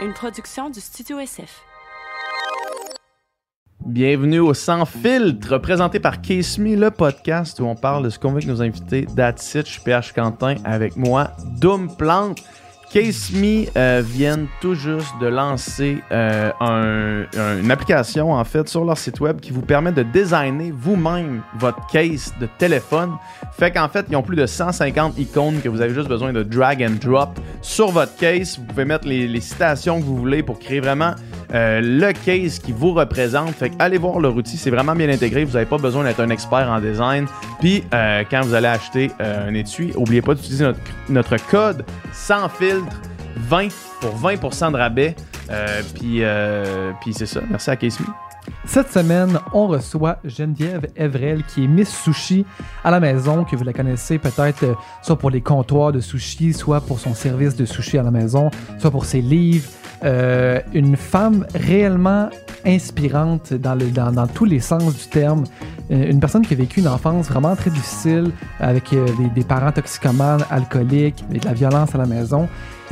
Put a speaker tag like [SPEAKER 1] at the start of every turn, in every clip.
[SPEAKER 1] une production du Studio SF.
[SPEAKER 2] Bienvenue au Sans Filtre, présenté par Case Me, le podcast où on parle de ce qu'on veut avec nos invités. That's it, je suis PH Quentin avec moi, Doom Plante. Case Me euh, viennent tout juste de lancer euh, un- un- une application en fait sur leur site web qui vous permet de designer vous-même votre case de téléphone. Fait qu'en fait, ils ont plus de 150 icônes que vous avez juste besoin de drag and drop sur votre case. Vous pouvez mettre les, les citations que vous voulez pour créer vraiment euh, le case qui vous représente. Fait que allez voir leur outil, c'est vraiment bien intégré. Vous n'avez pas besoin d'être un expert en design. Puis euh, quand vous allez acheter euh, un étui, n'oubliez pas d'utiliser notre, code sans filtre 20 pour 20% de rabais. Euh, puis puis c'est ça. Merci à Case Me.
[SPEAKER 3] Cette semaine, on reçoit Geneviève Evrel, qui est Miss Sushi à la maison, que vous la connaissez peut-être euh, soit pour les comptoirs de sushi, soit pour son service de sushi à la maison, soit pour ses livres. Euh, une femme réellement inspirante dans, tous les sens du terme. Euh, une personne qui a vécu une enfance vraiment très difficile avec des, parents toxicomanes, alcooliques, et de la violence à la maison,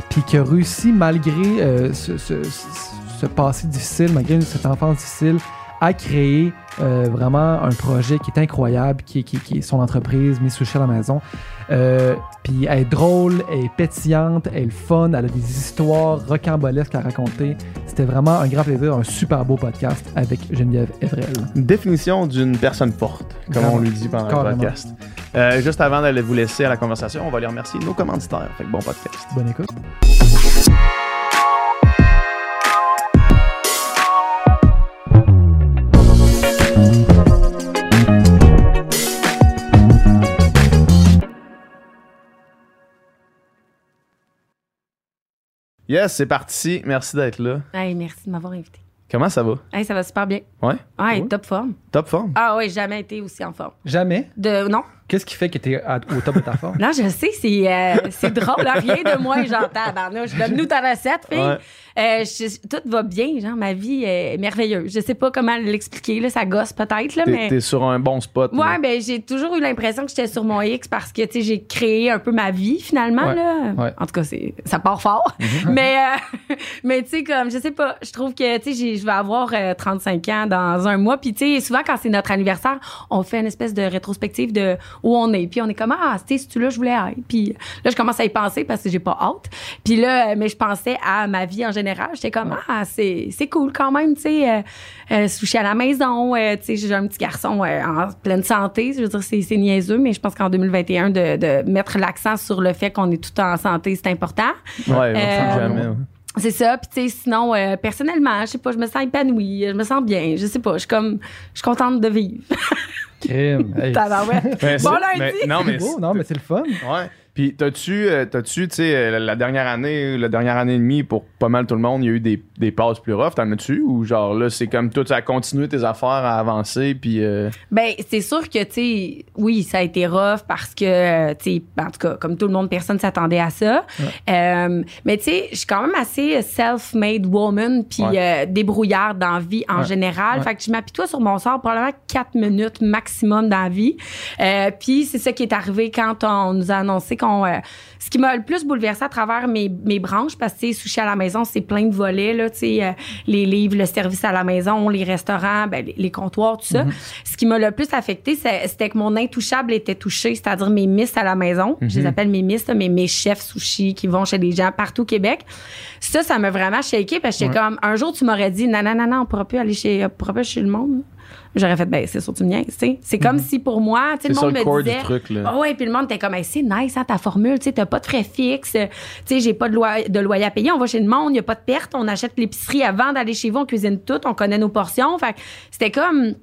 [SPEAKER 3] puis qui a réussi malgré ce passé difficile, malgré cette enfance difficile, à créer euh, vraiment un projet qui est incroyable, qui, est- qui- qui est son entreprise, Miss Sushi à la maison. Euh, puis elle est drôle, elle est pétillante, elle est fun, elle a des histoires rocambolesques à raconter. C'était vraiment un grand plaisir, un super beau podcast avec Geneviève Evrel.
[SPEAKER 2] Définition d'une personne forte, comme
[SPEAKER 3] Carrément.
[SPEAKER 2] on lui dit pendant le
[SPEAKER 3] Carrément.
[SPEAKER 2] podcast. Euh, juste avant d'aller vous laisser à la conversation, on va les remercier nos commanditaires. Fait que bon podcast.
[SPEAKER 3] Bonne écoute.
[SPEAKER 2] Yes, c'est parti. Merci d'être là.
[SPEAKER 4] Hey, merci de m'avoir invité.
[SPEAKER 2] Comment ça va?
[SPEAKER 4] Hey, ça va super bien.
[SPEAKER 2] Ouais?
[SPEAKER 4] Ouais,
[SPEAKER 2] Cool.
[SPEAKER 4] top forme.
[SPEAKER 2] Top forme?
[SPEAKER 4] Ah ouais, jamais été aussi en forme.
[SPEAKER 3] Jamais?
[SPEAKER 4] De non,
[SPEAKER 3] Qu'est-ce qui fait que tu es au top de ta forme?
[SPEAKER 4] non, je sais, c'est euh, c'est drôle, hein, rien de moins, j'entends. Barnouche, donne-nous ta recette, fille.
[SPEAKER 2] Ouais.
[SPEAKER 4] Euh, je- tout va bien, genre ma vie est merveilleuse. Je sais pas comment l'expliquer là, ça gosse peut-être là,
[SPEAKER 2] T'es
[SPEAKER 4] mais
[SPEAKER 2] t'es sur un bon spot. là.
[SPEAKER 4] Ouais, ben j'ai toujours eu l'impression que j'étais sur mon X parce que tu sais j'ai créé un peu ma vie finalement
[SPEAKER 3] Ouais,
[SPEAKER 4] là.
[SPEAKER 3] ouais.
[SPEAKER 4] En tout cas, c'est ça part fort. mais euh, mais tu sais comme je sais pas, je trouve que tu sais je vais avoir euh, 35 ans dans un mois puis tu sais souvent quand c'est notre anniversaire, on fait une espèce de rétrospective de où on est puis on est comme ah, tu sais là je voulais être. Puis là je commence à y penser parce que j'ai pas hâte. Puis là mais je pensais à ma vie en général, j'étais comme ah, c'est c'est cool quand même, tu sais euh, euh, à la maison, euh, tu sais j'ai un petit garçon euh, en pleine santé, je veux dire c'est c'est niaiseux mais je pense qu'en 2021 de, de mettre l'accent sur le fait qu'on est tout en santé, c'est important.
[SPEAKER 2] Ouais,
[SPEAKER 4] Euh,
[SPEAKER 2] jamais. ouais.
[SPEAKER 4] C'est ça. Puis tu sais, sinon, euh, personnellement, je sais pas, je me sens épanouie, je me sens bien, je sais pas, je suis comme, je suis contente de vivre.
[SPEAKER 3] Crime. Hey,
[SPEAKER 4] Tabarouette.
[SPEAKER 2] Ben,
[SPEAKER 4] bon
[SPEAKER 2] c'est-
[SPEAKER 4] lundi!
[SPEAKER 2] mais- non, mais
[SPEAKER 3] c'est beau, non, mais c'est le fun.
[SPEAKER 2] Ouais. Puis, t'as-tu, euh, t'as-tu, tu sais, euh, la, dernière année, la dernière année et demie, pour pas mal tout le monde, il y a eu des, des passes plus rough. T'en as-tu? Ou genre, là, c'est comme toi, tu as continué tes affaires à avancer, puis. euh,
[SPEAKER 4] Ben, c'est sûr que, tu sais, oui, ça a été rough parce que, tu sais, en tout cas, comme tout le monde, personne s'attendait à ça. Euh, mais, tu sais, je suis quand même assez self-made woman puis
[SPEAKER 2] Ouais.
[SPEAKER 4] euh, débrouillarde dans la vie en
[SPEAKER 3] Ouais.
[SPEAKER 4] général. Fait que je m'apitoie sur mon sort probablement quatre minutes maximum dans la vie. Puis c'est ça qui est arrivé quand on nous a annoncé qu'on... euh, ce qui m'a le plus bouleversé à travers mes, mes branches, parce que, Sushi à la maison, c'est plein de volets, là, euh, les livres, le service à la maison, les restaurants, ben, les, les comptoirs, tout ça. Ce qui m'a le plus affecté, c'était que mon intouchable était touché, c'est-à-dire mes miss à la maison. Je les appelle mes miss, là, mais mes chefs sushi qui vont chez les gens partout au Québec. Ça, ça m'a vraiment shaké parce que j'étais comme, un jour, tu m'aurais dit, non, non, non, non, on pourra plus aller chez, on pourra plus chez le monde. J'aurais fait, ben, c'est sûr, tu me niaises, tu sais. C'est comme si pour moi, tu sais, le
[SPEAKER 2] ça
[SPEAKER 4] monde
[SPEAKER 2] le
[SPEAKER 4] me disait.
[SPEAKER 2] du truc, là.
[SPEAKER 4] Ah ouais, puis le monde était comme, Hey, c'est nice, hein, ta formule, tu sais, t'as pas de frais fixes, tu sais, j'ai pas de, loi, de loyer à payer, on va chez le monde, il y a pas de perte, on achète l'épicerie avant d'aller chez vous, on cuisine tout, on connaît nos portions. Fait que c'était comme,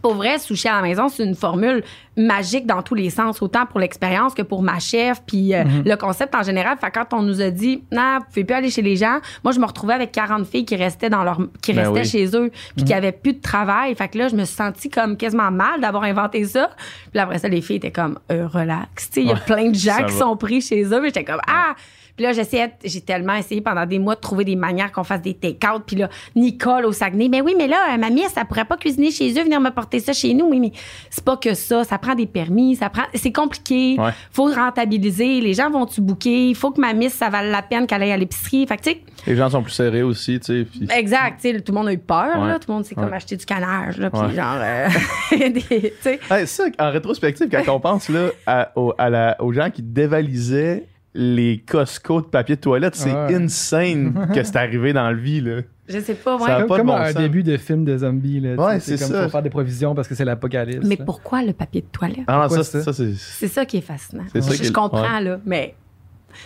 [SPEAKER 4] pour vrai, sushi à la maison, c'est une formule magique dans tous les sens, autant pour l'expérience que pour ma chef, puis euh, le concept en général. Fait quand on nous a dit, non, vous pouvez plus aller chez les gens, moi, je me retrouvais avec 40 filles qui restaient dans leur, qui
[SPEAKER 2] Ben
[SPEAKER 4] restaient
[SPEAKER 2] oui.
[SPEAKER 4] chez eux, puis qui avaient plus de travail. Fait que là, je me suis sentie comme quasiment mal d'avoir inventé ça. Puis après ça, les filles étaient comme, euh, relax. Tu sais, il y a plein de gens qui
[SPEAKER 2] va.
[SPEAKER 4] sont pris chez eux, mais j'étais comme, ah! Puis là, j'essayais, j'ai tellement essayé pendant des mois de trouver des manières qu'on fasse des take-out. Puis là, Nicole au Saguenay, mais oui, mais là, euh, mamie, ça pourrait pas cuisiner chez eux, venir me porter ça chez nous. Oui, mais c'est pas que ça. Ça prend des permis, ça prend, c'est compliqué.
[SPEAKER 2] Ouais.
[SPEAKER 4] Faut rentabiliser. Les gens vont-tu bouquer? Il faut que ma miss, ça vale la peine qu'elle aille à l'épicerie. Fait que,
[SPEAKER 2] Les gens sont plus serrés aussi, tu sais.
[SPEAKER 4] exact. Tu sais, tout le monde a eu peur,
[SPEAKER 2] Ouais.
[SPEAKER 4] là. Tout le monde, c'est comme
[SPEAKER 2] Ouais.
[SPEAKER 4] acheter du canage, là. Puis genre, euh, des- tu sais.
[SPEAKER 2] Ouais, ça, en rétrospective, quand on pense là, à, au- à la- aux gens qui dévalisaient les Costco de papier de toilette, c'est
[SPEAKER 3] Ouais.
[SPEAKER 2] insane que c'est arrivé dans le vie. Là.
[SPEAKER 4] Je sais pas, ouais.
[SPEAKER 2] Ça
[SPEAKER 3] Comme,
[SPEAKER 2] pas
[SPEAKER 3] comme
[SPEAKER 2] bon
[SPEAKER 3] un
[SPEAKER 2] sens.
[SPEAKER 3] début de film de zombies. Là,
[SPEAKER 2] Ouais, c'est
[SPEAKER 3] comme
[SPEAKER 2] ça.
[SPEAKER 3] Faut faire des provisions parce que c'est l'apocalypse.
[SPEAKER 4] Mais
[SPEAKER 3] là.
[SPEAKER 4] pourquoi le papier de toilette?
[SPEAKER 2] Ah non,
[SPEAKER 3] Pourquoi
[SPEAKER 2] ça,
[SPEAKER 3] ça?
[SPEAKER 2] ça, c'est.
[SPEAKER 4] C'est ça qui est fascinant.
[SPEAKER 2] C'est ça
[SPEAKER 4] je,
[SPEAKER 2] qui est-
[SPEAKER 4] je comprends,
[SPEAKER 2] ouais.
[SPEAKER 4] là, mais.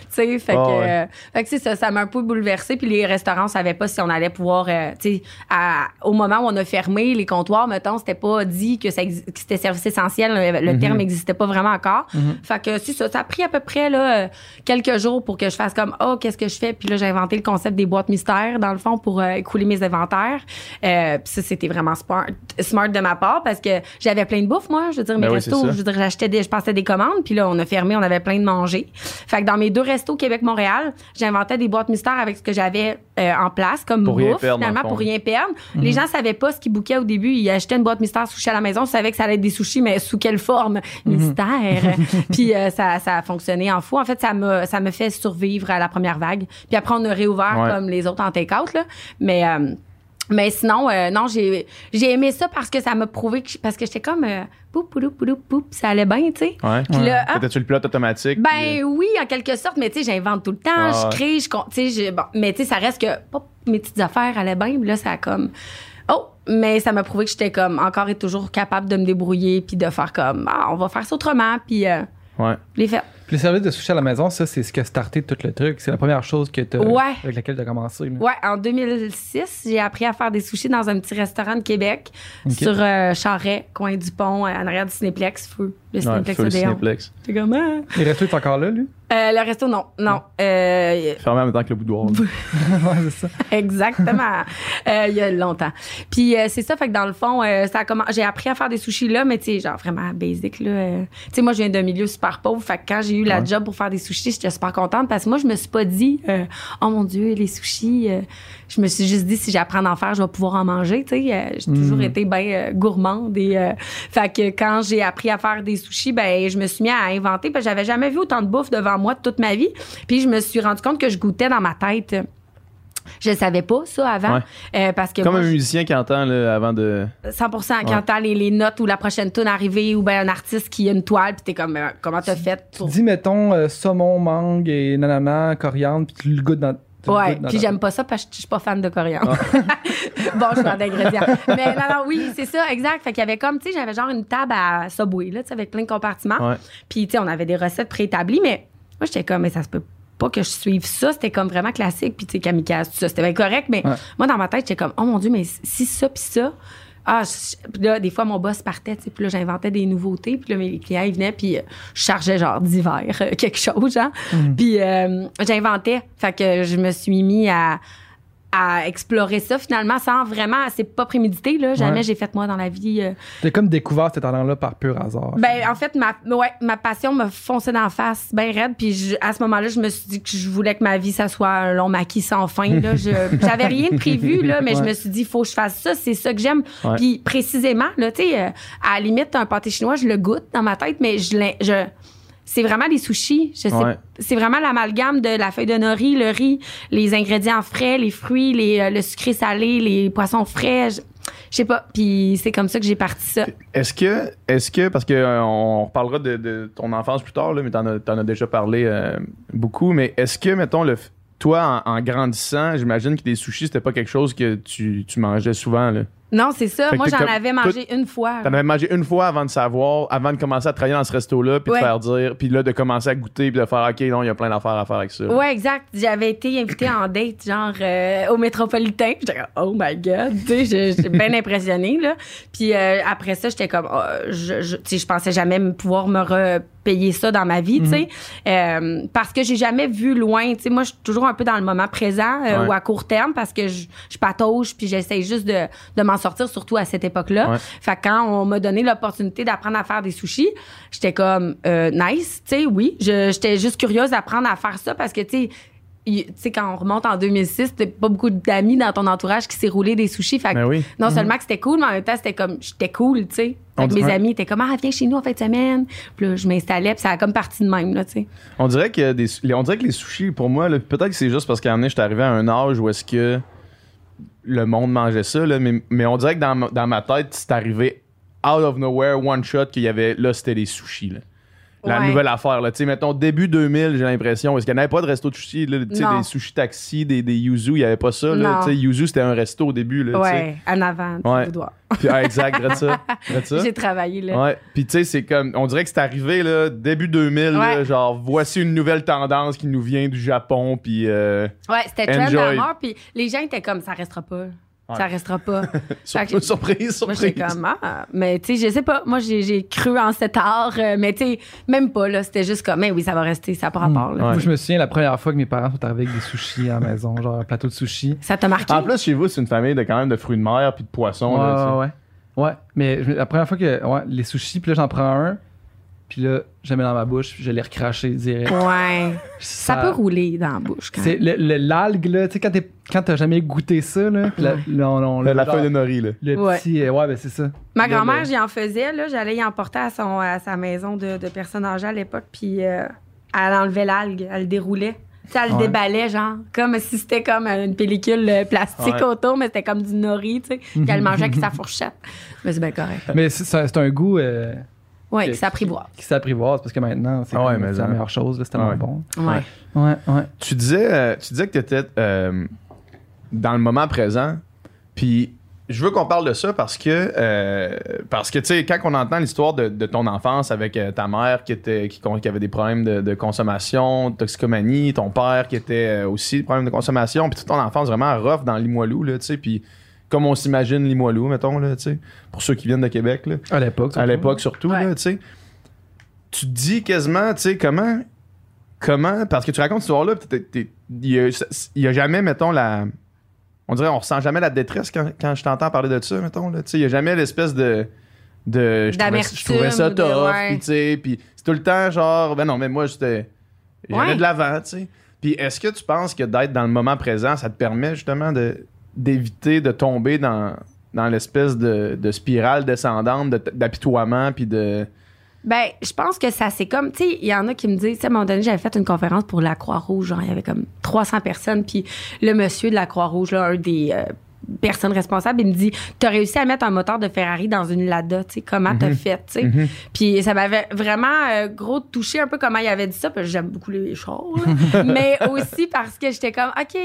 [SPEAKER 4] Fait, que,
[SPEAKER 2] ouais.
[SPEAKER 4] euh, fait que c'est ça, ça m'a un peu bouleversé. Puis les restaurants savaient pas si on allait pouvoir. euh, tu sais, à- au moment où on a fermé les comptoirs, mettons, c'était pas dit que, ça exi- que c'était service essentiel. Le, le
[SPEAKER 3] Mhm.
[SPEAKER 4] terme n'existait pas vraiment encore.
[SPEAKER 3] Mhm.
[SPEAKER 4] Fait que c'est ça. Ça a pris à peu près là, euh, quelques jours pour que je fasse comme oh qu'est-ce que je fais? Puis là j'ai inventé le concept des boîtes mystères dans le fond pour euh, écouler mes inventaires. Euh, puis ça c'était vraiment smart, smart de ma part parce que j'avais plein de bouffe moi. Je veux dire mes
[SPEAKER 2] Ben
[SPEAKER 4] restos, je veux dire j'achetais des, je passais des commandes. Puis là on a fermé, on avait plein de manger. Fait que dans mes deux restos Québec Montréal, j'inventais des boîtes mystères avec ce que j'avais euh, en place comme
[SPEAKER 2] Pour
[SPEAKER 4] bouffe
[SPEAKER 2] perdre,
[SPEAKER 4] finalement pour rien perdre. Les gens savaient pas ce qu'ils bouquaient au début. Ils achetaient une boîte mystère sushi à la maison, ils savaient que ça allait être des sushis, mais sous quelle forme? Mystère. puis euh, ça, ça a fonctionné en fou. En fait, ça me fait survivre à la première vague. Puis après, on a réouvert
[SPEAKER 2] Ouais.
[SPEAKER 4] comme les autres en take-out là. Mais euh, mais sinon, euh, non, j'ai j'ai aimé ça parce que ça m'a prouvé que parce que j'étais comme euh, poup poup poup poup, ça allait bien, tu sais.
[SPEAKER 2] Ouais.
[SPEAKER 4] Puis là, ah,
[SPEAKER 2] C'était-tu le pilote automatique?
[SPEAKER 4] ben
[SPEAKER 2] puis, euh,
[SPEAKER 4] oui, en quelque sorte, mais tu sais, j'invente tout le temps, je crée, je con- tu sais, bon, mais tu sais, ça reste que pop, mes petites affaires allaient bien, puis là ça a comme oh, mais ça m'a prouvé que j'étais comme encore et toujours capable de me débrouiller puis de faire comme ah, on va faire ça autrement puis euh,
[SPEAKER 2] Ouais.
[SPEAKER 4] l'ai fait.
[SPEAKER 3] Puis le service de sushi à la maison, ça, c'est ce qui a starté tout le truc. C'est la première chose que t'as-
[SPEAKER 4] Ouais.
[SPEAKER 3] avec laquelle tu as commencé. là.
[SPEAKER 4] Ouais, en 2006, j'ai appris à faire des sushis dans un petit restaurant de Québec
[SPEAKER 3] Ok.
[SPEAKER 4] sur euh, Charret, coin du pont, euh, en arrière du Cinéplex, feu, le
[SPEAKER 2] Ouais,
[SPEAKER 4] Cinéplex. C'est comme ah.
[SPEAKER 3] Et le resto est encore là, lui?
[SPEAKER 4] Euh, le resto non, non. Euh,
[SPEAKER 2] Fermé en même temps que le boudoir.
[SPEAKER 3] ouais, c'est ça.
[SPEAKER 4] Exactement. Euh, il y a longtemps. Puis euh, c'est ça, fait que dans le fond, euh, ça j'ai appris à faire des sushis là, mais tu sais, genre vraiment basic là. euh. Tu sais, moi, je viens d'un milieu super pauvre, fait que quand j'ai eu la
[SPEAKER 2] Ouais.
[SPEAKER 4] job pour faire des sushis, j'étais super contente parce que moi, je me suis pas dit, euh, oh mon Dieu, les sushis. euh, je me suis juste dit, si j'apprends à en faire, je vais pouvoir en manger. Tu sais, Euh, j'ai toujours
[SPEAKER 3] Mm.
[SPEAKER 4] été bien euh, gourmande et euh, fait que quand j'ai appris à faire des sushis, ben je me suis mis à inventer parce que j'avais jamais vu autant de bouffe devant moi de toute ma vie. Puis je me suis rendu compte que je goûtais dans ma tête. Je savais pas ça avant
[SPEAKER 2] Ouais.
[SPEAKER 4] euh, parce que
[SPEAKER 2] Comme
[SPEAKER 4] moi,
[SPEAKER 2] un musicien qui entend là, avant de.
[SPEAKER 4] 100% quand
[SPEAKER 2] Ouais.
[SPEAKER 4] t'as les, les notes ou la prochaine tune arrivée ou ben un artiste qui a une toile puis t'es comme euh, comment t'as fait pour
[SPEAKER 3] Dis, mettons, euh, saumon, mangue et nanana, coriandre, puis tu le goûtes dans.
[SPEAKER 4] Ouais, puis j'aime pas ça parce que je suis pas fan de coriandre. bon, je suis d'ingrédients. Mais non, non, oui, c'est ça, exact. Fait qu'il y avait comme, tu sais, j'avais genre une table à Subway, là, tu sais, avec plein de compartiments.
[SPEAKER 2] Ouais.
[SPEAKER 4] Puis, tu sais, on avait des recettes préétablies, mais moi, j'étais comme, mais ça se peut pas que je suive ça. C'était comme vraiment classique. Puis, tu sais, kamikaze, tout ça, c'était bien correct. Mais
[SPEAKER 3] Ouais.
[SPEAKER 4] moi, dans ma tête, j'étais comme, oh mon Dieu, mais si ça, puis ça. Ah, je- là, des fois, mon boss partait, tu sais, puis là, j'inventais des nouveautés, puis là, mes clients, ils venaient, puis euh, je chargeais genre d'hiver, euh, quelque chose, genre. Puis euh, j'inventais. Fait que je me suis mis à, à explorer ça, finalement, sans vraiment, c'est pas prémédité, là. Jamais
[SPEAKER 3] Ouais.
[SPEAKER 4] j'ai fait, moi, dans la vie. euh,
[SPEAKER 3] T'as comme découvert ce talent-là par pur hasard.
[SPEAKER 4] ben, en fait, ma, ouais, ma passion me fonçait d'en face, bien raide. Puis je- à ce moment-là, je me suis dit que je voulais que ma vie, ça soit un long maquis sans fin. Là. J'avais rien de prévu, là, mais je me suis dit, il faut que je fasse ça. C'est ça que j'aime. Puis précisément, là, tu sais, euh, à la limite, un pâté chinois, je le goûte dans ma tête, mais je, je c'est vraiment les sushis. Je sais,
[SPEAKER 2] Ouais.
[SPEAKER 4] c'est vraiment l'amalgame de la feuille de nori, le riz, les ingrédients frais, les fruits, les, euh, le sucré salé, les poissons frais. Je, je sais pas. Puis c'est comme ça que j'ai parti ça.
[SPEAKER 2] Est-ce que, est-ce que, parce que euh, on reparlera de, de ton enfance plus tard, là, mais t'en as, t'en as déjà parlé euh, beaucoup, mais est-ce que, mettons, le, toi, en, en grandissant, j'imagine que des sushis, c'était pas quelque chose que tu, tu mangeais souvent, là?
[SPEAKER 4] Non, c'est ça.
[SPEAKER 2] Fait
[SPEAKER 4] Moi, j'en avais mangé une fois.
[SPEAKER 2] T'en avais mangé une fois avant de savoir, avant de commencer à travailler dans ce resto-là, puis
[SPEAKER 4] Ouais.
[SPEAKER 2] de faire dire, puis là, de commencer à goûter, puis de faire, OK, non, il y a plein d'affaires à faire avec ça.
[SPEAKER 4] Ouais, exact. J'avais été invitée en date, genre, euh, au métropolitain. Puis J'étais comme, oh my God. Tu sais, j'étais bien impressionnée, là. Puis euh, après ça, j'étais comme, oh, je, je, tu sais, je pensais jamais pouvoir me repayer ça dans ma vie, tu sais. Euh, parce que j'ai jamais vu loin. Tu sais, moi, je suis toujours un peu dans le moment présent
[SPEAKER 2] Ouais.
[SPEAKER 4] ou à court terme parce que je, je patauge puis j'essaie juste de, de m'en sortir, surtout à cette époque-là.
[SPEAKER 2] Ouais.
[SPEAKER 4] Fait que quand on m'a donné l'opportunité d'apprendre à faire des sushis, j'étais comme euh, nice, tu sais, oui. J'étais juste curieuse d'apprendre à faire ça parce que, tu sais, il- tu sais, quand on remonte en 2006, t'as pas beaucoup d'amis dans ton entourage qui s'est roulé des sushis. Fait que
[SPEAKER 2] Ben oui.
[SPEAKER 4] non seulement que c'était cool, mais en même temps, c'était comme, j'étais cool, tu sais. Fait que mes amis étaient comme, ah, viens chez nous en fin de semaine. Puis là, je m'installais, puis ça a comme parti de même, là, tu sais.
[SPEAKER 2] On dirait que des, les- on dirait que les sushis, pour moi, peut-être que c'est juste parce qu'à un moment j'étais arrivé à un âge où est-ce que le monde mangeait ça, là, mais, on dirait que dans, dans ma tête, c'est arrivé out of nowhere, one shot, qu'il y avait, là, c'était les sushis, là. La
[SPEAKER 4] Ouais.
[SPEAKER 2] nouvelle affaire, là. Tu sais, mettons, début 2000, j'ai l'impression. Est-ce qu'il n'y avait pas de resto de sushi, là? Tu sais,
[SPEAKER 4] Non.
[SPEAKER 2] des sushi taxi, des, des yuzu, il n'y avait pas ça, là.
[SPEAKER 4] Non.
[SPEAKER 2] Tu sais, yuzu, c'était un resto au début, là.
[SPEAKER 4] Ouais, en avant,
[SPEAKER 2] Ouais. Puis, ah, exact, regarde ça. Ça.
[SPEAKER 4] J'ai travaillé, là.
[SPEAKER 2] Ouais, puis tu sais, c'est comme, on dirait que c'est arrivé là, début 2000, là,
[SPEAKER 4] Ouais.
[SPEAKER 2] genre voici une nouvelle tendance qui nous vient du Japon, puis euh,
[SPEAKER 4] Ouais, c'était trend à mort, puis les gens étaient comme, ça restera pas. Ça restera pas.
[SPEAKER 2] surprise,
[SPEAKER 4] Moi,
[SPEAKER 2] surprise.
[SPEAKER 4] j'étais comme, ah, mais tu sais, je sais pas. Moi, j'ai cru en cet art, euh, mais tu sais, même pas, là. C'était juste comme, mais oui, ça va rester, ça n'a pas rapport, là.
[SPEAKER 2] Ouais.
[SPEAKER 3] Moi, je me souviens la première fois que mes parents sont arrivés avec des sushis à la maison, genre un plateau de sushis.
[SPEAKER 4] Ça t'a marqué?
[SPEAKER 2] En plus, chez vous, c'est une famille de quand même de fruits de mer puis de poissons.
[SPEAKER 3] Ouais,
[SPEAKER 2] là,
[SPEAKER 3] ouais, ouais. Ouais, mais la première fois que. Ouais, les sushis, puis là, j'en prends un, puis là, je mets dans ma bouche, puis je l'ai recraché direct.
[SPEAKER 4] Ouais. Ça, peut rouler dans la bouche, quand
[SPEAKER 3] C'est
[SPEAKER 4] même.
[SPEAKER 3] le- le- l'algue, là, tu sais, quand t'es- quand t'as jamais goûté ça, là, puis la,
[SPEAKER 4] Ouais.
[SPEAKER 3] là, on- on-
[SPEAKER 2] La, feuille de nori, là.
[SPEAKER 3] Le
[SPEAKER 4] Ouais.
[SPEAKER 3] petit. euh, ouais, ben c'est ça.
[SPEAKER 4] Ma grand-mère, j'y en faisais, là. J'allais y emporter à, son, à sa maison de, de personnes âgées à l'époque, puis euh, elle enlevait l'algue, elle le déroulait. Tu sais, elle le
[SPEAKER 3] Ouais.
[SPEAKER 4] déballait, genre, comme si c'était comme une pellicule euh, plastique
[SPEAKER 2] Ouais.
[SPEAKER 4] autour, mais c'était comme du nori, tu sais, qu'elle mangeait avec sa fourchette. Mais c'est bien correct.
[SPEAKER 3] Mais c'est- c'est c'est un goût euh,
[SPEAKER 4] Oui, qui s'apprivoise.
[SPEAKER 3] qui s'apprivoise parce que maintenant, c'est
[SPEAKER 2] Ah ouais,
[SPEAKER 3] comme-
[SPEAKER 2] mais
[SPEAKER 3] c'est la
[SPEAKER 2] ça-
[SPEAKER 3] meilleure chose, c'est tellement
[SPEAKER 2] Ouais.
[SPEAKER 3] bon.
[SPEAKER 4] Ouais.
[SPEAKER 3] Ouais, ouais.
[SPEAKER 2] Tu disais, euh, tu disais que tu étais dans le moment présent, puis je veux qu'on parle de ça parce que, euh, parce que tu sais, quand on entend l'histoire de, de ton enfance avec euh, ta mère qui, était, qui, avait des problèmes de, de consommation, de toxicomanie, ton père qui était euh, aussi des problèmes de consommation, puis toute ton enfance vraiment rough dans Limoilou, là, tu sais, puis comme on s'imagine Limoilou, mettons, là, tu sais, pour ceux qui viennent de Québec, là
[SPEAKER 3] À l'époque.
[SPEAKER 2] à
[SPEAKER 3] surtout.
[SPEAKER 2] l'époque surtout
[SPEAKER 4] Ouais.
[SPEAKER 2] là, tu sais. Tu te dis quasiment, tu sais, comment comment parce que tu racontes cette histoire là, il y, a- il y a jamais mettons la on dirait on ressent jamais la détresse quand, quand je t'entends parler de ça, mettons là, tu sais, il y a jamais l'espèce de de je trouvais, je trouvais ça tough,
[SPEAKER 4] ouais.
[SPEAKER 2] puis tu sais, puis c'est tout le temps genre ben non, mais moi j'étais j'allais
[SPEAKER 4] Ouais.
[SPEAKER 2] de l'avant, tu sais. Puis est-ce que tu penses que d'être dans le moment présent, ça te permet justement de d'éviter de tomber dans dans l'espèce de, de spirale descendante de- d'apitoiement puis de
[SPEAKER 4] Ben, je pense que ça, c'est comme, tu sais, il y en a qui me disent, tu sais, à un moment donné, j'avais fait une conférence pour la Croix-Rouge, genre, il y avait comme 300 personnes, puis le monsieur de la Croix-Rouge, là, un des euh, personnes responsables, il me dit, t'as réussi à mettre un moteur de Ferrari dans une Lada, tu sais, comment t'as fait, tu sais? Puis ça m'avait vraiment euh, gros touché un peu comment il avait dit ça, parce que j'aime beaucoup les chars, là. mais aussi parce que j'étais comme, OK,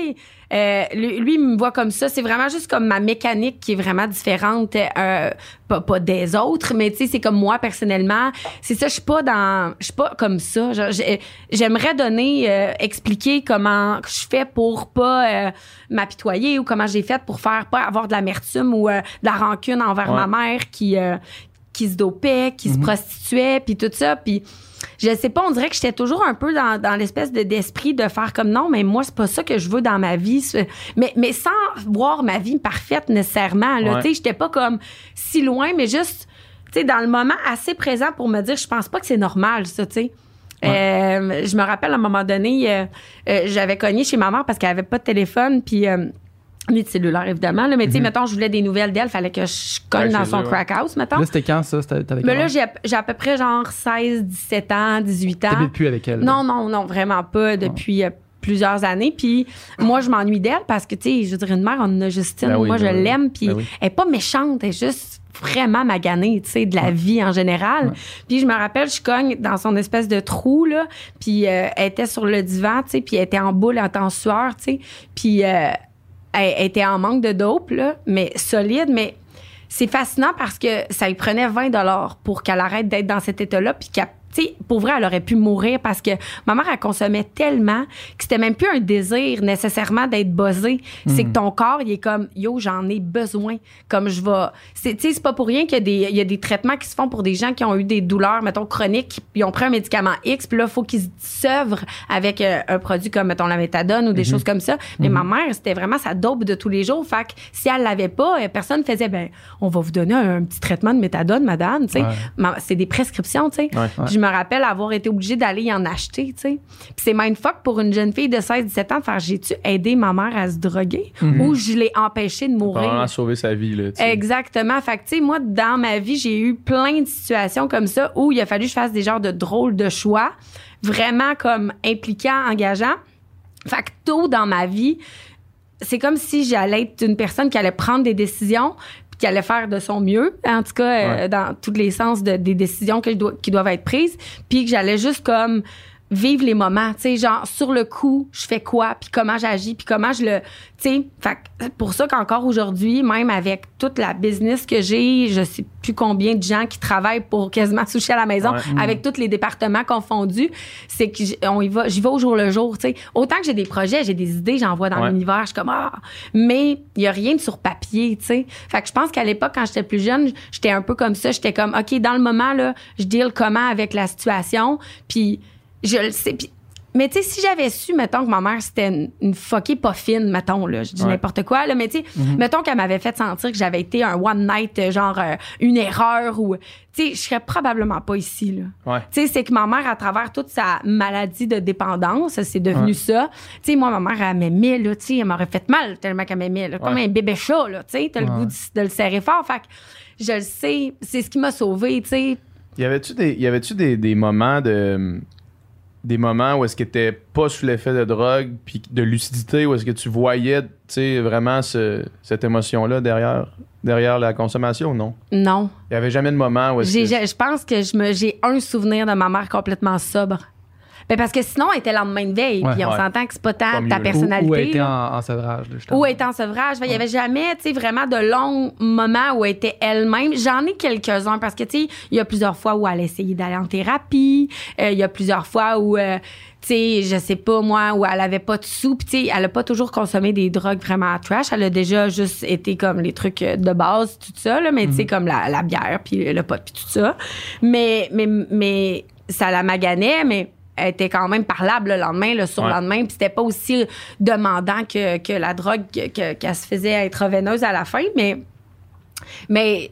[SPEAKER 4] euh, lui, lui, il me voit comme ça. C'est vraiment juste comme ma mécanique qui est vraiment différente, euh, pas, pas des autres, mais tu sais, c'est comme moi personnellement. C'est ça, je suis pas dans, je suis pas comme ça. J'aimerais donner, euh, expliquer comment je fais pour pas euh, m'apitoyer ou comment j'ai fait pour faire pas avoir de l'amertume ou euh, de la rancune envers
[SPEAKER 2] Ouais.
[SPEAKER 4] ma mère qui euh, qui se dopait, qui se prostituait, puis tout ça, puis je sais pas, on dirait que j'étais toujours un peu dans, dans l'espèce de- d'esprit de faire comme non, mais moi c'est pas ça que je veux dans ma vie, mais mais sans voir ma vie parfaite nécessairement. Là,
[SPEAKER 2] Ouais.
[SPEAKER 4] tu sais, j'étais pas comme si loin, mais juste tu sais dans le moment assez présent pour me dire je pense pas que c'est normal ça, tu sais. Euh, je me rappelle à un moment donné, euh, euh, j'avais cogné chez ma mère parce qu'elle avait pas de téléphone, puis euh, ni de cellulaire évidemment. Là, mais tu sais, mettons, je voulais des nouvelles d'elle, fallait que je cogne
[SPEAKER 2] Ouais,
[SPEAKER 4] dans son
[SPEAKER 2] ouais.
[SPEAKER 4] crack house, mettons.
[SPEAKER 3] Là, c'était quand ça? C'était avec
[SPEAKER 4] Mais là, j'ai à- j'ai à peu près genre 16, 17 ans, 18 ans.
[SPEAKER 3] T'habites plus avec elle.
[SPEAKER 4] Non, non, non, vraiment pas depuis euh, plusieurs années. Puis moi, je m'ennuie d'elle parce que, tu sais, je dire, une mère, on a Justine,
[SPEAKER 2] Ben oui,
[SPEAKER 4] moi, je
[SPEAKER 2] ben oui.
[SPEAKER 4] l'aime. Puis
[SPEAKER 2] Ben oui.
[SPEAKER 4] elle est pas méchante, elle est juste vraiment maganée, tu sais, de la vie en général. Puis je me rappelle, je cogne dans son espèce de trou, là, puis euh, elle était sur le divan, tu sais, puis elle était en boule, elle était en sueur, tu sais. Puis euh, elle, était en manque de dope, là, mais solide, mais c'est fascinant parce que ça lui prenait 20 dollars pour qu'elle arrête d'être dans cet état-là puis qu'elle tu sais, pour vrai, elle aurait pu mourir parce que ma mère, elle consommait tellement que c'était même plus un désir nécessairement d'être buzzé. C'est que ton corps, il est comme, yo, j'en ai besoin. Comme je vais. Tu sais, c'est pas pour rien qu'il y a, des, il y a des traitements qui se font pour des gens qui ont eu des douleurs, mettons, chroniques, ils ont pris un médicament X, puis là, il faut qu'ils se sevrent avec euh, un produit comme, mettons, la méthadone ou des choses comme ça. Mais ma mère, c'était vraiment sa dope de tous les jours. Fait que si elle l'avait pas, euh, personne faisait, ben, on va vous donner un, un petit traitement de méthadone, madame, tu sais.
[SPEAKER 3] Ouais.
[SPEAKER 4] Ma- C'est des prescriptions, tu sais.
[SPEAKER 2] Ouais.
[SPEAKER 4] Me rappelle avoir été obligée d'aller y en acheter, tu sais. Puis c'est mindfuck pour une jeune fille de 16-17 ans de faire j'ai-tu aidé ma mère à se droguer? Ou je l'ai empêchée de mourir?
[SPEAKER 2] Probablement sauver sa vie, là.
[SPEAKER 4] Exactement. Fait que, tu sais, moi, dans ma vie, j'ai eu plein de situations comme ça où il a fallu que je fasse des genres de drôles de choix, vraiment comme impliquants, engageants. Fait que tôt dans ma vie, c'est comme si j'allais être une personne qui allait prendre des décisions qui allait faire de son mieux, en tout cas, euh,
[SPEAKER 2] Ouais.
[SPEAKER 4] dans tous les sens de- des décisions je dois- qui doivent être prises, puis que j'allais juste comme vivre les moments, tu sais, genre sur le coup, je fais quoi, puis comment j'agis, puis comment je le, tu sais, pour ça qu'encore aujourd'hui, même avec toute la business que j'ai, je sais plus combien de gens qui travaillent pour quasiment sushi à la maison,
[SPEAKER 2] Ouais.
[SPEAKER 4] avec tous les départements confondus, c'est que on y va, j'y vais au jour le jour, tu sais. Autant que j'ai des projets, j'ai des idées, j'en vois dans
[SPEAKER 2] Ouais.
[SPEAKER 4] l'univers, je suis comme ah, mais il y a rien de sur papier, tu sais. Fait que je pense qu'à l'époque quand j'étais plus jeune, j'étais un peu comme ça, j'étais comme OK, dans le moment là, je deal comment avec la situation, puis je le sais puis mais tu sais, si j'avais su, mettons, que ma mère, c'était une, une fuckée pas fine, mettons, là, je dis
[SPEAKER 2] Ouais.
[SPEAKER 4] n'importe quoi, là, mais tu sais, mettons qu'elle m'avait fait sentir que j'avais été un one night, euh, genre euh, une erreur ou, tu sais, je serais probablement pas ici, là.
[SPEAKER 2] Ouais.
[SPEAKER 4] Tu sais, c'est que ma mère, à travers toute sa maladie de dépendance, c'est devenu ça. Tu sais, moi, ma mère, elle m'aimait, là, tu sais, elle m'aurait fait mal tellement qu'elle m'aimait, là, comme un bébé chat, là, tu sais, t'as le goût de, de le serrer fort. Fait que je le sais, c'est ce qui m'a sauvée, tu sais.
[SPEAKER 2] Y avait-tu des, y avait-tu des, des moments de. Des moments où est-ce que t'étais pas sous l'effet de drogue, puis de lucidité, où est-ce que tu voyais, vraiment ce- cette émotion-là derrière, derrière la consommation ou non?
[SPEAKER 4] Non.
[SPEAKER 2] Il y avait jamais de moment où est-ce que.
[SPEAKER 4] Je pense que je me, j'ai un souvenir de ma mère complètement sobre. Ben parce que sinon, elle était lendemain de veille.
[SPEAKER 3] Ouais.
[SPEAKER 4] puis on
[SPEAKER 2] Ouais.
[SPEAKER 4] s'entend que c'est pas
[SPEAKER 2] Pas
[SPEAKER 4] tant
[SPEAKER 2] mieux,
[SPEAKER 4] ta personnalité.
[SPEAKER 3] Ou, ou elle était en, en sevrage, justement.
[SPEAKER 4] Ou elle était en sevrage. Il y avait jamais, tu sais, vraiment de longs moments où elle était elle-même. J'en ai quelques-uns parce que, tu sais, il y a plusieurs fois où elle a essayé d'aller en thérapie. Euh, Il y a plusieurs fois où, euh, tu sais, je sais pas, moi, où elle avait pas de sous. Puis, tu sais, elle a pas toujours consommé des drogues vraiment trash. Elle a déjà juste été comme les trucs de base, tout ça, là. Mais, tu sais, comme la, la bière, puis le pot, puis tout ça. Mais, mais, mais ça la maganait, mais était quand même parlable le lendemain, le surlendemain, puis c'était pas aussi demandant que, que la drogue que- que- qu'elle se faisait intraveineuse à la fin, mais mais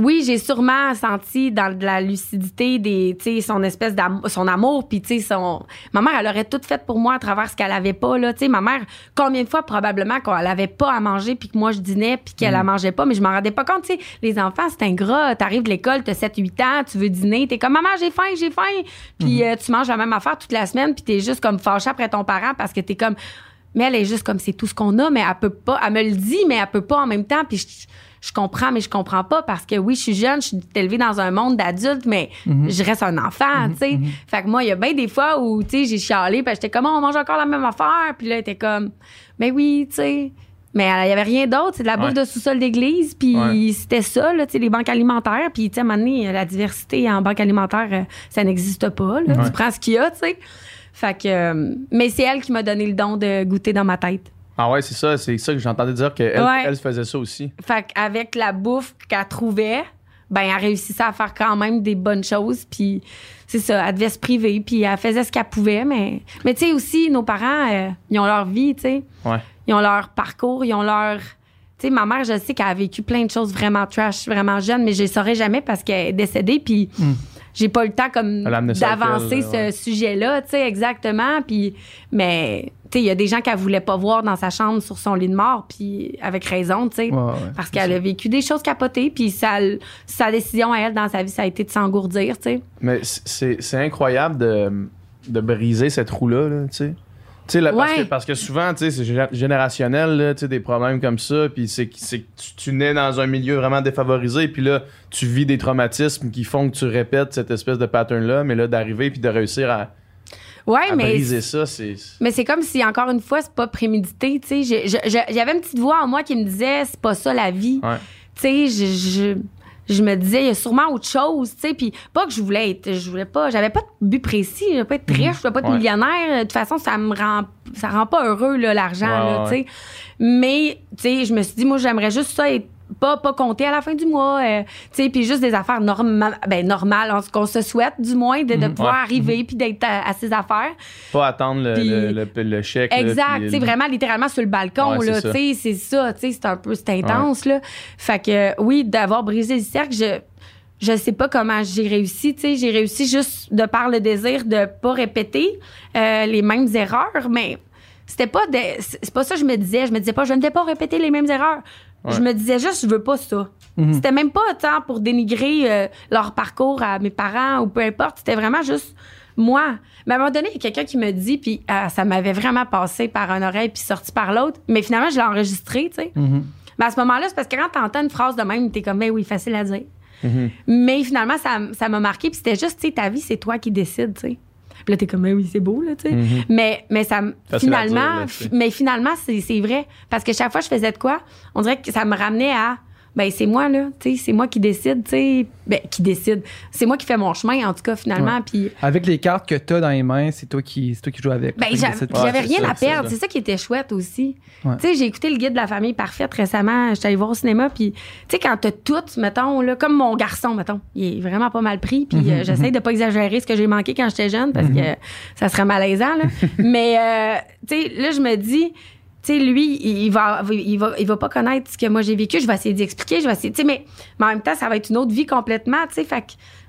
[SPEAKER 4] oui, j'ai sûrement senti dans de la lucidité des, tu sais, son espèce d'amour, son amour, puis tu sais, son, ma mère, elle aurait tout fait pour moi à travers ce qu'elle avait pas là, tu sais, ma mère, combien de fois probablement qu'elle avait pas à manger, puis que moi je dînais, puis qu'elle
[SPEAKER 2] Mm.
[SPEAKER 4] la mangeait pas, mais je m'en rendais pas compte, tu sais, les enfants c'est ingrat, t'arrives de l'école, t'as 7-8 ans, tu veux dîner, t'es comme maman j'ai faim, j'ai faim, puis
[SPEAKER 2] Mm-hmm.
[SPEAKER 4] euh, tu manges la même affaire toute la semaine, puis t'es juste comme fâché après ton parent parce que t'es comme mais elle est juste comme c'est tout ce qu'on a, mais elle peut pas. Elle me le dit, mais elle peut pas en même temps. Puis je, je comprends, mais je comprends pas parce que oui, je suis jeune, je suis élevée dans un monde d'adultes, mais je reste un enfant, tu sais. Fait que moi, il y a bien des fois où, tu sais, j'ai chialé, puis j'étais comme, Oh, on mange encore la même affaire. Puis là, elle était comme, mais oui, tu sais. Mais il y avait rien d'autre, c'est de la bouffe
[SPEAKER 2] Ouais.
[SPEAKER 4] de sous-sol d'église, puis
[SPEAKER 2] Ouais.
[SPEAKER 4] c'était ça, là, tu sais, les banques alimentaires. Puis, tu sais, à un moment donné, la diversité en banque alimentaire, euh, ça n'existe pas, là.
[SPEAKER 2] Ouais.
[SPEAKER 4] Tu prends ce qu'il y a, tu sais. Fait que, euh, mais c'est elle qui m'a donné le don de goûter dans ma tête.
[SPEAKER 2] Ah ouais, c'est ça, c'est ça que j'entendais dire qu'elle
[SPEAKER 4] Ouais.
[SPEAKER 2] elle faisait ça aussi.
[SPEAKER 4] Fait qu'avec la bouffe qu'elle trouvait, ben elle réussissait à faire quand même des bonnes choses. Puis c'est ça, elle devait se priver, puis elle faisait ce qu'elle pouvait. Mais, mais tu sais aussi, nos parents, euh, ils ont leur vie, tu sais.
[SPEAKER 2] Ouais.
[SPEAKER 4] Ils ont leur parcours, ils ont leur... Tu sais, ma mère, je sais qu'elle a vécu plein de choses vraiment trash, vraiment jeune, mais je les saurais jamais parce qu'elle est décédée, puis j'ai pas eu le temps comme d'avancer ce sujet-là, tu sais, exactement. Puis, mais, tu sais, il y a des gens qu'elle voulait pas voir dans sa chambre sur son lit de mort, puis avec raison, tu sais.
[SPEAKER 3] Ouais, ouais,
[SPEAKER 4] parce qu'elle a vécu des choses capotées, puis ça, sa décision à elle dans sa vie, ça a été de s'engourdir, tu sais.
[SPEAKER 2] Mais c'est c'est incroyable de, de briser cette roue-là, là, tu sais. Là, parce,
[SPEAKER 4] Ouais.
[SPEAKER 2] que, parce que souvent, c'est gé- générationnel, là, des problèmes comme ça, puis c'est que tu, tu nais dans un milieu vraiment défavorisé, puis là, tu vis des traumatismes qui font que tu répètes cette espèce de pattern-là, mais là, d'arriver puis de réussir à,
[SPEAKER 4] Ouais,
[SPEAKER 2] à
[SPEAKER 4] mais.
[SPEAKER 2] briser ça, c'est...
[SPEAKER 4] Mais c'est comme si, encore une fois, c'est pas prémédité, tu sais. J'avais une petite voix en moi qui me disait, c'est pas ça la vie.
[SPEAKER 2] Ouais.
[SPEAKER 4] Tu sais, je, je, je me disais, il y a sûrement autre chose, tu sais. Puis pas que je voulais être, je voulais pas, j'avais pas de but précis, je voulais pas être riche, je voulais pas être
[SPEAKER 2] Ouais.
[SPEAKER 4] millionnaire. De toute façon, ça me rend, ça rend pas heureux, là, l'argent,
[SPEAKER 2] ouais.
[SPEAKER 4] tu sais. Mais, tu sais, je me suis dit, moi, j'aimerais juste ça être pas, pas compter à la fin du mois, euh, tu sais, puis juste des affaires normales, ben, normales, en ce qu'on se souhaite, du moins, de, de pouvoir
[SPEAKER 2] Ouais.
[SPEAKER 4] arriver puis d'être à, à ses affaires.
[SPEAKER 2] Pas attendre le, le, le- le chèque.
[SPEAKER 4] Exact, tu sais, vraiment littéralement sur le balcon,
[SPEAKER 2] Ouais,
[SPEAKER 4] là,
[SPEAKER 2] ça.
[SPEAKER 4] tu sais, c'est ça, tu sais, c'est un peu, c'est intense, là. Fait que, oui, d'avoir brisé le cercle, je, je sais pas comment j'ai réussi, tu sais, j'ai réussi juste de par le désir de pas répéter euh, les mêmes erreurs, mais c'était pas c'est pas ça que je me disais, je me disais pas, je ne vais pas répéter les mêmes erreurs. Je me disais juste, je veux pas ça. C'était même pas tant pour dénigrer euh, leur parcours à mes parents ou peu importe. C'était vraiment juste moi. Mais à un moment donné, il y a quelqu'un qui me dit, puis ah, ça m'avait vraiment passé par une oreille puis sorti par l'autre. Mais finalement, je l'ai enregistré, tu sais. Mais à ce moment-là, c'est parce que quand t'entends une phrase de même, t'es comme, ben oui, facile à dire. Mais finalement, ça ça m'a marqué. Puis c'était juste, tu sais, ta vie, c'est toi qui décides, tu sais. Puis là, t'es comme, ben oui, c'est beau, là, tu sais. Mais, mais ça,
[SPEAKER 2] Facile
[SPEAKER 4] finalement,
[SPEAKER 2] dire, là,
[SPEAKER 4] mais finalement, c'est c'est vrai. Parce que chaque fois que je faisais de quoi, on dirait que ça me ramenait à, ben c'est moi, là, tu sais, c'est moi qui décide, tu sais. Ben, qui décide. C'est moi qui fais mon chemin, en tout cas, finalement. Puis
[SPEAKER 3] Avec les cartes que tu as dans les mains, c'est toi qui, c'est toi qui joues avec.
[SPEAKER 4] ben, j'avais rien
[SPEAKER 2] ça,
[SPEAKER 4] à perdre. C'est ça qui était chouette aussi. Tu j'ai écouté le guide de la famille parfaite récemment. J'étais allée voir au cinéma. Puis, tu sais, quand t'as tout, mettons, là, comme mon garçon, mettons, il est vraiment pas mal pris. Puis,
[SPEAKER 3] Mhm,
[SPEAKER 4] euh, j'essaie de pas exagérer ce que j'ai manqué quand j'étais jeune parce que ça serait malaisant, là. Mais, euh, tu sais, là, je me dis, tu sais, lui, il va, il va, pas connaître ce que moi j'ai vécu. Je vais essayer d'expliquer. Je vais essayer, mais, mais en même temps, ça va être une autre vie complètement, tu sais. Fait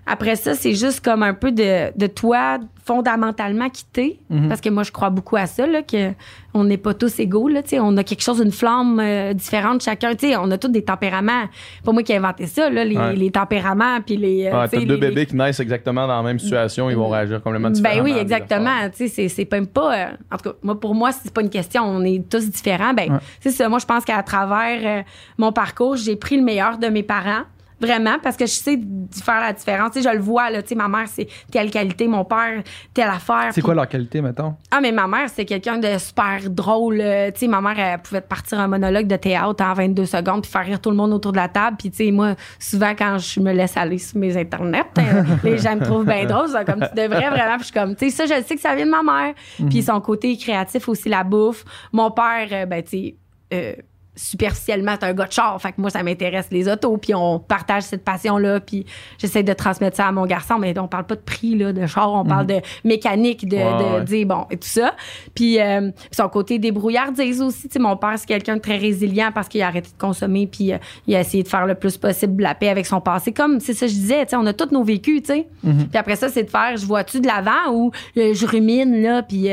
[SPEAKER 4] après ça, c'est juste comme un peu de, de toi fondamentalement quitté. Parce que moi, je crois beaucoup à ça, là, que on n'est pas tous égaux, là, tu sais. On a quelque chose, une flamme euh, différente chacun, tu sais. On a tous des tempéraments. Pas moi qui ai inventé ça, là, les,
[SPEAKER 2] Ouais.
[SPEAKER 4] les tempéraments, puis les. euh,
[SPEAKER 2] Ouais,
[SPEAKER 4] sais,
[SPEAKER 2] t'as deux
[SPEAKER 4] les-
[SPEAKER 2] bébés qui naissent exactement dans la même situation, ils vont réagir complètement différemment.
[SPEAKER 4] ben oui, exactement. c'est même pas. euh, en tout cas, moi, pour moi, c'est pas une question. On est tous différents. Ben,
[SPEAKER 3] Ouais.
[SPEAKER 4] c'est ça. Moi, je pense qu'à travers euh, mon parcours, j'ai pris le meilleur de mes parents. Vraiment, parce que je sais faire la différence. Tu sais, je le vois, là. Tu sais, ma mère, c'est telle qualité, mon père, telle affaire.
[SPEAKER 3] C'est quoi leur qualité, mettons?
[SPEAKER 4] ah, mais ma mère, c'est quelqu'un de super drôle. euh, Tu sais, ma mère, elle pouvait te partir un monologue de théâtre en 22 secondes puis faire rire tout le monde autour de la table. Puis, tu sais, moi, souvent, quand je me laisse aller sur mes internets, euh, les gens me trouvent bien drôle. C'est comme, tu devrais vraiment. Puis, je suis comme, tu sais, ça, je sais que ça vient de ma mère. Puis, son côté créatif aussi, la bouffe. Mon père, euh, ben, tu sais, euh, superficiellement, c'est un gars de char. Fait que moi, ça m'intéresse les autos. Puis on partage cette passion-là. Puis j'essaie de transmettre ça à mon garçon. Mais on parle pas de prix là, de char. On parle de mécanique, de, de
[SPEAKER 2] ouais.
[SPEAKER 4] dire bon, et tout ça. Puis euh, son côté débrouillardise aussi. Tu sais, mon père, c'est quelqu'un de très résilient parce qu'il a arrêté de consommer. Puis euh, il a essayé de faire le plus possible la paix avec son passé. Comme, c'est ça que je disais, tu sais, on a tous nos vécus, tu sais. Puis après ça, c'est de faire, je vois-tu de l'avant ou euh, je rumine, là. Puis.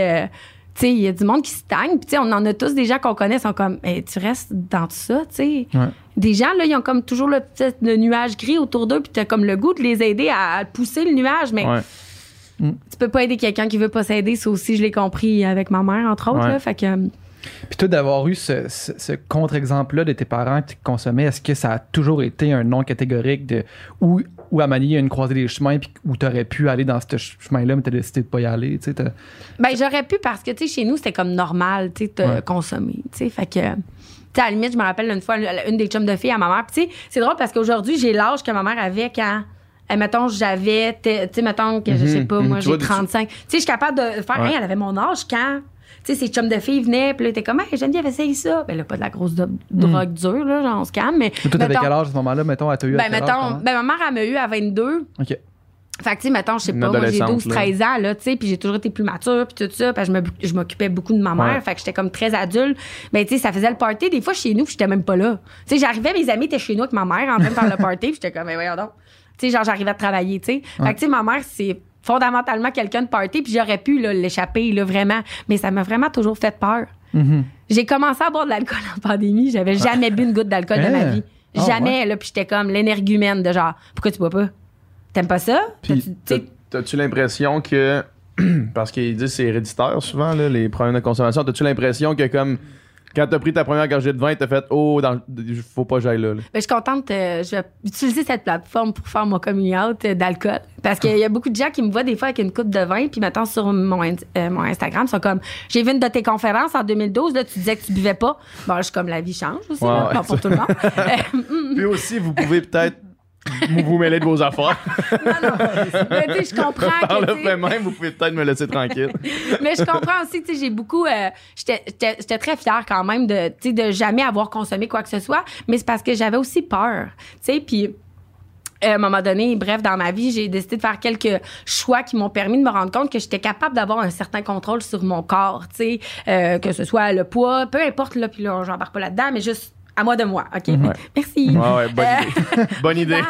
[SPEAKER 4] Sais, il y a du monde qui stagne. Puis, on en a tous des gens qu'on connaît, sont comme, Eh, tu restes dans tout ça, tu sais.
[SPEAKER 3] Ouais.
[SPEAKER 4] Des gens, là, ils ont comme toujours le petit le nuage gris autour d'eux, puis t'as comme le goût de les aider à, à pousser le nuage. Mais
[SPEAKER 2] Ouais.
[SPEAKER 4] tu peux pas aider quelqu'un qui veut pas s'aider. Ça aussi, je l'ai compris avec ma mère, entre autres,
[SPEAKER 2] Ouais.
[SPEAKER 4] là. Fait que, euh,
[SPEAKER 3] Puis toi, d'avoir eu ce, ce- ce contre-exemple-là de tes parents qui consommaient, est-ce que ça a toujours été un non catégorique de où, où à Manier, il y a une croisée des chemins, puis où tu aurais pu aller dans ce chemin-là, mais tu as décidé de pas y aller? Tu sais,
[SPEAKER 4] Ben, j'aurais pu parce que, tu sais, chez nous, c'était comme normal, tu sais, de
[SPEAKER 3] Ouais.
[SPEAKER 4] consommer, tu sais. Fait que, tu sais, à la limite, je me rappelle une fois, une des chums de filles à ma mère. Puis, tu sais, c'est drôle parce qu'aujourd'hui, j'ai l'âge que ma mère avait quand. eh, mettons, j'avais, tu sais, mettons que, je sais pas,
[SPEAKER 2] mhm.
[SPEAKER 4] moi,
[SPEAKER 2] Tu
[SPEAKER 4] j'ai
[SPEAKER 2] vois, tu-
[SPEAKER 4] 35. Tu sais, je suis capable de faire,
[SPEAKER 2] Ouais.
[SPEAKER 4] Hey, elle avait mon âge quand, sais, ces chums de filles venaient, puis là, t'es comme, hey, Geneviève, essaye ça. Ben là, pas de la grosse do- drogue dure, là, genre, on se calme, mais.
[SPEAKER 3] Toi, t'avais quel âge à ce moment-là? Mettons, à t'as eu à
[SPEAKER 4] Ben,
[SPEAKER 3] âge,
[SPEAKER 4] mettons, ben, ma mère, elle m'a eu à 22.
[SPEAKER 3] OK.
[SPEAKER 4] Fait que, tu sais, mettons, je sais pas, moi, j'ai
[SPEAKER 2] adolescente,
[SPEAKER 4] 12, 13 ans, là, tu sais, puis j'ai toujours été plus mature, puis tout ça, parce que je me- je m'occupais beaucoup de ma mère,
[SPEAKER 2] Ouais.
[SPEAKER 4] fait que j'étais comme très adulte. Mais, tu sais, ça faisait le party, des fois, chez nous, puis j'étais même pas là. Tu sais, j'arrivais, mes amis étaient chez nous avec ma mère en train de faire le party, puis j'étais comme, mais voyons donc. Tu sais, genre, j'arrivais à travailler, tu sais. Fait que, tu sais, ma mère, c'est fondamentalement quelqu'un de party, puis j'aurais pu, l'échapper, là, vraiment. Mais ça m'a vraiment toujours fait peur.
[SPEAKER 3] Mhm.
[SPEAKER 4] J'ai commencé à boire de l'alcool en pandémie, j'avais jamais bu une goutte d'alcool de ma
[SPEAKER 3] Hein?
[SPEAKER 4] vie.
[SPEAKER 3] Ah,
[SPEAKER 4] Jamais, là, puis j'étais comme l'énergumène de genre, pourquoi tu bois pas? T'aimes pas ça?
[SPEAKER 2] Puis,
[SPEAKER 4] T'as-tu- tu sais,
[SPEAKER 2] t'as- t'as-tu l'impression que. Parce qu'ils disent que c'est héréditaire souvent, là, les problèmes de consommation. T'as-tu l'impression que, comme. Quand t'as pris ta première gorgée de vin, t'as fait Oh, dans, faut pas que j'aille là. là.
[SPEAKER 4] Ben, je suis contente. euh, je vais utiliser cette plateforme pour faire mon coming out euh, d'alcool. Parce qu'il y a beaucoup de gens qui me voient des fois avec une coupe de vin, puis maintenant sur mon, in- euh, mon Instagram, ils sont comme J'ai vu une de tes conférences en 2012, là, tu disais que tu buvais pas. Bon, je suis comme la vie change aussi,
[SPEAKER 2] Ouais,
[SPEAKER 4] là,
[SPEAKER 2] ouais,
[SPEAKER 4] pas pour tout le monde. Euh,
[SPEAKER 2] Puis aussi, vous pouvez peut-être vous vous mêlez de vos affaires.
[SPEAKER 4] Non, non. Mais tu sais, je comprends
[SPEAKER 2] Par
[SPEAKER 4] que.
[SPEAKER 2] le fait même, vous pouvez peut-être me laisser tranquille.
[SPEAKER 4] mais je comprends aussi, tu sais, j'ai beaucoup. euh, J'étais très fière quand même de, de jamais avoir consommé quoi que ce soit, mais c'est parce que j'avais aussi peur, tu sais, puis. euh, à un moment donné, bref, dans ma vie, j'ai décidé de faire quelques choix qui m'ont permis de me rendre compte que j'étais capable d'avoir un certain contrôle sur mon corps, tu sais, euh, que ce soit le poids, peu importe, là, puis là, j'embarque pas là-dedans, mais juste à moi de moi, OK? Merci.
[SPEAKER 2] Ouais, ouais, bonne
[SPEAKER 4] Euh,
[SPEAKER 2] idée. bonne idée.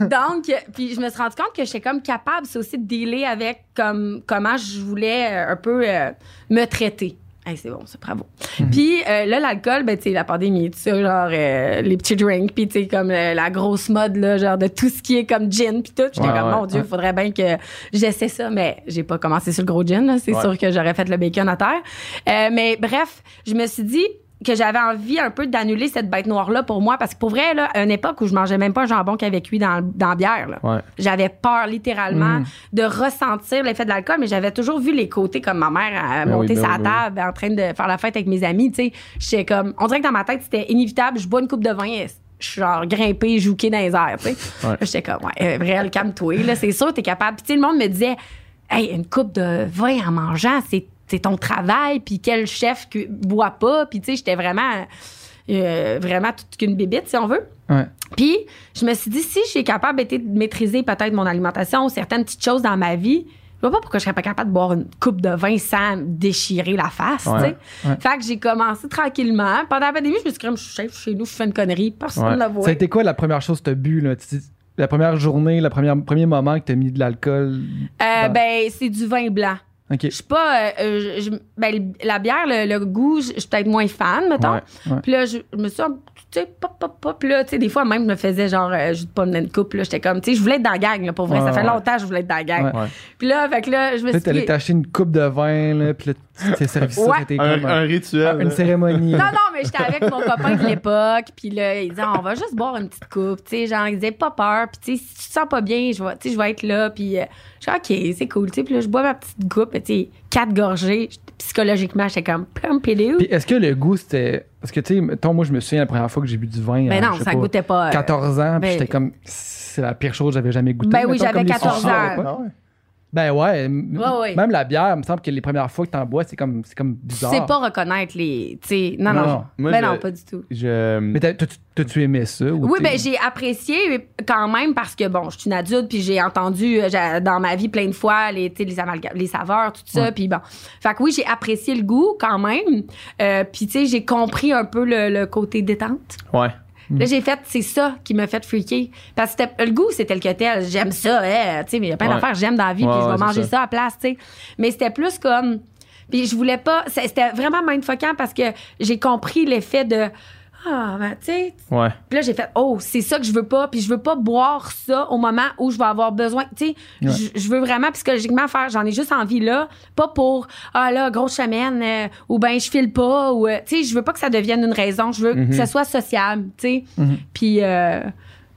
[SPEAKER 4] Donc, puis je me suis rendu compte que j'étais comme capable, c'est aussi de dealer avec comme comment je voulais euh, un peu euh, me traiter. Hey, c'est bon, c'est bravo. Puis euh, là, l'alcool, ben, tu sais, la pandémie, tout ça, genre euh, les petits drinks, puis tu sais, comme euh, la grosse mode, là, genre de tout ce qui est comme gin, puis tout. J'étais
[SPEAKER 2] Ouais,
[SPEAKER 4] comme,
[SPEAKER 2] ouais,
[SPEAKER 4] mon Dieu, faudrait bien que j'essaie ça, mais j'ai pas commencé sur le gros gin, là. C'est
[SPEAKER 2] Ouais.
[SPEAKER 4] sûr que j'aurais fait le bacon à terre. Euh, mais bref, je me suis dit, que j'avais envie un peu d'annuler cette bête noire-là pour moi. Parce que pour vrai, là, à une époque où je mangeais même pas un jambon qu'avec cuit dans, dans la bière, là.
[SPEAKER 2] Ouais.
[SPEAKER 4] J'avais peur littéralement
[SPEAKER 3] Mm.
[SPEAKER 4] de ressentir l'effet de l'alcool, mais j'avais toujours vu les côtés comme ma mère à
[SPEAKER 2] Ben
[SPEAKER 4] monter
[SPEAKER 2] oui, ben
[SPEAKER 4] sa
[SPEAKER 2] oui, ben
[SPEAKER 4] table en train de faire la fête avec mes amis, tu sais. Comme, on dirait que dans ma tête, c'était inévitable. Je bois une coupe de vin, et je suis genre grimpée, jouquée dans les airs, tu sais.
[SPEAKER 2] Ouais.
[SPEAKER 4] J'étais comme, ouais, euh, réel, calme-toi, là, c'est sûr, t'es capable. Puis le monde me disait, hey, une coupe de vin en mangeant, c'est c'est ton travail, puis quel chef que boit pas, puis tu sais, j'étais vraiment, euh, vraiment toute qu'une bébite, si on veut.
[SPEAKER 3] Ouais.
[SPEAKER 4] Puis, je me suis dit, si je suis capable de maîtriser peut-être mon alimentation ou certaines petites choses dans ma vie, je vois pas pourquoi je serais pas capable de boire une coupe de vin sans me déchirer la face,
[SPEAKER 2] Ouais.
[SPEAKER 4] tu sais.
[SPEAKER 3] Ouais.
[SPEAKER 4] Fait que j'ai commencé tranquillement. Pendant la pandémie, je me suis dit, je suis chef chez nous, je fais une connerie, personne ne l'a
[SPEAKER 3] Ça a été quoi la première chose que tu as bu, là? La première journée, le premier, premier moment que tu as mis de l'alcool?
[SPEAKER 4] Euh, ben, c'est du vin blanc. Je suis pas. euh, euh, je- je- ben, la bière, le, le goût, je je suis peut-être moins fan, mettons.
[SPEAKER 2] Ouais,
[SPEAKER 3] ouais.
[SPEAKER 4] Puis là, je, je me suis tu sais, pop, pop, pop. Puis là, tu sais, des fois, même, je me faisais genre, euh, juste pas une coupe. Là, j'étais comme, tu sais, je voulais être dans la gang, là, pour vrai.
[SPEAKER 3] Ouais,
[SPEAKER 4] ça fait longtemps que je voulais être dans la gang. Puis là, fait que là, je me suis
[SPEAKER 3] t'allais
[SPEAKER 4] dit.
[SPEAKER 3] t'acheter une coupe de vin, là, puis là, tu t'es servi ça,
[SPEAKER 4] Ouais.
[SPEAKER 3] c'était
[SPEAKER 2] Un,
[SPEAKER 3] comme
[SPEAKER 2] un rituel.
[SPEAKER 3] une
[SPEAKER 2] là.
[SPEAKER 3] cérémonie.
[SPEAKER 4] Non, non, mais j'étais avec mon copain de l'époque, puis là, il disait, on va juste boire une petite coupe, tu sais, genre, il disait, pas peur, puis tu sais, si tu te sens pas bien, je vais, tu sais, je vais être là, puis euh, je dis, OK, c'est cool, tu sais, puis là, je bois ma petite coupe, tu sais, quatre gorgées, psychologiquement, j'étais comme, pompidou.
[SPEAKER 3] Puis est-ce que le goût, c'était... Parce que, tu sais, mettons, moi, je me souviens la première fois que j'ai bu du vin.
[SPEAKER 4] Ben
[SPEAKER 3] à,
[SPEAKER 4] non,
[SPEAKER 3] je sais
[SPEAKER 4] ça
[SPEAKER 3] pas,
[SPEAKER 4] goûtait pas. euh,
[SPEAKER 3] 14 ans, puis
[SPEAKER 4] ben-
[SPEAKER 3] j'étais comme... C'est la pire chose que j'avais jamais goûté.
[SPEAKER 4] Ben oui, j'avais
[SPEAKER 3] comme les
[SPEAKER 4] 14
[SPEAKER 3] sushis,
[SPEAKER 4] ans.
[SPEAKER 3] Ben ouais, m-
[SPEAKER 4] Ouais, ouais.
[SPEAKER 3] Même la bière, il me semble que les premières fois que t'en bois, c'est comme, c'est comme
[SPEAKER 4] Tu
[SPEAKER 3] bizarre.
[SPEAKER 4] sais pas reconnaître les. Tu non,
[SPEAKER 3] Non,
[SPEAKER 4] non.
[SPEAKER 3] non.
[SPEAKER 2] Moi,
[SPEAKER 4] ben
[SPEAKER 2] je-
[SPEAKER 4] non, pas du tout.
[SPEAKER 2] Je...
[SPEAKER 3] Mais t'as- t'as- t'as-tu aimé ça? ou
[SPEAKER 4] Oui, ben j'ai apprécié quand même parce que bon, je suis une adulte puis j'ai entendu euh, dans ma vie plein de fois les tu les, les saveurs tout ça puis bon. Fait que oui, j'ai apprécié le goût quand même. Euh, puis tu sais, j'ai compris un peu le, le côté détente.
[SPEAKER 2] Ouais.
[SPEAKER 3] Mm.
[SPEAKER 4] Là, j'ai fait c'est ça qui m'a fait freaker parce que c'était- le goût c'était le que tel, j'aime ça hein, tu sais mais il y a plein
[SPEAKER 2] Ouais.
[SPEAKER 4] d'affaires j'aime dans la vie
[SPEAKER 2] Ouais,
[SPEAKER 4] puis je vais
[SPEAKER 2] ouais, c'est
[SPEAKER 4] manger
[SPEAKER 2] ça.
[SPEAKER 4] ça. à place, tu sais. Mais c'était plus comme puis je voulais pas c'est- c'était vraiment mindfuckant parce que j'ai compris l'effet de ah ben tu sais
[SPEAKER 2] Ouais.
[SPEAKER 4] puis là, j'ai fait, oh, c'est ça que je veux pas. Puis je veux pas boire ça au moment où je vais avoir besoin. Tu sais,
[SPEAKER 3] Ouais.
[SPEAKER 4] je- je veux vraiment psychologiquement faire, j'en ai juste envie là. Pas pour, ah là, grosse semaine, euh, ou ben je file pas. Ou, euh, tu sais, je veux pas que ça devienne une raison. Je veux que ça soit sociable, tu sais.
[SPEAKER 3] Mhm.
[SPEAKER 4] Puis, euh,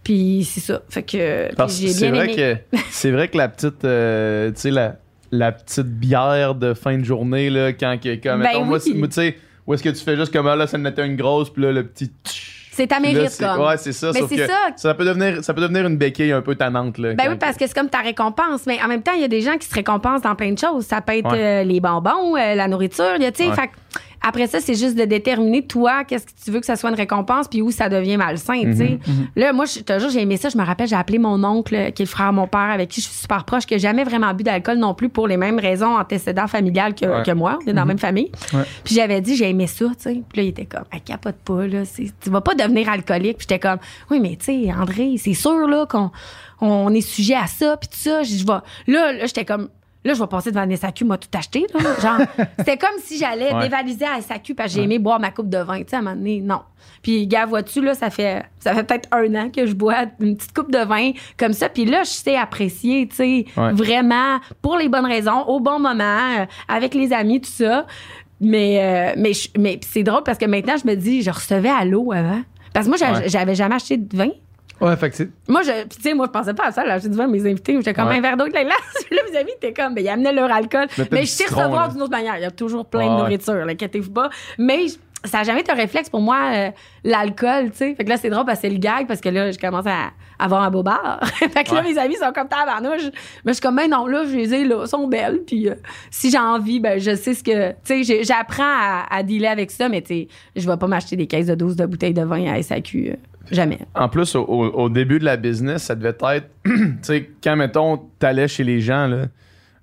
[SPEAKER 4] puis c'est ça. Fait que j'ai
[SPEAKER 2] c'est
[SPEAKER 4] bien
[SPEAKER 2] vrai
[SPEAKER 4] aimé.
[SPEAKER 2] que c'est vrai que la petite euh, tu sais la, la petite bière de fin de journée là quand que comme
[SPEAKER 4] Ben
[SPEAKER 2] mettons, moi
[SPEAKER 4] oui.
[SPEAKER 2] tu sais où est-ce que tu fais juste comme ah, là ça en était une grosse puis là le petit
[SPEAKER 4] C'est ta mérite, comme.
[SPEAKER 2] ouais c'est ça
[SPEAKER 4] Mais
[SPEAKER 2] sauf
[SPEAKER 4] c'est
[SPEAKER 2] que
[SPEAKER 4] ça.
[SPEAKER 2] peut devenir ça peut devenir une béquille un peu tannante là
[SPEAKER 4] Ben oui, parce que c'est comme ta récompense. Mais en même temps, il y a des gens qui se récompensent dans plein de choses. Ça peut être
[SPEAKER 2] Ouais.
[SPEAKER 4] euh, les bonbons, euh, la nourriture. Tu sais,
[SPEAKER 2] Ouais.
[SPEAKER 4] fait que après ça, c'est juste de déterminer, toi, qu'est-ce que tu veux que ça soit une récompense, puis où ça devient malsain, tu sais. Là, moi, je te jure, j'ai aimé ça. Je me rappelle, j'ai appelé mon oncle, euh, qui est le frère de mon père, avec qui je suis super proche, que j'ai jamais vraiment bu d'alcool non plus pour les mêmes raisons antécédents familiales que,
[SPEAKER 2] Ouais.
[SPEAKER 4] que moi. On est dans la même famille.
[SPEAKER 3] Ouais.
[SPEAKER 4] Puis j'avais dit, j'ai aimé ça, tu sais. Puis là, il était comme, ah, capote pas, là. Tu vas pas devenir alcoolique. Puis j'étais comme, oui, mais tu sais, André, c'est sûr, là, qu'on on est sujet à ça, puis tout ça. Je je vais. Là, là j'étais comme, là, je vais passer devant une SAQ, m'a tout acheté, là. Genre, c'était comme si j'allais
[SPEAKER 2] Ouais.
[SPEAKER 4] dévaliser à SAQ parce que j'ai aimé boire ma coupe de vin, tu sais, à un moment donné, non. Puis, gars, vois-tu, là, ça fait, ça fait peut-être un an que je bois une petite coupe de vin comme ça. Puis là, je sais apprécier, tu sais,
[SPEAKER 2] Ouais.
[SPEAKER 4] vraiment, pour les bonnes raisons, au bon moment, euh, avec les amis, tout ça. Mais, euh, mais, je- mais c'est drôle parce que maintenant, je me dis, je recevais à l'eau avant. Parce que moi, j'avais jamais acheté de vin.
[SPEAKER 3] Ouais, fait que.
[SPEAKER 4] Moi, je, tu sais, moi, je pensais pas à ça, là, vin à mes invités. J'étais comme
[SPEAKER 2] Ouais.
[SPEAKER 4] un verre d'eau de la glace. Là, mes amis étaient comme, ben, ils amenaient leur alcool.
[SPEAKER 2] Mais
[SPEAKER 4] je sais recevoir d'une autre manière. Il y a toujours plein
[SPEAKER 2] Ouais,
[SPEAKER 4] de nourriture, là, inquiétez-vous pas. Mais ça n'a jamais été un réflexe pour moi, euh, l'alcool, tu sais. Fait que là, c'est drôle parce que c'est le gag, parce que là, je commence à, avoir un beau bar. fait que là,
[SPEAKER 2] Ouais.
[SPEAKER 4] mes amis sont comme tabarnouche. Mais je suis comme, ben non, là, je les ai, là, sont belles. Puis euh, si j'ai envie, ben je sais ce que. Tu sais, j'ai- j'apprends à, à dealer avec ça, mais tu sais, je vais pas m'acheter des caisses de 12 de bouteilles de vin à SAQ. euh, jamais.
[SPEAKER 2] En plus, au, début de la business, ça devait être, tu sais, quand, mettons, t'allais chez les gens, là,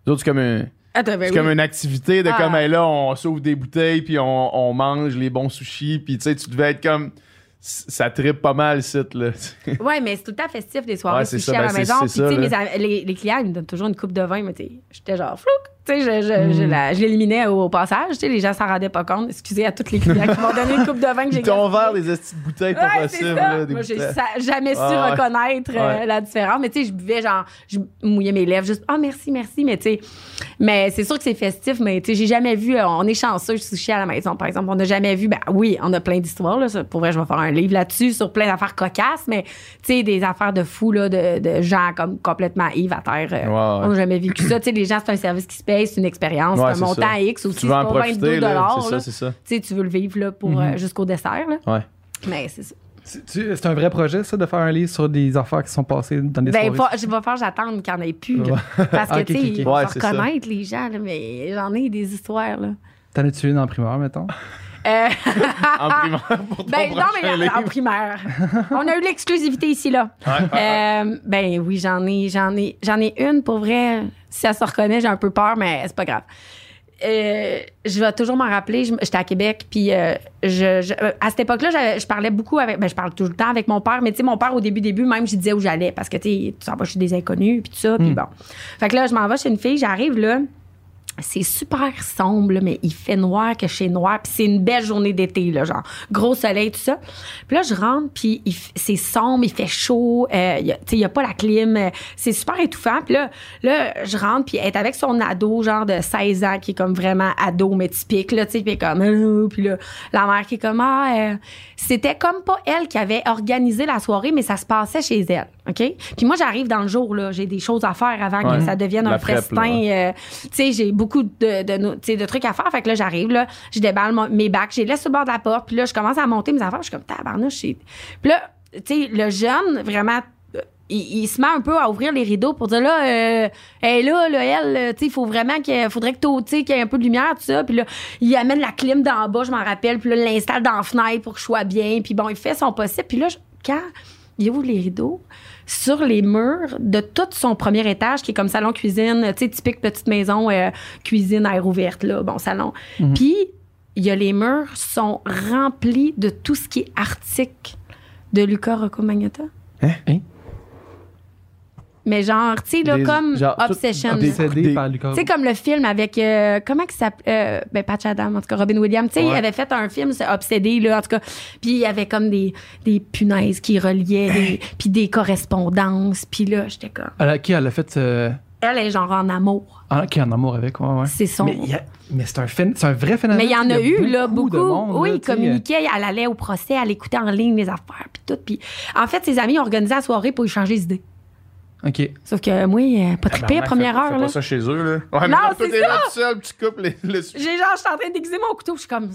[SPEAKER 2] c'est comme un...
[SPEAKER 4] Attends, ben
[SPEAKER 2] C'est
[SPEAKER 4] oui.
[SPEAKER 2] comme une activité de
[SPEAKER 4] Ah.
[SPEAKER 2] comme, hey, là, on s'ouvre des bouteilles, puis on, on mange les bons sushis, puis tu sais, tu devais être comme. Ça tripe pas mal, site, là.
[SPEAKER 4] Ouais, mais c'est tout le temps festif des soirées
[SPEAKER 2] Ouais, c'est
[SPEAKER 4] sushi
[SPEAKER 2] ça,
[SPEAKER 4] à
[SPEAKER 2] ben,
[SPEAKER 4] la
[SPEAKER 2] c'est-
[SPEAKER 4] maison. Puis, tu sais, les, les clients, ils me donnent toujours une coupe de vin, mais tu sais, j'étais genre flouk. Tu sais, je, je, je, je l'éliminais au passage. Tu sais, les gens s'en rendaient pas compte. Excusez à tous les clients qui m'ont donné une coupe de vin que j'ai gaspillée.
[SPEAKER 2] ouvert des de bouteilles pas
[SPEAKER 4] Ouais,
[SPEAKER 2] possibles, là. Des
[SPEAKER 4] Moi, j'ai jamais su
[SPEAKER 2] Ah, ouais.
[SPEAKER 4] reconnaître euh, la différence. Mais tu sais, je buvais genre, je mouillais mes lèvres juste, ah, merci, merci. Mais tu sais, mais c'est sûr que c'est festif, mais tu sais, j'ai jamais vu, euh, on est chanceux, sushi à la maison, par exemple. On n'a jamais vu, ben oui, on a plein d'histoires, là. Pour vrai, je vais faire un livre là-dessus sur plein d'affaires cocasses, mais tu sais, des affaires de fous, là, de, de gens comme complètement Yves à terre. euh,
[SPEAKER 2] ouais.
[SPEAKER 4] On n'a jamais vécu ça. Tu sais, les gens, c'est un service qui se paye, c'est une expérience,
[SPEAKER 2] Ouais,
[SPEAKER 4] un montant
[SPEAKER 2] ça.
[SPEAKER 4] X aussi,
[SPEAKER 2] Tu
[SPEAKER 4] c'est
[SPEAKER 2] veux
[SPEAKER 4] pas
[SPEAKER 2] en
[SPEAKER 4] 22
[SPEAKER 2] profiter, là. C'est ça, c'est ça.
[SPEAKER 4] Tu sais, tu veux le vivre, là, pour, euh, jusqu'au dessert, là.
[SPEAKER 2] Ouais.
[SPEAKER 4] Mais c'est ça.
[SPEAKER 3] C'est un vrai projet, ça, de faire un livre sur des affaires qui sont passées dans des
[SPEAKER 4] Ben,
[SPEAKER 3] soirées?
[SPEAKER 4] pas- je vais faire j'attendre qu'il n'y en ait plus. là. Parce que,
[SPEAKER 3] Ah, ok,
[SPEAKER 4] tu sais,
[SPEAKER 3] ok, ok.
[SPEAKER 4] ils vont
[SPEAKER 2] Ouais, ça.
[SPEAKER 4] reconnaître, les gens, là, mais j'en ai des histoires, là.
[SPEAKER 3] T'en as-tu une en primeur, mettons?
[SPEAKER 4] Euh,
[SPEAKER 2] En primaire pour ton
[SPEAKER 4] ben, non, mais en
[SPEAKER 2] livre.
[SPEAKER 4] primaire. On a eu l'exclusivité ici, là. Euh, ben oui, j'en ai, j'en ai, j'en ai une, pour vrai. Si elle se reconnaît, j'ai un peu peur, mais c'est pas grave. Euh, je vais toujours m'en rappeler. J'étais à Québec, puis euh, je, je- euh, à cette époque-là, je parlais beaucoup avec. Ben, je parle tout le temps avec mon père, mais tu sais, mon père, au début, début, même, je disais où j'allais, parce que tu sais, tu s'en vas chez des inconnus, puis tout ça, puis bon. Fait que là, je m'en vais chez une fille, j'arrive là. C'est super sombre, mais il fait noir que chez noir. Puis c'est une belle journée d'été, là, genre gros soleil, tout ça. Puis là, je rentre, puis c'est sombre, il fait chaud. euh, tu sais, il n'y a pas la clim. euh, c'est super étouffant. Puis là, là, je rentre, puis elle est avec son ado, genre de 16 ans, qui est comme vraiment ado, mais typique, là, tu sais. Puis comme... Euh, puis là, la mère qui est comme... Ah, euh, c'était comme pas elle qui avait organisé la soirée, mais ça se passait chez elle, OK? Puis moi, j'arrive dans le jour, là. J'ai des choses à faire avant
[SPEAKER 2] Ouais.
[SPEAKER 4] que ça devienne un festin.
[SPEAKER 2] là,
[SPEAKER 4] euh, tu sais, j'ai beaucoup de, de, trucs à faire. Fait que là, j'arrive, là, je déballe mes bacs, je les laisse le bord de la porte, puis là, je commence à monter mes affaires, je suis comme, tabarnouche, Puis là, tu sais, le jeune, vraiment, il, se met un peu à ouvrir les rideaux pour dire là, euh, est là, là, elle, tu sais, il faut vraiment qu'il faudrait que tu qu'il y ait un peu de lumière, tout ça. Puis là, il amène la clim d'en bas, je m'en rappelle, puis là, il l'installe dans la fenêtre pour que je sois bien. Puis bon, il fait son possible. Puis là, je- quand il ouvre les rideaux, sur les murs de tout son premier étage, qui est comme salon-cuisine, tu sais, typique petite maison, euh, cuisine, air ouverte, là, bon, salon. Puis, il y a les murs sont remplis de tout ce qui est arctique de Luca Rocco Magnotta.
[SPEAKER 3] Hein?
[SPEAKER 4] Mais genre, tu sais, là,
[SPEAKER 2] Des-
[SPEAKER 4] comme
[SPEAKER 2] genre,
[SPEAKER 4] Obsession.
[SPEAKER 2] des-
[SPEAKER 4] Tu
[SPEAKER 3] Décédé
[SPEAKER 2] des-
[SPEAKER 3] par Lucas.
[SPEAKER 4] sais, comme le film avec. euh, comment il s'appelle euh, Ben, Patch Adam, en tout cas, Robin Williams. Tu sais, il avait fait un film, c'est Obsédé, là, en tout cas. Puis il y avait comme des, des punaises qui reliaient, des- puis des correspondances. Puis là, j'étais comme.
[SPEAKER 3] Elle a- qui elle a fait. euh,
[SPEAKER 4] Elle est genre en amour.
[SPEAKER 3] Ah, qui est en amour avec, ouais, ouais.
[SPEAKER 4] C'est son.
[SPEAKER 3] Mais, a- mais c'est un, phén- c'est un vrai phénomène.
[SPEAKER 4] Mais il y en a, eu, là, beaucoup.
[SPEAKER 3] de monde,
[SPEAKER 4] oui,
[SPEAKER 3] là,
[SPEAKER 4] il
[SPEAKER 3] sais.
[SPEAKER 4] communiquait, elle allait au procès, elle écoutait en ligne les affaires, puis tout. Puis en fait, ses amis ont organisé la soirée pour lui changer les idées.
[SPEAKER 3] OK.
[SPEAKER 4] Sauf que moi, euh, pas trippé à
[SPEAKER 2] Tabarnak,
[SPEAKER 4] première heure, là.
[SPEAKER 2] pas ça chez eux, là. Ouais,
[SPEAKER 4] Non, c'est
[SPEAKER 2] t'es
[SPEAKER 4] ça.
[SPEAKER 2] là tout seul, puis tu coupes les.
[SPEAKER 4] J'ai genre, je suis en train d'aiguiser mon couteau, je suis comme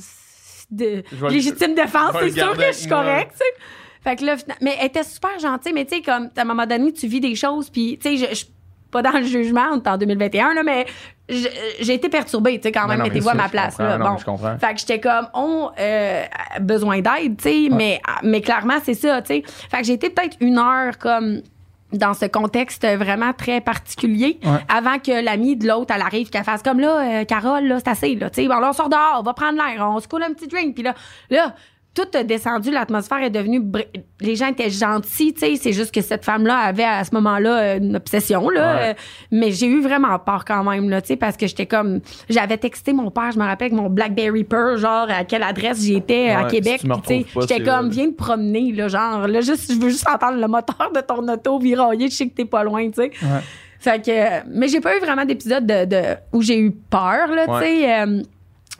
[SPEAKER 4] de
[SPEAKER 2] Je vais le-
[SPEAKER 4] légitime défense, c'est sûr que je suis correcte, tu sais. Fait que là, mais elle était super gentille, mais tu sais, comme, à un moment donné, tu vis des choses, puis tu sais, je je suis pas dans le jugement, on est en 2021, là, mais je- j'ai été perturbée, tu sais, quand même, mettez-vous à ma place, là.
[SPEAKER 2] non,
[SPEAKER 4] bon.
[SPEAKER 2] je comprends.
[SPEAKER 4] Fait que j'étais comme, on euh, a besoin d'aide, tu sais, mais, mais clairement, c'est ça, tu sais. Fait que j'ai été peut-être une heure comme dans ce contexte vraiment très particulier
[SPEAKER 3] Ouais.
[SPEAKER 4] avant que l'amie de l'autre elle arrive qu'elle fasse comme là euh, Carole là c'est assez là tu sais bon là on sort dehors on va prendre l'air on se coule un petit drink puis là là tout a descendu, l'atmosphère est devenue. br- Les gens étaient gentils, tu sais. C'est juste que cette femme-là avait à ce moment-là euh, une obsession, là.
[SPEAKER 2] Ouais.
[SPEAKER 4] Euh, mais j'ai eu vraiment peur quand même, là, tu sais, parce que j'étais comme. J'avais texté mon père, je me rappelle, avec mon Blackberry Pearl, genre, à quelle adresse j'étais à Québec.
[SPEAKER 2] si
[SPEAKER 4] j'étais comme, viens de promener, là, genre, là, juste, je veux juste entendre le moteur de ton auto virailler, je sais que t'es pas loin, tu sais.
[SPEAKER 3] Ouais.
[SPEAKER 4] Fait que, mais j'ai pas eu vraiment d'épisode de, de- où j'ai eu peur, là, tu sais. euh,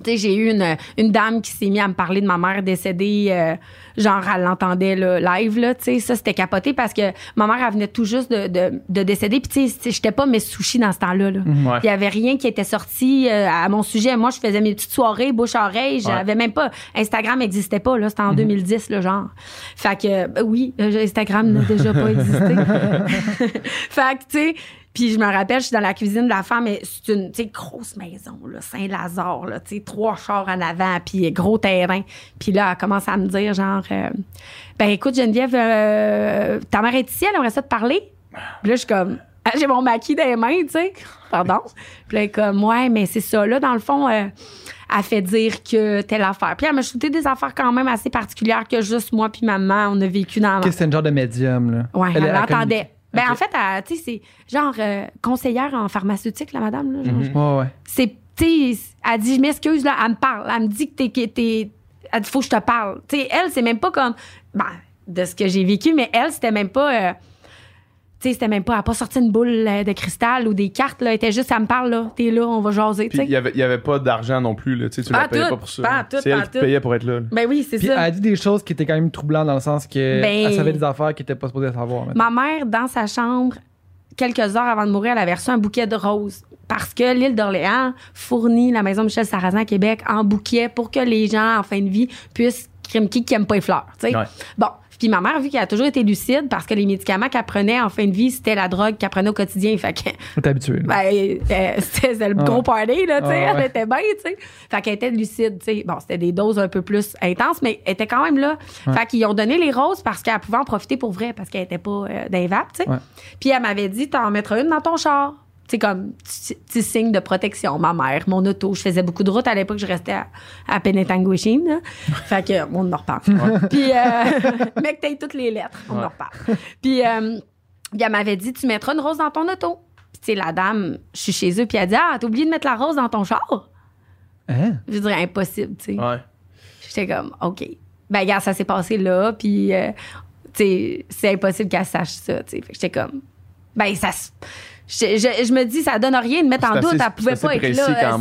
[SPEAKER 4] Tu sais, j'ai eu une, une dame qui s'est mise à me parler de ma mère décédée, euh, genre, elle l'entendait là, live, là, tu sais. Ça, c'était capoté parce que ma mère, elle venait tout juste de, de, de décéder. Puis, tu sais, j'étais pas mes sushis dans ce temps-là. là.
[SPEAKER 2] Ouais.
[SPEAKER 4] Il y avait rien qui était sorti euh, à mon sujet. Moi, je faisais mes petites soirées, bouche-oreille. J'avais même pas... Instagram n'existait pas, là. C'était en 2010, le genre. Fait que, ben oui, euh, Instagram n'a déjà pas existé. fait que, tu sais... Puis je me rappelle, je suis dans la cuisine de la femme, et c'est une grosse maison, Saint-Lazare, là, trois chars en avant, puis gros terrain. Puis là, elle commence à me dire, genre, euh, ben écoute, Geneviève, euh, ta mère est ici, elle aimerait ça te parler. Puis là, je suis comme, ah, j'ai mon maquis dans les mains, tu sais. Pardon. Puis là, elle est comme, ouais, mais c'est ça. Là, dans le fond, euh, elle fait dire que telle affaire. Puis elle m'a shooté des affaires quand même assez particulières que juste moi puis maman, on a vécu dans...
[SPEAKER 3] Ok, c'est une genre de médium, là.
[SPEAKER 4] Ouais, elle,
[SPEAKER 3] a
[SPEAKER 4] l'entendait. Ben, en fait, elle, tu sais, c'est genre euh, conseillère en pharmaceutique, la madame. Là, genre.
[SPEAKER 3] connu- Ouais, ouais.
[SPEAKER 4] C'est, tu sais, elle dit, je m'excuse, là, elle me parle. Elle me dit que t'es, que t'es, elle dit, faut que je te parle. Tu sais, elle, c'est même pas comme, ben, de ce que j'ai vécu, mais elle, c'était même pas, euh, sais, c'était même pas, elle a pas sorti une boule euh, de cristal ou des cartes, là. Elle était juste, elle me parle, là. T'es là, on va jaser, tu
[SPEAKER 2] Puis
[SPEAKER 4] sais.
[SPEAKER 2] il y avait, il y avait pas d'argent non plus, là. Tu sais, tu
[SPEAKER 4] Pas
[SPEAKER 2] la payais
[SPEAKER 4] tout,
[SPEAKER 2] pas pour ça.
[SPEAKER 4] pas tout,
[SPEAKER 2] C'est elle
[SPEAKER 4] pas
[SPEAKER 2] qui
[SPEAKER 4] tout.
[SPEAKER 2] payait pour être là.
[SPEAKER 4] Ben oui, c'est
[SPEAKER 3] Puis
[SPEAKER 4] ça.
[SPEAKER 3] elle a dit des choses qui étaient quand même troublantes dans le sens que
[SPEAKER 4] Ben-
[SPEAKER 3] elle savait des affaires qui étaient pas supposées savoir.
[SPEAKER 4] Ma mère, dans sa chambre, quelques heures avant de mourir, elle avait reçu un bouquet de roses. Parce que l'île d'Orléans fournit la maison Michel Sarrazin à Québec en bouquet pour que les gens, en fin de vie, puissent crime qui aime pas les fleurs. tu sais.
[SPEAKER 2] Ouais.
[SPEAKER 4] Bon. Puis ma mère, vu qu'elle a toujours été lucide, parce que les médicaments qu'elle prenait en fin de vie, c'était la drogue qu'elle prenait au quotidien. Fait que,
[SPEAKER 3] T'es habitué. là.
[SPEAKER 4] ben, euh, c'était c'était le
[SPEAKER 3] Ah.
[SPEAKER 4] gros party, là, tu sais.
[SPEAKER 3] Ah ouais.
[SPEAKER 4] Elle était bien, tu sais. Fait qu'elle était lucide, tu sais. Bon, c'était des doses un peu plus intenses, mais elle était quand même là. Fait qu'ils ont donné les roses parce qu'elle pouvait en profiter pour vrai, parce qu'elle était pas euh, vapes, tu sais.
[SPEAKER 3] Ouais.
[SPEAKER 4] Puis elle m'avait dit, t'en mettras une dans ton char. Tu sais, comme petit petit signe de protection. Ma mère, mon auto. Je faisais beaucoup de route à l'époque. Je restais à, à Penetanguishene. là. Fait que, on en reparle. Puis, euh, mec, t'as toutes les lettres. On en reparle. Puis, euh, puis elle m'avait dit, tu mettras une rose dans ton auto. Puis, tu sais, la dame, je suis chez eux, puis elle dit, ah, t'as oublié de mettre la rose dans ton char?
[SPEAKER 3] Hein?
[SPEAKER 4] Je veux dire, impossible, tu sais.
[SPEAKER 2] Ouais.
[SPEAKER 4] J'étais comme, OK. Ben, regarde, ça s'est passé là, puis, euh, tu sais, c'est impossible qu'elle sache ça, tu sais. Fait que j'étais comme, ben, ça se- Je, je- je me dis, ça donne rien de mettre en doute.
[SPEAKER 2] assez-
[SPEAKER 4] Elle pouvait pas être là. Euh,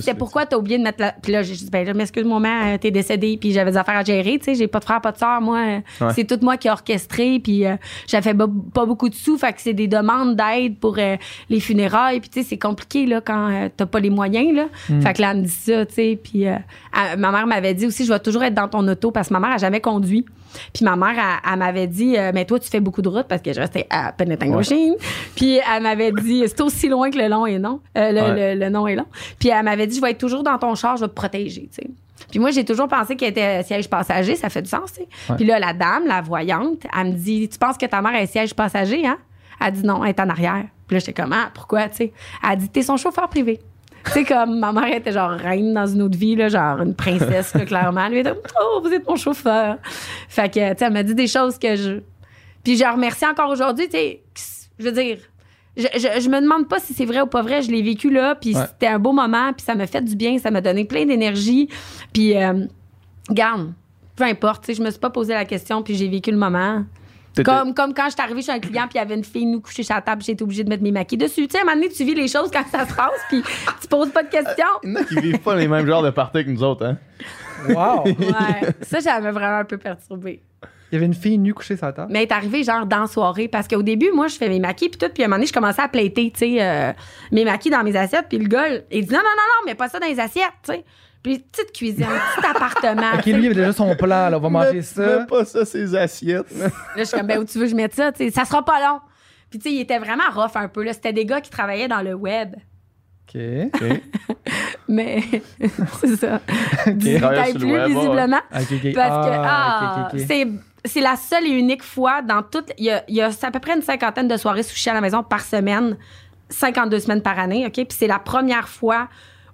[SPEAKER 4] C'était pourquoi t'as oublié de mettre la. Puis là, j'ai dit, ben, là, m'excuse, maman, t'es décédée, puis j'avais des affaires à gérer, tu sais. J'ai pas de frère, pas de soeur. Moi, euh,
[SPEAKER 2] Ouais.
[SPEAKER 4] c'est tout moi qui ai orchestré, puis euh, j'avais pas, pas beaucoup de sous. Fait que c'est des demandes d'aide pour euh, les funérailles. Puis, tu sais, c'est compliqué, là, quand euh, t'as pas les moyens, là. Fait que là, elle me dit ça, tu sais. Puis, euh, ma mère m'avait dit aussi, je vais toujours être dans ton auto parce que ma mère a jamais conduit. Puis ma mère, elle, elle m'avait dit, euh, mais toi, tu fais beaucoup de route parce que je restais à Penetanguishene. Puis elle m'avait dit, c'est aussi loin que le long est long. Euh, le,
[SPEAKER 2] Ouais.
[SPEAKER 4] le- le nom est long. Puis elle m'avait dit, je vais être toujours dans ton char, je vais te protéger, tu sais. Puis moi, j'ai toujours pensé qu'elle était siège passager, ça fait du sens, tu sais.
[SPEAKER 3] Ouais.
[SPEAKER 4] Puis là, la dame, la voyante, elle me dit, tu penses que ta mère est siège passager, hein? Elle dit non, elle est en arrière. Puis là, j'étais comme, ah, pourquoi, tu sais? Elle dit, t'es son chauffeur privé. Tu sais, comme ma mère était genre reine dans une autre vie, là, genre une princesse, là, clairement. Elle lui a dit, oh, vous êtes mon chauffeur. Fait que, tu sais, elle m'a dit des choses que je. Puis je remercie encore aujourd'hui, tu sais. Je veux dire, je, je, je me demande pas si c'est vrai ou pas vrai. Je l'ai vécu là, puis
[SPEAKER 3] Ouais.
[SPEAKER 4] c'était un beau moment, puis ça m'a fait du bien, ça m'a donné plein d'énergie. Puis, euh, garde, peu importe, tu sais, je me suis pas posé la question, puis j'ai vécu le moment. Comme, comme quand je suis arrivée chez un client, puis il y avait une fille nous coucher sur la table, j'ai été obligée de mettre mes maquis dessus. Tu sais, à un moment donné, tu vis les choses quand ça se passe, puis tu poses pas de questions.
[SPEAKER 2] Il y en a qui vivent pas les mêmes genres de parties que nous autres, hein.
[SPEAKER 3] Wow! Il
[SPEAKER 4] Ouais, ça, m'a vraiment un peu perturbée.
[SPEAKER 3] y avait une fille nue couchée sur la table?
[SPEAKER 4] Mais elle est arrivée genre dans la soirée parce qu'au début, moi, je fais mes maquis puis tout, puis à un moment donné, je commençais à plaiter, tu sais, euh, mes maquis dans mes assiettes, puis le gars, il dit non, non, non, non, mais pas ça dans les assiettes, tu sais. Puis petite cuisine, petit appartement.
[SPEAKER 3] Ok, lui, il avait déjà son plan, là. On va manger
[SPEAKER 2] Mets-
[SPEAKER 3] ça.
[SPEAKER 2] mets pas ça, ces assiettes.
[SPEAKER 4] Là, je suis comme, ben, où tu veux que je mette ça? Tu sais, ça sera pas long. Puis, tu sais, il était vraiment rough un peu. Là. C'était des gars qui travaillaient dans le web.
[SPEAKER 3] Ok.
[SPEAKER 4] Mais c'est ça.
[SPEAKER 2] Le
[SPEAKER 4] plus,
[SPEAKER 2] web,
[SPEAKER 4] visiblement.
[SPEAKER 3] Ok, ok.
[SPEAKER 4] Parce que,
[SPEAKER 3] Ah,
[SPEAKER 4] ah,
[SPEAKER 3] ok, ok, ok.
[SPEAKER 4] c'est. C'est la seule et unique fois dans toute. Il y a, il y a à peu près une cinquantaine de soirées sushi à la maison par semaine, 52 semaines par année, OK? Puis c'est la première fois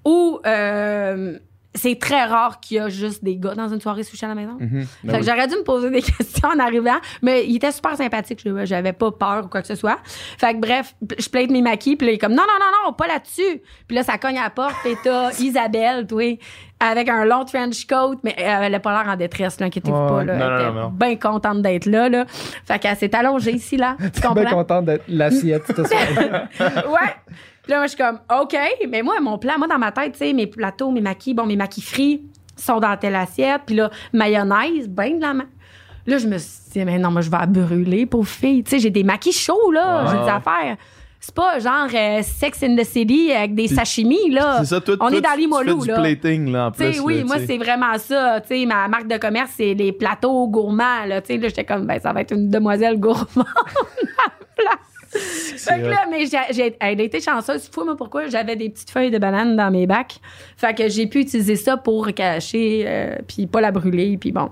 [SPEAKER 4] où euh, c'est très rare qu'il y a juste des gars dans une soirée sushi à la maison.
[SPEAKER 2] Mhm.
[SPEAKER 4] Fait
[SPEAKER 2] Ben
[SPEAKER 4] que
[SPEAKER 2] oui.
[SPEAKER 4] j'aurais dû me poser des questions en arrivant, mais il était super sympathique. Je- J'avais pas peur ou quoi que ce soit. Fait que bref, je plaide mes maquis, puis là, il est comme non, non, non, non, pas là-dessus. Puis là, ça cogne à la porte, et t'as Isabelle, toi, avec un long trench coat, mais euh, elle a pas l'air en détresse, là, inquiétez-vous pas. Là,
[SPEAKER 2] Non,
[SPEAKER 4] elle
[SPEAKER 2] non,
[SPEAKER 4] était bien contente d'être là, là. Fait qu'elle s'est allongée ici, là. Tu
[SPEAKER 3] suis bien
[SPEAKER 4] comprends?
[SPEAKER 3] contente d'être l'assiette
[SPEAKER 4] ouais. Puis là, moi, je suis comme, OK. Mais moi, mon plan, moi, dans ma tête, tu sais, mes plateaux, mes maquis, bon, mes maquis frits sont dans telle assiette. Puis là, mayonnaise, ben de la main. Là, je me suis dit, mais non, moi, je vais la brûler, pauvre fille. Tu sais, j'ai des maquis chauds, là. J'ai des affaires. C'est pas genre euh, Sex in the City avec des sashimi, là.
[SPEAKER 2] C'est ça,
[SPEAKER 4] On est dans
[SPEAKER 2] tu
[SPEAKER 4] l'Imolou,
[SPEAKER 2] fais du
[SPEAKER 4] là.
[SPEAKER 2] plating, là, en
[SPEAKER 4] oui,
[SPEAKER 2] là,
[SPEAKER 4] moi, c'est vraiment ça. Tu sais, ma marque de commerce, c'est les plateaux gourmands, là. Tu sais, là, j'étais comme, ben, ça va être une demoiselle gourmande à la place. Fait que là, mais j'ai, elle a été chanceuse. Fou, moi, pourquoi? J'avais des petites feuilles de banane dans mes bacs. Fait que j'ai pu utiliser ça pour cacher, euh, puis pas la brûler, puis bon.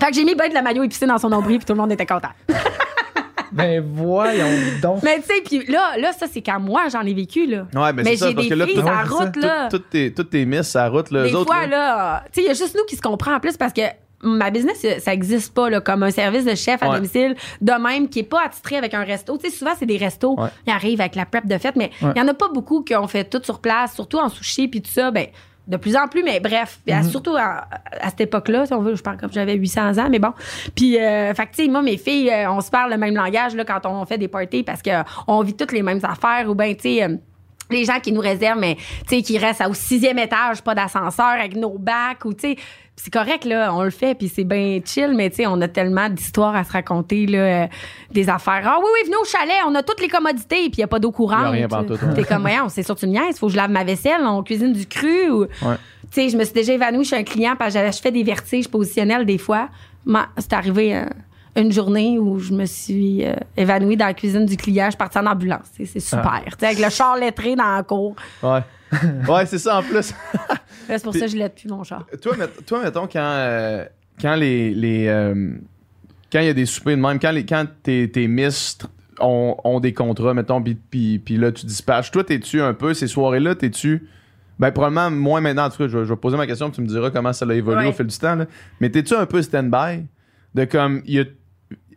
[SPEAKER 4] Fait que j'ai mis ben de la maillot épicé dans son nombril, puis tout le monde était content.
[SPEAKER 3] Ben voyons donc.
[SPEAKER 4] Mais tu sais, puis là, là, ça, c'est quand moi, j'en ai vécu, là.
[SPEAKER 2] Ouais, ben
[SPEAKER 4] Mais
[SPEAKER 2] c'est ça,
[SPEAKER 4] j'ai
[SPEAKER 2] parce
[SPEAKER 4] des
[SPEAKER 2] que là,
[SPEAKER 4] filles
[SPEAKER 2] tout-
[SPEAKER 3] c'est
[SPEAKER 4] route, là.
[SPEAKER 2] toutes tes, toutes tes miss, ça route, là.
[SPEAKER 4] Des
[SPEAKER 2] eux autres,
[SPEAKER 4] fois, là, tu sais, il y a juste nous qui se comprend en plus parce que ma business, ça existe pas là, comme un service de chef à
[SPEAKER 2] Ouais.
[SPEAKER 4] domicile de même qui est pas attitré avec un resto. Tu sais, souvent, c'est des restos.
[SPEAKER 2] Ouais.
[SPEAKER 4] Ils arrivent avec la prep de fête, mais il
[SPEAKER 3] Ouais.
[SPEAKER 4] y en a pas beaucoup qui ont fait tout sur place, surtout en sushi puis tout ça. Ben, de plus en plus, mais bref,
[SPEAKER 2] Mm-hmm.
[SPEAKER 4] surtout à, à cette époque-là, si on veut, je parle comme j'avais 800 ans, mais bon. Puis, euh, fait que, tu sais, moi, mes filles, euh, on se parle le même langage là, quand on fait des parties parce que on vit toutes les mêmes affaires ou ben, tu sais, euh, les gens qui nous réservent, mais tu sais, qui restent au sixième étage, pas d'ascenseur, avec nos bacs, ou tu sais, c'est correct, là, on le fait, puis c'est bien chill, mais tu sais, on a tellement d'histoires à se raconter, là, euh, des affaires. Ah oui, oui, venez au chalet, on a toutes les commodités, puis il n'y a pas d'eau courante.
[SPEAKER 2] Ouais.
[SPEAKER 4] T'es comme, voyons, c'est sûr, tu niaises, faut que je lave ma vaisselle, on cuisine du cru, ou.
[SPEAKER 2] Ouais.
[SPEAKER 4] Tu sais, je me suis déjà évanouie chez un client parce que je fais des vertiges positionnels des fois. C'est arrivé euh, une journée où je me suis euh, évanouie dans la cuisine du client. Je suis partie en ambulance. C'est c'est super. Tu sais, avec le char lettré dans la cour.
[SPEAKER 2] Ouais. ouais, c'est ça en plus.
[SPEAKER 4] C'est pour ça que je l'aide plus, mon char.
[SPEAKER 2] toi, met- toi, mettons, quand, euh, quand les. les euh, quand il y a des soupers de même, quand, les, quand tes, tes miss ont, ont des contrats, mettons, puis- là, tu dispatches, toi, t'es-tu un peu, ces soirées-là, t'es-tu. Ben, probablement moins maintenant, en tout cas, je, vais- je vais poser ma question, puis tu me diras comment ça a évolué
[SPEAKER 4] Ouais.
[SPEAKER 2] au fil du temps, là. Mais t'es-tu un peu stand-by? De comme, il y a-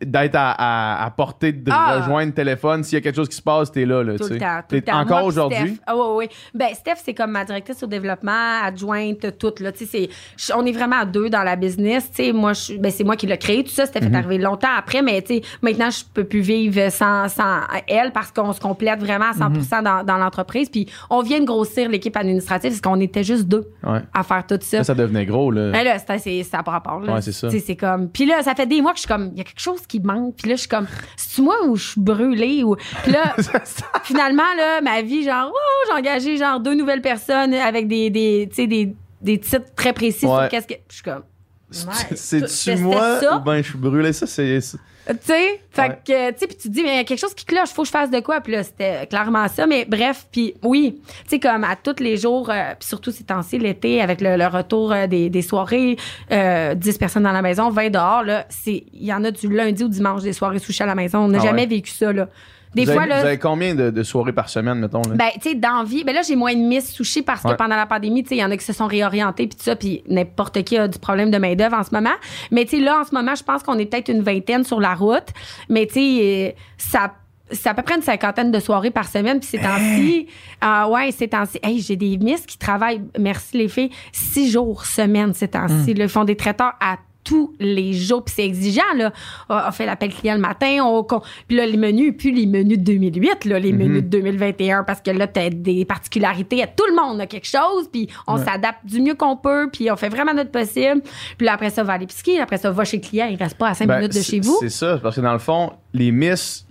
[SPEAKER 2] d'être à, à, à portée de
[SPEAKER 4] Ah.
[SPEAKER 2] rejoindre le téléphone, s'il y a quelque chose qui se passe, t'es là, là,
[SPEAKER 4] Tout
[SPEAKER 2] tu
[SPEAKER 4] le
[SPEAKER 2] sais.
[SPEAKER 4] temps. Tout
[SPEAKER 2] T'es
[SPEAKER 4] le temps.
[SPEAKER 2] encore aujourd'hui?
[SPEAKER 4] Ah oui, oui. Ben, Steph, c'est comme ma directrice au développement, adjointe, tout. Là. Tu sais, c'est- on est vraiment à deux dans la business. Tu sais, moi, ben, c'est moi qui l'ai créé. Tout ça, Steph est arrivé longtemps après, mais tu sais, maintenant, je peux plus vivre sans, sans elle parce qu'on se complète vraiment à 100
[SPEAKER 2] Mhm.
[SPEAKER 4] dans, dans l'entreprise. Puis on vient de grossir l'équipe administrative parce qu'on était juste deux
[SPEAKER 2] Ouais.
[SPEAKER 4] à faire tout ça.
[SPEAKER 2] Là, ça devenait gros, là.
[SPEAKER 4] Mais là, c'est, c'est, ça pas rapport. Là.
[SPEAKER 2] Ouais, c'est ça.
[SPEAKER 4] Tu sais, c'est comme. Puis là, ça fait des mois que je suis comme, il y a quelque chose qui manque. Puis là, je suis comme, c'est-tu moi ou je suis brûlée? Ou... Puis là, finalement, là, ma vie, genre, oh, j'ai engagé genre deux nouvelles personnes avec des, des, tu des, des titres très précis
[SPEAKER 2] Ouais.
[SPEAKER 4] sur qu'est-ce que. Je suis comme.
[SPEAKER 2] C'est-tu
[SPEAKER 4] c'était
[SPEAKER 2] moi
[SPEAKER 4] ça?
[SPEAKER 2] ou ben je suis brûlé? Ça, c'est.
[SPEAKER 4] Tu sais, fait
[SPEAKER 2] Ouais.
[SPEAKER 4] que, tu sais, puis tu te dis, mais il y a quelque chose qui cloche, faut que je fasse de quoi? Puis là, c'était clairement ça. Mais bref, puis oui, tu sais, comme à tous les jours, euh, puis surtout ces temps-ci, l'été, avec le, le retour euh, des, des soirées, euh, 10 personnes dans la maison, 20 dehors, là, c'est, il y en a du lundi au dimanche, des soirées sushi à la maison. On n'a
[SPEAKER 2] Ah
[SPEAKER 4] jamais
[SPEAKER 2] ouais?
[SPEAKER 4] vécu ça, là. Des
[SPEAKER 2] vous,
[SPEAKER 4] fois,
[SPEAKER 2] avez,
[SPEAKER 4] là.
[SPEAKER 2] vous avez combien de, de soirées par semaine, mettons? Là?
[SPEAKER 4] Ben, tu sais, d'envie. Ben là, j'ai moins de miss sushi parce que
[SPEAKER 2] Ouais.
[SPEAKER 4] pendant la pandémie, tu sais, il y en a qui se sont réorientés puis tout ça, puis n'importe qui a du problème de main-d'œuvre en ce moment. Mais tu sais, là, en ce moment, je pense qu'on est peut-être une vingtaine sur la route. Mais tu sais, euh, ça. C'est à peu près une cinquantaine de soirées par semaine. Puis ces temps-ci, ah ouais, ces temps-ci, hey, j'ai des miss qui travaillent, merci les filles, six jours semaine ces temps-ci. là. Ils font des traiteurs à tous les jours. Puis c'est exigeant, là. On fait l'appel client le matin. On, puis là, les menus, puis les menus de 2008, là, les menus de 2021, parce que là, t'as des particularités. Tout le monde a quelque chose, puis on s'adapte du mieux qu'on peut, puis on fait vraiment notre possible. Puis là, après ça, va à l'épicerie. Après ça, va chez le client. Il reste pas à cinq
[SPEAKER 2] Ben,
[SPEAKER 4] minutes de chez vous.
[SPEAKER 2] C'est ça, parce que dans le fond, les miss,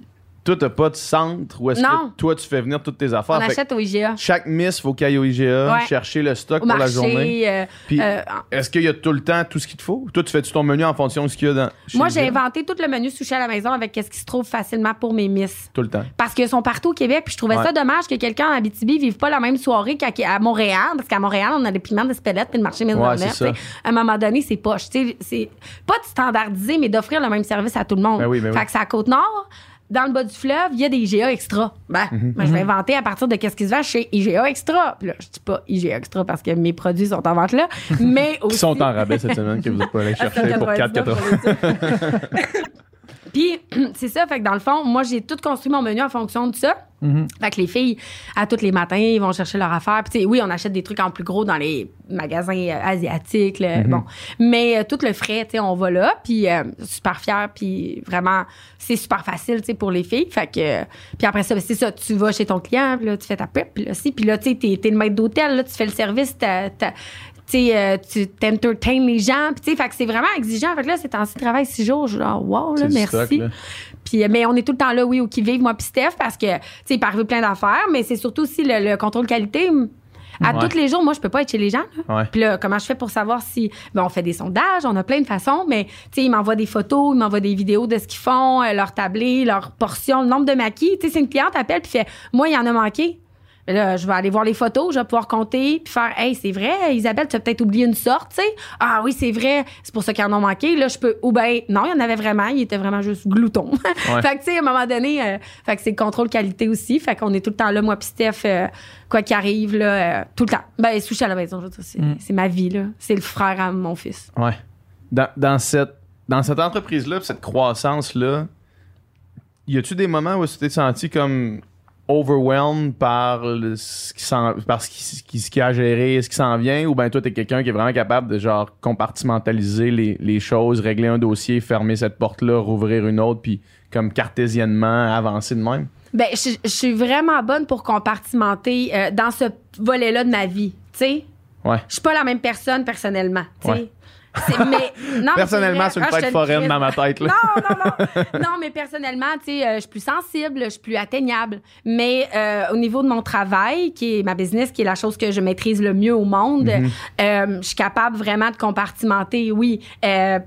[SPEAKER 2] toi, t'as pas de centre où est-ce que toi, tu fais venir toutes tes affaires.
[SPEAKER 4] On
[SPEAKER 2] Fait
[SPEAKER 4] achète au IGA.
[SPEAKER 2] chaque miss, faut qu'il aille au IGA,
[SPEAKER 4] Ouais.
[SPEAKER 2] chercher le stock
[SPEAKER 4] Au
[SPEAKER 2] pour la
[SPEAKER 4] marché.
[SPEAKER 2] journée.
[SPEAKER 4] euh,
[SPEAKER 2] Puis,
[SPEAKER 4] euh,
[SPEAKER 2] est-ce qu'il y a tout le temps tout ce qu'il te faut? Toi, tu fais-tu ton menu en fonction de ce qu'il y a dans. chez
[SPEAKER 4] moi, j'ai inventé tout le menu sushi à la maison avec ce qui se trouve facilement pour mes miss.
[SPEAKER 2] Tout le temps.
[SPEAKER 4] Parce qu'ils sont partout au Québec. Puis je trouvais
[SPEAKER 2] Ouais.
[SPEAKER 4] ça dommage que quelqu'un en Abitibi vive pas la même soirée qu'à Montréal. Parce qu'à Montréal, on a les piments d'Espelette puis le marché
[SPEAKER 2] c'est ça.
[SPEAKER 4] sais. À un moment donné, c'est poche. Tu sais, C'est pas de standardiser, mais d'offrir le même service à tout le monde.
[SPEAKER 2] Ben oui, ben
[SPEAKER 4] fait que c'est à Côte-Nord. Dans le bas du fleuve, il y a des IGA extra. Ben,
[SPEAKER 2] Mhm.
[SPEAKER 4] ben, je vais inventer à partir de qu'est-ce qui se vend chez IGA extra. Puis là, je dis pas IGA extra parce que mes produits sont en vente là, mais aussi
[SPEAKER 2] Qui sont en rabais cette semaine que vous n'êtes pas allé
[SPEAKER 4] à
[SPEAKER 2] chercher pour 4,99.
[SPEAKER 4] 7,99 pour les dire. Puis, c'est ça. Fait que dans le fond, moi, j'ai tout construit mon menu en fonction de ça.
[SPEAKER 3] Mhm.
[SPEAKER 4] Fait que les filles, à tous les matins, ils vont chercher leur affaire. Puis, oui, on achète des trucs en plus gros dans les magasins euh, asiatiques. là, Bon. Mais euh, tout le frais, tu sais, on va là. Puis, euh, super fière. Puis, vraiment, c'est super facile, tu sais, pour les filles. Fait que, puis après ça, ben, c'est ça. Tu vas chez ton client, puis là, tu fais ta prep. Puis là, si. Puis là, tu sais, t'es, t'es le maître d'hôtel, là, tu fais le service, t'as- t'as- euh, tu t'entertains les gens. Puis, tu sais, fait que c'est vraiment exigeant. Fait que là, c'est en travail six jours. Je suis genre, wow, là, merci.
[SPEAKER 2] stock, là.
[SPEAKER 4] Puis, euh, mais on est tout le temps là, oui, au qui-vive, moi puis Steph, parce que, tu sais, il peut arriver plein d'affaires, mais c'est surtout aussi le, le contrôle qualité. À
[SPEAKER 2] Ouais.
[SPEAKER 4] tous les jours, moi, je peux pas être chez les gens. là.
[SPEAKER 2] Ouais.
[SPEAKER 4] Puis là, comment je fais pour savoir si. Ben, on fait des sondages, on a plein de façons, mais, tu sais, ils m'envoient des photos, ils m'envoient des vidéos de ce qu'ils font, euh, leur tablé, leur portion, le nombre de maquis. Tu sais, c'est une cliente appelle puis fait Moi, il y en a manqué. Mais Là, je vais aller voir les photos, je vais pouvoir compter, puis faire Hey, c'est vrai, Isabelle, tu as peut-être oublié une sorte, tu sais. Ah oui, c'est vrai, c'est pour ça qu'ils en ont manqué. Là, je peux. Ou ben, non, il y en avait vraiment, il était vraiment juste glouton. fait que, tu sais, à un moment donné, euh, fait que c'est le contrôle qualité aussi. Fait qu'on est tout le temps là, moi, puis Steph, euh, quoi qu'il arrive, là, euh, tout le temps. Ben, sushi à la maison, je veux dire, c'est, c'est ma vie, là. C'est le frère à mon fils.
[SPEAKER 2] Ouais. Dans, dans cette, dans cette entreprise-là, cette croissance-là, y a-tu des moments où tu t'es senti comme overwhelmed par le- ce qui s'en, par ce qui, ce qui, ce qui a géré, ce qui s'en vient, ou ben toi t'es quelqu'un qui est vraiment capable de genre compartimentaliser les, les choses, régler un dossier, fermer cette porte-là, rouvrir une autre, puis comme cartésiennement avancer de même?
[SPEAKER 4] Ben, je, je suis vraiment bonne pour compartimenter euh, dans ce volet-là de ma vie, tu sais?
[SPEAKER 2] Ouais.
[SPEAKER 4] Je suis pas la même personne personnellement, tu sais?
[SPEAKER 2] Ouais.
[SPEAKER 4] C'est- mais, non,
[SPEAKER 2] Personnellement, c'est une
[SPEAKER 4] ah,
[SPEAKER 2] tête foraine dans ma tête, là.
[SPEAKER 4] Non, non, non. non, mais personnellement, tu sais, euh, je suis plus sensible, je suis plus atteignable. Mais euh, au niveau de mon travail, qui est ma business, qui est la chose que je maîtrise le mieux au monde,
[SPEAKER 2] Mhm.
[SPEAKER 4] euh, je suis capable vraiment de compartimenter, oui.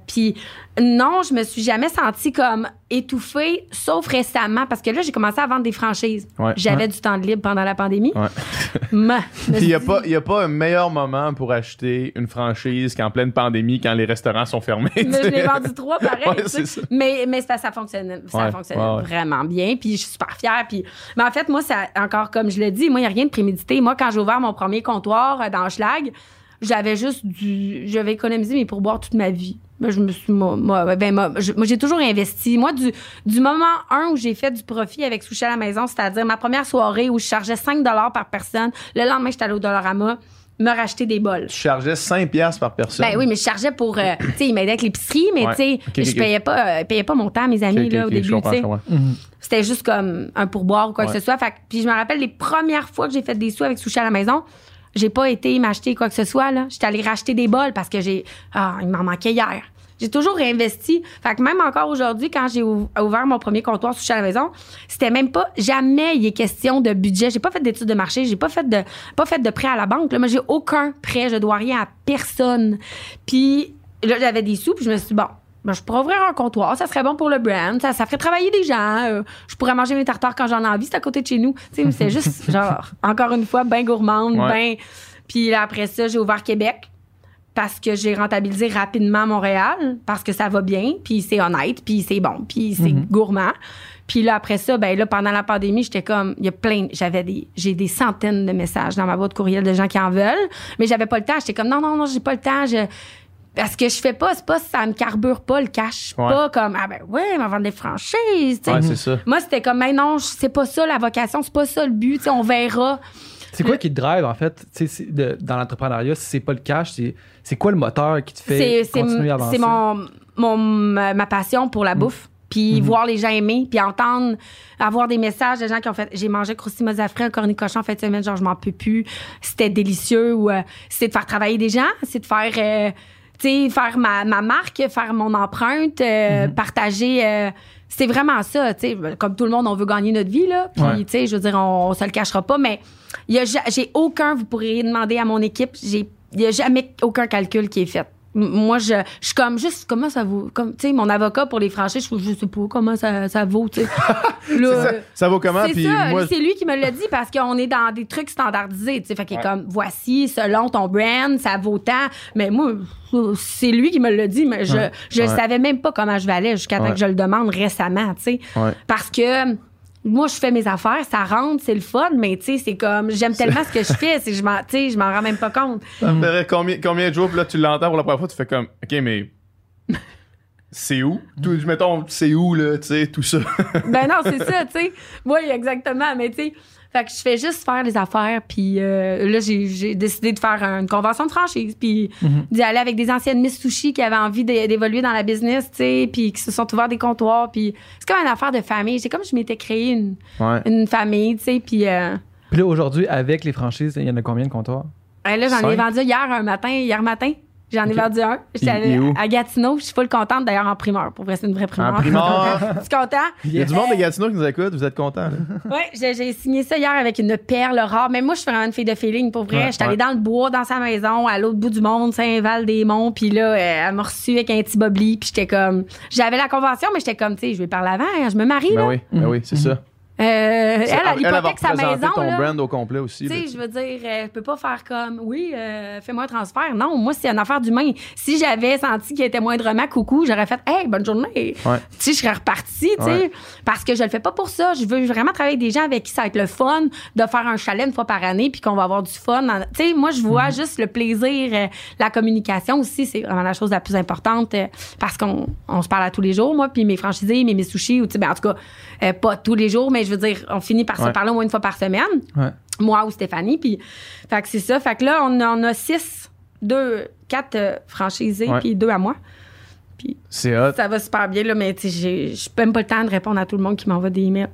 [SPEAKER 4] Puis non, je me suis jamais sentie comme étouffée, sauf récemment, parce que là, j'ai commencé à vendre des franchises.
[SPEAKER 2] Ouais.
[SPEAKER 4] J'avais du temps de libre pendant la pandémie.
[SPEAKER 2] Ouais. Il n'y a,
[SPEAKER 4] suis
[SPEAKER 2] pas- y a pas un meilleur moment pour acheter une franchise qu'en pleine pandémie, quand les restaurants sont fermés.
[SPEAKER 4] Mais je l'ai vendu trois pareil.
[SPEAKER 2] Ouais, ça.
[SPEAKER 4] Mais, mais ça, ça fonctionnait, ça
[SPEAKER 2] Ouais,
[SPEAKER 4] fonctionnait
[SPEAKER 2] ouais,
[SPEAKER 4] vraiment bien. Puis je suis super fière. Puis, mais en fait, moi, ça, encore comme je le dis, moi, il n'y a rien de prémédité. Moi, quand j'ai ouvert mon premier comptoir euh, dans Schlag, j'avais juste du. J'avais économisé mes pourboires toute ma vie. Ben, je me suis. Moi, moi, ben, moi, j'ai toujours investi. Moi, du, du moment un où j'ai fait du profit avec Sushi à la maison, c'est-à-dire ma première soirée où je chargeais 5 par personne, le lendemain, j'étais allée au Dollarama me racheter des bols.
[SPEAKER 2] Tu chargeais 5 piastres par personne.
[SPEAKER 4] Ben oui, mais je chargeais pour. euh, tu sais, il m'aidait avec l'épicerie, mais
[SPEAKER 2] Ouais.
[SPEAKER 4] tu sais, je
[SPEAKER 2] ok.
[SPEAKER 4] payais pas, euh, payais pas mon temps à mes amis, là, au début, tu sais.
[SPEAKER 2] comprends.
[SPEAKER 4] C'était juste comme un pourboire ou quoi
[SPEAKER 2] Ouais.
[SPEAKER 4] que ce soit. Fait puis je me rappelle les premières fois que j'ai fait des sous avec Sushi à la maison, j'ai pas été m'acheter quoi que ce soit, là. J'étais allée racheter des bols parce que j'ai. Ah, il m'en manquait hier. J'ai toujours réinvesti. Fait que même encore aujourd'hui, quand j'ai ou- ouvert mon premier comptoir Sushi à la maison, c'était même pas. Jamais il est question de budget. J'ai pas fait d'études de marché. J'ai pas fait de, pas fait de prêt à la banque. Là. Moi, j'ai aucun prêt. Je dois rien à personne. Puis là, j'avais des sous, puis je me suis dit, bon, ben, je pourrais ouvrir un comptoir, ça serait bon pour le brand, ça, ça ferait travailler des gens, euh, je pourrais manger mes tartares quand j'en ai envie, c'est à côté de chez nous. C'est juste, genre, encore une fois, bien gourmande,
[SPEAKER 2] Ouais.
[SPEAKER 4] ben. Puis là, après ça, j'ai ouvert Québec parce que j'ai rentabilisé rapidement Montréal, parce que ça va bien, puis c'est honnête, puis c'est bon, puis c'est gourmand. Puis là, après ça, ben là, pendant la pandémie, j'étais comme, il y a plein, j'avais des, j'ai des centaines de messages dans ma boîte courriel de gens qui en veulent, mais j'avais pas le temps. J'étais comme, non, non, non, j'ai pas le temps. Je, parce que je fais pas, c'est pas, ça me carbure pas le cash.
[SPEAKER 2] Ouais.
[SPEAKER 4] Pas comme, ah ben ouais, on va vendre des franchises, tu sais.
[SPEAKER 2] Ouais, c'est ça.
[SPEAKER 4] Moi, c'était comme, mais non, c'est pas ça la vocation, c'est pas ça le but, tu sais, on verra.
[SPEAKER 3] C'est quoi qui te drive, en fait, de- dans l'entrepreneuriat? Si c'est pas le cash, c'est, quoi le moteur qui te fait continuer à avancer?
[SPEAKER 4] c'est mon, mon ma passion pour la bouffe. Puis voir les gens aimer, puis entendre, avoir des messages de gens qui ont fait j'ai mangé croustilles frais, un cornet de cochon en fin de semaine, genre je m'en peux plus, c'était délicieux ou euh, c'est de faire travailler des gens, c'est de faire euh, tu sais faire ma, ma marque, faire mon empreinte, euh, partager euh, c'est vraiment ça, tu sais, comme tout le monde on veut gagner notre vie là, puis
[SPEAKER 3] Ouais.
[SPEAKER 4] tu sais, je veux dire on, on se le cachera pas mais il y a j'ai aucun vous pourriez demander à mon équipe, j'ai il y a jamais aucun calcul qui est fait. Moi, je, je suis comme juste, comment ça vaut? Comme, tu sais, mon avocat pour les franchises, je, je sais pas comment ça, ça vaut, tu sais.
[SPEAKER 2] Ça, ça vaut comment?
[SPEAKER 4] c'est
[SPEAKER 2] moi,
[SPEAKER 4] c'est lui qui me l'a dit parce qu'on est dans des trucs standardisés, tu sais. Fait qu'il est comme, voici, selon ton brand, ça vaut tant. Mais moi, c'est lui qui me l'a dit, mais je,
[SPEAKER 3] Ouais.
[SPEAKER 4] je
[SPEAKER 2] Ouais.
[SPEAKER 4] savais même pas comment je valais jusqu'à temps que je le demande récemment, tu sais. Parce que, moi, je fais mes affaires, ça rentre, c'est le fun, mais tu sais, c'est comme, j'aime tellement ce que je fais, c'est je m'en, tu sais, je m'en rends même pas compte.
[SPEAKER 2] ça me ferait combien, combien de jours, puis là, tu l'entends pour la première fois, tu fais comme, OK, mais c'est où? Tout, mettons, c'est où, là, tu sais, tout ça?
[SPEAKER 4] ben non, c'est ça, tu sais. Oui, exactement. Mais tu sais, fait que je fais juste faire les affaires. Puis euh, là, j'ai, j'ai décidé de faire une convention de franchise. Puis
[SPEAKER 3] Mhm.
[SPEAKER 4] d'y aller avec des anciennes Miss Sushi qui avaient envie d'é- d'évoluer dans la business, tu sais. Puis qui se sont ouverts des comptoirs. Puis c'est comme une affaire de famille. C'est comme je m'étais créé une,
[SPEAKER 2] Ouais.
[SPEAKER 4] une famille, tu sais. Puis euh,
[SPEAKER 3] Puis là, aujourd'hui, avec les franchises, il y en a combien de comptoirs?
[SPEAKER 4] là, j'en ai vendu hier un matin. Hier matin. J'en ai
[SPEAKER 3] Ok.
[SPEAKER 4] vendu un. J'étais
[SPEAKER 2] où?
[SPEAKER 4] à Gatineau. Je suis full contente d'ailleurs en primeur. Pour vrai, c'est une vraie primeur.
[SPEAKER 2] En primeur?
[SPEAKER 4] tu es content?
[SPEAKER 2] Il y a du monde de Gatineau qui nous écoute, vous êtes contents, là?
[SPEAKER 4] Oui, j'ai j'ai signé ça hier avec une perle rare. Mais moi, je suis vraiment une fille de feeling. Pour vrai,
[SPEAKER 3] Ouais,
[SPEAKER 4] j'étais allée
[SPEAKER 2] ouais.
[SPEAKER 4] dans le bois, dans sa maison, à l'autre bout du monde, Saint-Val-des-Monts. Puis là, euh, elle m'a reçu avec un petit bobli. Puis j'étais comme... J'avais la convention, mais j'étais comme, tu sais, je vais parler avant. hein, Je me marie,
[SPEAKER 2] Ben
[SPEAKER 4] là.
[SPEAKER 2] oui, ben oui, c'est ça.
[SPEAKER 4] Euh, elle, elle,
[SPEAKER 2] elle
[SPEAKER 4] hypothèque sa maison,
[SPEAKER 2] ton
[SPEAKER 4] là.
[SPEAKER 2] brand au complet aussi.
[SPEAKER 4] Tu sais, je veux dire, euh, je peux pas faire comme, oui, euh, fais-moi un transfert. Non, moi, c'est une affaire d'humain. Si j'avais senti qu'il était moindrement coucou, j'aurais fait, hey, bonne journée.
[SPEAKER 2] Ouais.
[SPEAKER 4] Tu sais, je serais repartie, tu sais,
[SPEAKER 2] Ouais.
[SPEAKER 4] parce que je le fais pas pour ça. Je veux vraiment travailler avec des gens avec qui ça va être le fun de faire un chalet une fois par année puis qu'on va avoir du fun. Tu sais, moi, je vois
[SPEAKER 2] Mhm.
[SPEAKER 4] juste le plaisir, euh, la communication aussi, c'est vraiment la chose la plus importante euh, parce qu'on on se parle à tous les jours, moi, puis mes franchisés, mes, mes sushis, ou tu sais, ben, en tout cas, euh, pas tous les jours, mais je veux dire, on finit par se
[SPEAKER 2] Ouais.
[SPEAKER 4] parler au moins une fois par semaine
[SPEAKER 3] Ouais.
[SPEAKER 4] moi ou Stéphanie. Puis, fait que c'est ça. Fait que là, on en a six, deux, quatre euh, franchisés, puis deux à moi.
[SPEAKER 2] C'est hot.
[SPEAKER 4] Ça va super bien, là, mais tu sais, j'ai j'ai même pas le temps de répondre à tout le monde qui m'envoie des emails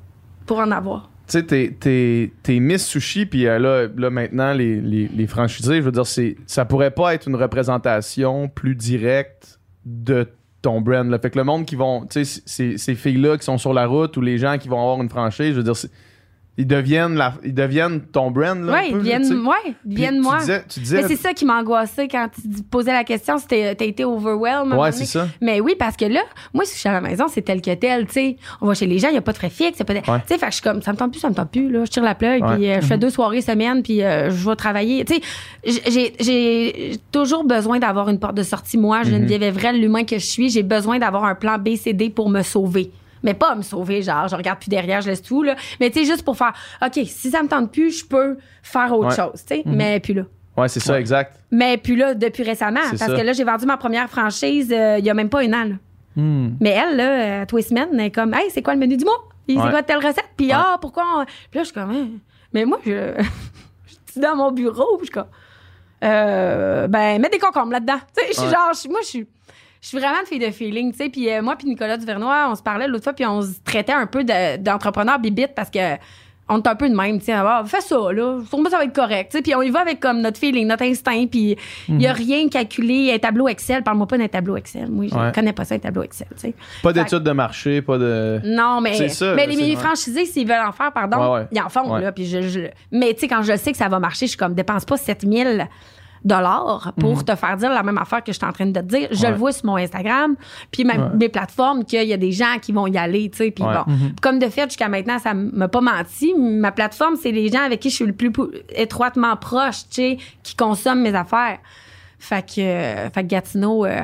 [SPEAKER 4] pour en avoir.
[SPEAKER 2] Tu sais, t'es, t'es, t'es Miss Sushi, puis euh, là, là, maintenant, les, les, les franchisés, je veux dire, c'est, ça pourrait pas être une représentation plus directe de ton brand. Là. Fait que le monde qui vont, tu sais, ces, ces filles-là qui sont sur la route ou les gens qui vont avoir une franchise, je veux dire, ils deviennent, la, ils deviennent ton brand. Là, un
[SPEAKER 4] Oui,
[SPEAKER 2] peu,
[SPEAKER 4] ils
[SPEAKER 2] là, tu sais.
[SPEAKER 4] viennent, ouais, ils moi.
[SPEAKER 2] Tu disais, tu disais
[SPEAKER 4] Mais c'est ça qui m'angoissait quand tu posais la question, c'était t'as été overwhelmed.
[SPEAKER 2] ouais, c'est ça.
[SPEAKER 4] Mais oui, parce que là, moi, si je suis à la maison, c'est tel que tel, tu sais. On va chez les gens, il n'y a pas de frais fixes, pas de-
[SPEAKER 2] Ouais.
[SPEAKER 4] Tu sais, fait que je suis comme, ça me tente plus, ça me tente plus, là. Je tire la plug,
[SPEAKER 2] Ouais.
[SPEAKER 4] puis euh, je fais deux soirées semaine, puis euh, je vais travailler. Tu sais, j'ai- j'ai toujours besoin d'avoir une porte de sortie. Moi, Geneviève Evrel, l'humain que je suis, j'ai besoin d'avoir un plan B, C, D pour me sauver. Mais pas me sauver, genre, je regarde plus derrière, je laisse tout, là. Mais tu sais, juste pour faire, OK, si ça me tente plus, je peux faire autre
[SPEAKER 2] Ouais.
[SPEAKER 4] chose, tu sais. Mais puis là.
[SPEAKER 2] Ouais, c'est ça, exact.
[SPEAKER 4] Mais puis là, depuis récemment,
[SPEAKER 2] C'est
[SPEAKER 4] parce
[SPEAKER 2] ça.
[SPEAKER 4] que là, j'ai vendu ma première franchise euh, il y a même pas un an. là.
[SPEAKER 3] Hmm.
[SPEAKER 4] Mais elle, là, euh, tous les semaines, elle est comme, hey, c'est quoi le menu du mois? Puis
[SPEAKER 2] Ouais.
[SPEAKER 4] c'est quoi telle recette? Puis ah, pourquoi? on- Puis là, je suis comme, Hein? mais moi, je, je suis dans mon bureau, puis je suis comme, euh, ben, mets des concombres là-dedans. Tu sais, je suis
[SPEAKER 2] Ouais.
[SPEAKER 4] genre, je suis- moi, je suis. Je suis vraiment une fille de feeling, tu sais. Puis euh, moi, puis Nicolas Duvernois, on se parlait l'autre fois, puis on se traitait un peu de- d'entrepreneur bibite parce que on est un peu de même, tu sais. Ah, fais ça, là. Sûrement, ça va être correct, tu sais. Puis on y va avec comme notre feeling, notre instinct, puis il y a rien calculé. Un tableau Excel, parle-moi pas d'un tableau Excel. Moi, je
[SPEAKER 2] Ouais.
[SPEAKER 4] connais pas ça, un tableau Excel, tu sais.
[SPEAKER 2] Pas d'études de marché, pas de.
[SPEAKER 4] Non, mais,
[SPEAKER 2] C'est ça,
[SPEAKER 4] mais les
[SPEAKER 2] ouais.
[SPEAKER 4] franchisés, s'ils veulent en faire, pardon,
[SPEAKER 2] Ouais,
[SPEAKER 4] ils en font, là. Puis je, je- mais tu sais, quand je sais que ça va marcher, je suis comme, dépense pas 7000 dollars pour te faire dire la même affaire que je suis en train de te dire. Je
[SPEAKER 2] Mhm. Ouais.
[SPEAKER 4] le vois sur mon Instagram, puis
[SPEAKER 3] Ouais.
[SPEAKER 4] mes plateformes, qu'il y a des gens qui vont y aller, tu sais. Puis
[SPEAKER 2] Ouais.
[SPEAKER 4] bon, comme de fait, jusqu'à maintenant, ça m'a pas menti. Ma plateforme, c'est les gens avec qui je suis le plus étroitement proche, tu sais, qui consomment mes affaires. Fait que, euh, fait que Gatineau, euh,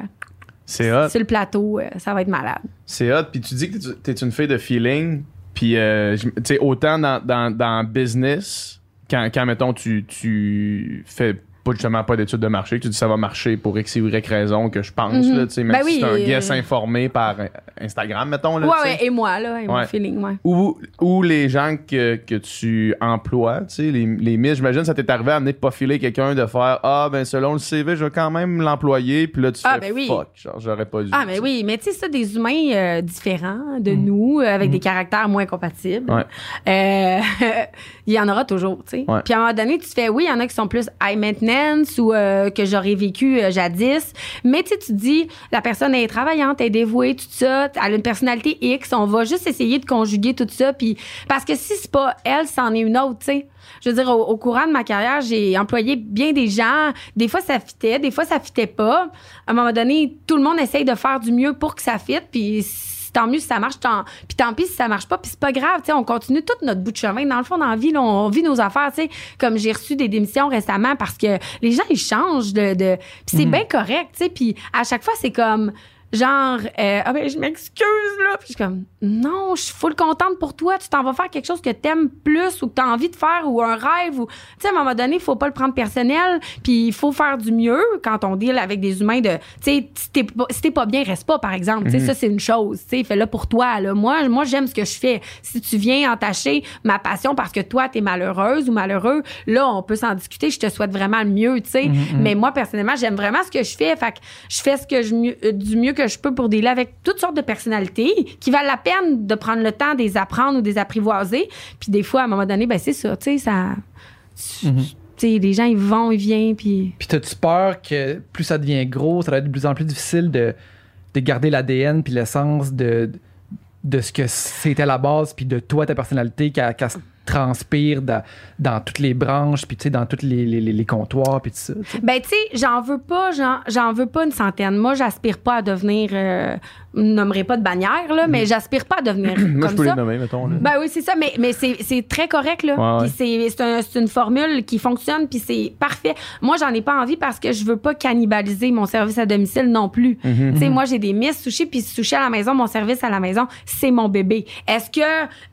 [SPEAKER 2] C'est hot.
[SPEAKER 4] sur le plateau, euh, ça va être malade.
[SPEAKER 2] C'est hot. Puis tu dis que t'es- t'es une fille de feeling. Puis, euh, tu sais, autant dans, dans, dans business, quand, quand mettons, tu, tu fais pas justement pas d'études de marché, tu dis ça va marcher pour X ou Y raison que je pense,
[SPEAKER 4] Mhm.
[SPEAKER 2] là, tu sais, même
[SPEAKER 4] Ben
[SPEAKER 2] si c'est un
[SPEAKER 4] oui,
[SPEAKER 2] guest
[SPEAKER 4] euh,
[SPEAKER 2] informé par Instagram, mettons, là,
[SPEAKER 4] Ouais, ouais, et moi, là, et mon
[SPEAKER 2] Ouais.
[SPEAKER 4] feeling, ouais.
[SPEAKER 2] Ou, ou les gens que, que tu emploies, tu sais, les, les miss, j'imagine ça t'est arrivé à amener de pas filer quelqu'un, de faire Ah, ben selon le CV, je vais quand même l'employer, puis là tu
[SPEAKER 4] Ah,
[SPEAKER 2] fais
[SPEAKER 4] ben oui.
[SPEAKER 2] fuck, genre j'aurais pas dû.
[SPEAKER 4] Ah, mais
[SPEAKER 2] sais.
[SPEAKER 4] oui, mais tu sais, ça, des humains euh, différents de nous, euh, avec des caractères moins compatibles.
[SPEAKER 2] Ouais.
[SPEAKER 4] Euh, il y en aura toujours, tu sais.
[SPEAKER 2] Ouais.
[SPEAKER 4] Puis à un moment donné, tu te fais, oui, il y en a qui sont plus high maintenance ou euh, que j'aurais vécu euh, jadis. Mais tu te dis, la personne est travaillante, elle est dévouée, tout ça, elle a une personnalité X, on va juste essayer de conjuguer tout ça. Puis parce que si c'est pas elle, c'en est une autre, tu sais. Je veux dire, au, au courant de ma carrière, j'ai employé bien des gens. Des fois, ça fitait, des fois, ça fitait pas. À un moment donné, tout le monde essaye de faire du mieux pour que ça fitte. Puis tant mieux si ça marche, tant, puis tant pis si ça marche pas. Puis c'est pas grave, tu sais, on continue tout notre bout de chemin. Dans le fond, dans la vie, là, on vit nos affaires, tu sais. Comme j'ai reçu des démissions récemment parce que les gens, ils changent de... de puis c'est bien correct, tu sais. Puis à chaque fois, c'est comme genre, euh, ah ben, je m'excuse, là. Puis je suis comme, non, je suis full contente pour toi. Tu t'en vas faire quelque chose que t'aimes plus ou que t'as envie de faire ou un rêve ou, tu sais, à un moment donné, il faut pas le prendre personnel. Puis il faut faire du mieux quand on deal avec des humains de, tu sais, si t'es pas, si t'es pas bien, reste pas, par exemple. Tu sais, ça, c'est une chose. Tu sais, fais-le pour toi, là. Moi, moi, j'aime ce que je fais. Si tu viens entacher ma passion parce que toi, t'es malheureuse ou malheureux, là, on peut s'en discuter. Je te souhaite vraiment le mieux, tu sais. Mais moi, personnellement, j'aime vraiment ce que je fais. Fait que je fais ce que je du mieux que je peux pour dealer avec toutes sortes de personnalités qui valent la peine de prendre le temps de les apprendre ou de les apprivoiser. Puis des fois, à un moment donné, ben c'est ça, tu sais, ça... Sais, les gens, ils vont, ils viennent, puis...
[SPEAKER 3] Puis t'as-tu peur que plus ça devient gros, ça va être de plus en plus difficile de, de garder l'ADN puis l'essence de, de ce que c'était à la base puis de toi, ta personnalité, qu'elle se transpire dans, dans toutes les branches puis tu sais, dans tous les, les, les- les comptoirs puis tout ça. tu sais.
[SPEAKER 4] Ben, tu sais, j'en veux pas, j'en, j'en veux pas une centaine. Moi, j'aspire pas à devenir. Euh, nommerai pas de bannière, là, mais j'aspire pas à devenir
[SPEAKER 2] Moi, je
[SPEAKER 4] comme
[SPEAKER 2] peux
[SPEAKER 4] ça.
[SPEAKER 2] les nommer, mettons. Là.
[SPEAKER 4] Ben oui, c'est ça, mais, mais c'est, c'est très correct, là.
[SPEAKER 2] Ouais,
[SPEAKER 4] c'est, c'est, un- c'est une formule qui fonctionne, puis c'est parfait. Moi, j'en ai pas envie parce que je veux pas cannibaliser mon service à domicile non plus.
[SPEAKER 2] Mhm.
[SPEAKER 4] Tu sais, moi, j'ai des miss sushi, puis sushi à la maison, mon service à la maison, c'est mon bébé. Est-ce que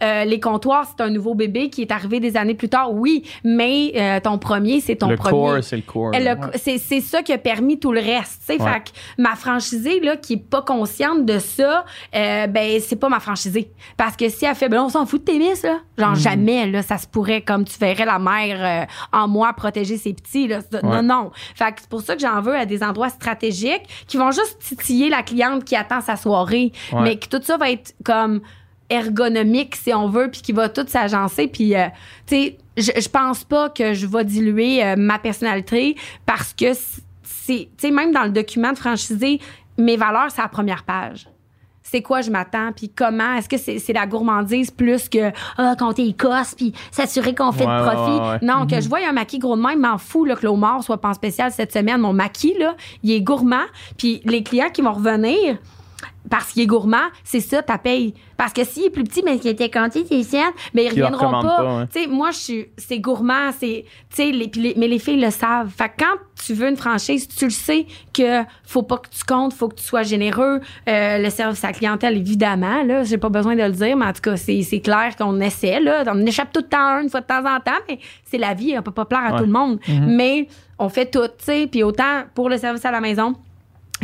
[SPEAKER 4] euh, les comptoirs, c'est un nouveau bébé? Qui est arrivé des années plus tard? Oui, mais euh, ton premier, c'est ton
[SPEAKER 2] le
[SPEAKER 4] premier.
[SPEAKER 2] core, c'est le core.
[SPEAKER 4] Elle
[SPEAKER 2] là.
[SPEAKER 4] a- c'est, c'est ça qui a permis tout le reste.
[SPEAKER 2] Ouais.
[SPEAKER 4] Fait que ma franchisée, là, qui est pas consciente de ça, euh, ben, c'est pas ma franchisée. Parce que si elle fait, ben, on s'en fout de tes miss, là. Genre, jamais, là, ça se pourrait, comme tu verrais la mère euh, en moi protéger ses petits, là.
[SPEAKER 2] Ouais.
[SPEAKER 4] Non, non. Fait que c'est pour ça que j'en veux à des endroits stratégiques qui vont juste titiller la cliente qui attend sa soirée.
[SPEAKER 2] Ouais.
[SPEAKER 4] Mais que tout ça va être comme ergonomique si on veut puis qui va tout s'agencer puis euh, tu sais je, je pense pas que je vais diluer euh, ma personnalité parce que tu sais même dans le document de franchisé mes valeurs c'est à la première page. C'est quoi je m'attends puis comment est-ce que c'est c'est la gourmandise plus que ah compter les puis s'assurer qu'on fait
[SPEAKER 2] Ouais,
[SPEAKER 4] de profit.
[SPEAKER 2] ouais, ouais.
[SPEAKER 4] non que je vois un maquis gros de même m'en fous là, que le homard soit pas en spécial cette semaine. Mon maquis là il est gourmand puis les clients qui vont revenir parce qu'il est gourmand, c'est ça, ta paye. Parce que s'il est plus petit, mais qu'il était compté, c'est sienne, mais ils reviendront pas.
[SPEAKER 2] pas, ouais.
[SPEAKER 4] Tu sais, moi, je suis, c'est gourmand, c'est, tu sais, les, les- mais les filles le savent. Fait que quand tu veux une franchise, tu le sais que faut pas que tu comptes, faut que tu sois généreux. Euh, le service à la clientèle, évidemment, là, j'ai pas besoin de le dire, mais en tout cas, c'est, c'est clair qu'on essaie, là. On échappe tout le temps un, une fois de temps en temps, mais c'est la vie, on peut pas plaire à
[SPEAKER 2] Ouais.
[SPEAKER 4] tout le monde. Mais on fait tout, tu sais, puis autant pour le service à la maison,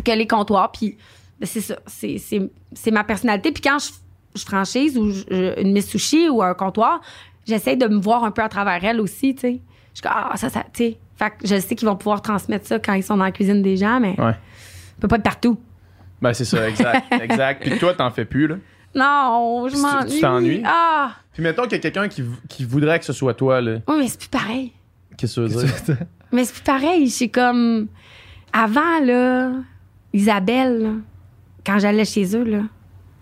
[SPEAKER 4] que les comptoirs. Puis ben, c'est ça, c'est, ma personnalité. Puis quand je, je franchise ou je- une Miss Sushi ou un comptoir, j'essaie de me voir un peu à travers elle aussi, tu sais. Je suis comme, ah, ça, ça, tu sais. Fait que je sais qu'ils vont pouvoir transmettre ça quand ils sont dans la cuisine des gens, mais
[SPEAKER 2] Ouais.
[SPEAKER 4] on peut pas être partout.
[SPEAKER 2] Ben, c'est ça, exact. exact. Puis toi, t'en fais plus, là?
[SPEAKER 4] Non, je
[SPEAKER 2] Tu-
[SPEAKER 4] m'ennuie.
[SPEAKER 2] tu t'ennuies?
[SPEAKER 4] Ah!
[SPEAKER 2] Puis mettons qu'il y a quelqu'un qui, qui voudrait que ce soit toi, là.
[SPEAKER 4] Oui, mais c'est plus pareil.
[SPEAKER 2] Qu'est-ce que ça veut dire?
[SPEAKER 4] Mais c'est plus pareil. C'est comme. Avant, là, Isabelle, là, quand j'allais chez eux, là,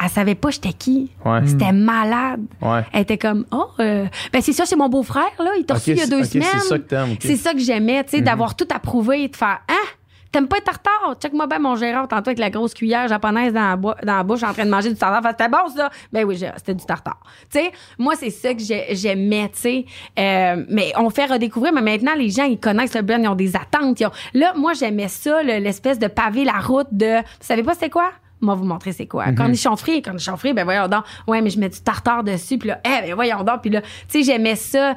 [SPEAKER 4] elle savait pas j'étais qui.
[SPEAKER 2] Ouais.
[SPEAKER 4] C'était malade.
[SPEAKER 2] Ouais.
[SPEAKER 4] Elle était comme, oh, euh, ben c'est ça, c'est mon beau-frère, là. Il t'a reçu il y a deux semaines.
[SPEAKER 2] c'est ça que.
[SPEAKER 4] C'est ça que j'aimais, tu sais, d'avoir tout approuvé et de faire, hein? T'aimes pas être en retard? Check-moi bien mon gérard tantôt avec la grosse cuillère japonaise dans la, dans la bouche en train de manger du tartare. C'était bon, ça? Ben oui, c'était du tartare. Tu sais, moi, c'est ça que j'ai- j'aimais, tu sais. Euh, mais on fait redécouvrir, mais maintenant, les gens, ils connaissent le brand, ils ont des attentes. ils ont- Là, moi, j'aimais ça, le- l'espèce de paver la route de. Vous savez pas c'est quoi? Moi, vous montrer c'est quoi. Cornichon frit, cornichon frit, ben voyons donc. Ouais, mais je mets du tartare dessus, puis là, eh, ben voyons donc. Puis là, tu sais, j'aimais ça,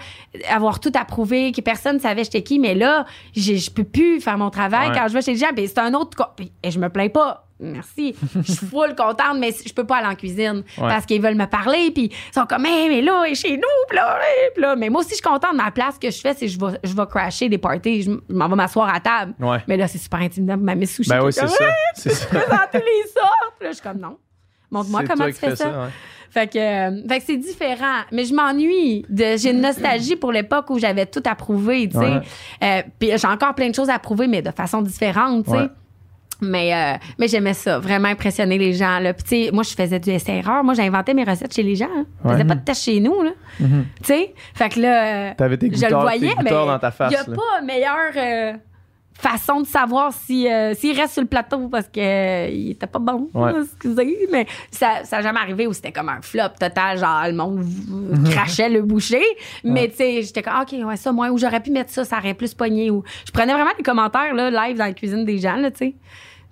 [SPEAKER 4] avoir tout approuvé, que personne savait j'étais qui, mais là, je peux plus faire mon travail
[SPEAKER 2] Ouais.
[SPEAKER 4] quand je vais chez les gens, puis c'est un autre. et je me plains pas. Merci. Je suis full contente, mais je peux pas aller en cuisine
[SPEAKER 2] Ouais.
[SPEAKER 4] parce qu'ils veulent me parler, puis ils sont comme, hey, mais là, et chez nous, puis là, puis là. Mais moi aussi, je suis contente. Ma place, ce que je fais, c'est que je vais, je vais crasher des parties. Je, m'en vais m'asseoir à table.
[SPEAKER 2] Ouais.
[SPEAKER 4] Mais là, c'est super intimidant ma miss sushi.
[SPEAKER 2] Ben oui,
[SPEAKER 4] est
[SPEAKER 2] c'est ça. C'est ça.
[SPEAKER 4] présenter les sortes. Là, je suis comme, non. Montre-moi comment tu fais ça.
[SPEAKER 2] ouais.
[SPEAKER 4] Fait que, euh, fait que c'est différent. Mais je m'ennuie. De, j'ai une nostalgie pour l'époque où j'avais tout approuvé, tu sais.
[SPEAKER 2] Ouais.
[SPEAKER 4] Euh, puis j'ai encore plein de choses à approuver, mais de façon différente, tu sais. Mais, euh, mais j'aimais ça, vraiment impressionner les gens. Là. Puis, tu sais, moi, je faisais du essai-erreur. Moi, j'inventais mes recettes chez les gens. hein. Je faisais
[SPEAKER 2] Ouais.
[SPEAKER 4] pas de tests chez nous. Là. Tu sais, fait que là, euh,
[SPEAKER 2] T'avais tes
[SPEAKER 4] je le voyais,
[SPEAKER 2] tes
[SPEAKER 4] mais il n'y a
[SPEAKER 2] là.
[SPEAKER 4] pas meilleure euh, façon de savoir si euh, s'il reste sur le plateau parce que euh, il était pas bon.
[SPEAKER 2] Ouais.
[SPEAKER 4] Excusez, mais ça ça n'a jamais arrivé où c'était comme un flop total, genre le monde v- crachait le boucher. Mais tu sais, j'étais comme OK, ouais, ça moi où j'aurais pu mettre ça, ça aurait plus pogné ou je prenais vraiment les commentaires là live dans la cuisine des gens là, tu sais.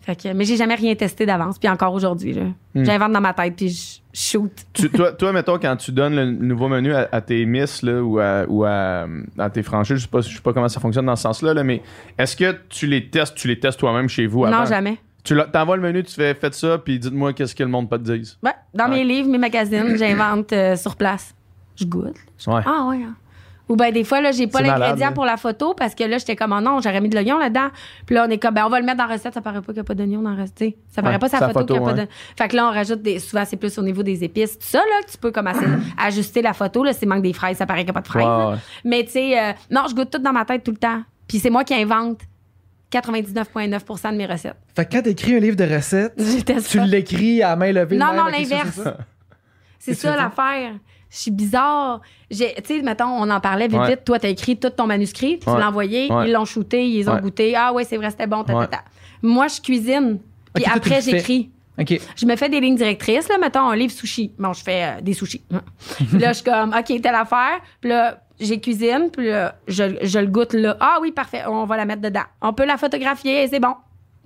[SPEAKER 4] Fait que, mais j'ai jamais rien testé d'avance. Puis encore aujourd'hui.
[SPEAKER 2] Hmm.
[SPEAKER 4] J'invente dans ma tête, puis je shoot.
[SPEAKER 2] Tu- toi, toi, mettons, quand tu donnes le nouveau menu à, à tes miss là, ou, à, ou à, à tes franchises, je sais pas, je sais pas comment ça fonctionne dans ce sens-là, là, mais est-ce que tu les testes, tu les testes toi-même chez vous avant?
[SPEAKER 4] Non, jamais.
[SPEAKER 2] Tu t'envoies le menu, tu fais faites ça, puis dites-moi qu'est-ce que le monde peut te.
[SPEAKER 4] Ouais, dans
[SPEAKER 2] Ouais.
[SPEAKER 4] mes livres, mes magazines, j'invente euh, sur place. Je goûte.
[SPEAKER 2] Ouais.
[SPEAKER 4] Ah ouais. hein. Ou ben des fois là, j'ai pas l'ingrédient
[SPEAKER 2] là.
[SPEAKER 4] pour la photo parce que là j'étais comme oh non, j'aurais mis de l'oignon là-dedans. Puis là on est comme ben on va le mettre dans la recette, ça paraît pas qu'il y a pas d'oignon dans la recette. Ça paraît
[SPEAKER 2] Ouais,
[SPEAKER 4] pas sa photo,
[SPEAKER 2] photo,
[SPEAKER 4] qu'il y a pas de Fait que là on rajoute des souvent c'est plus au niveau des épices, tout ça là, tu peux comme assez- ajuster la photo là, s'il manque des fraises, ça paraît qu'il y a pas de fraises. Mais tu sais euh, non, je goûte tout dans ma tête tout le temps. Puis c'est moi qui invente 99.9% de mes recettes.
[SPEAKER 3] Fait que quand t'écris un livre de recettes, tu l'écris à main levée.
[SPEAKER 4] Non, non, l'inverse.
[SPEAKER 3] c'est ça?
[SPEAKER 4] L'affaire. Je suis bizarre. J'ai- Tu sais, mettons, on en parlait vite,
[SPEAKER 2] Ouais.
[SPEAKER 4] vite. Toi, t'as écrit tout ton manuscrit, tu
[SPEAKER 2] Ouais.
[SPEAKER 4] l'as envoyé,
[SPEAKER 2] Ouais.
[SPEAKER 4] ils l'ont shooté, ils ont goûté. Ah ouais, c'est vrai, c'était bon, ta, ta. Moi, je cuisine. Puis après, j'écris. Je me fais des lignes directrices, là, mettons, un livre sushi. Bon, je fais euh, des sushis. Puis là, je suis comme, OK, telle affaire. Puis là, j'ai cuisine, puis là, je, je le goûte là. Ah oui, parfait, on va la mettre dedans. On peut la photographier, c'est bon.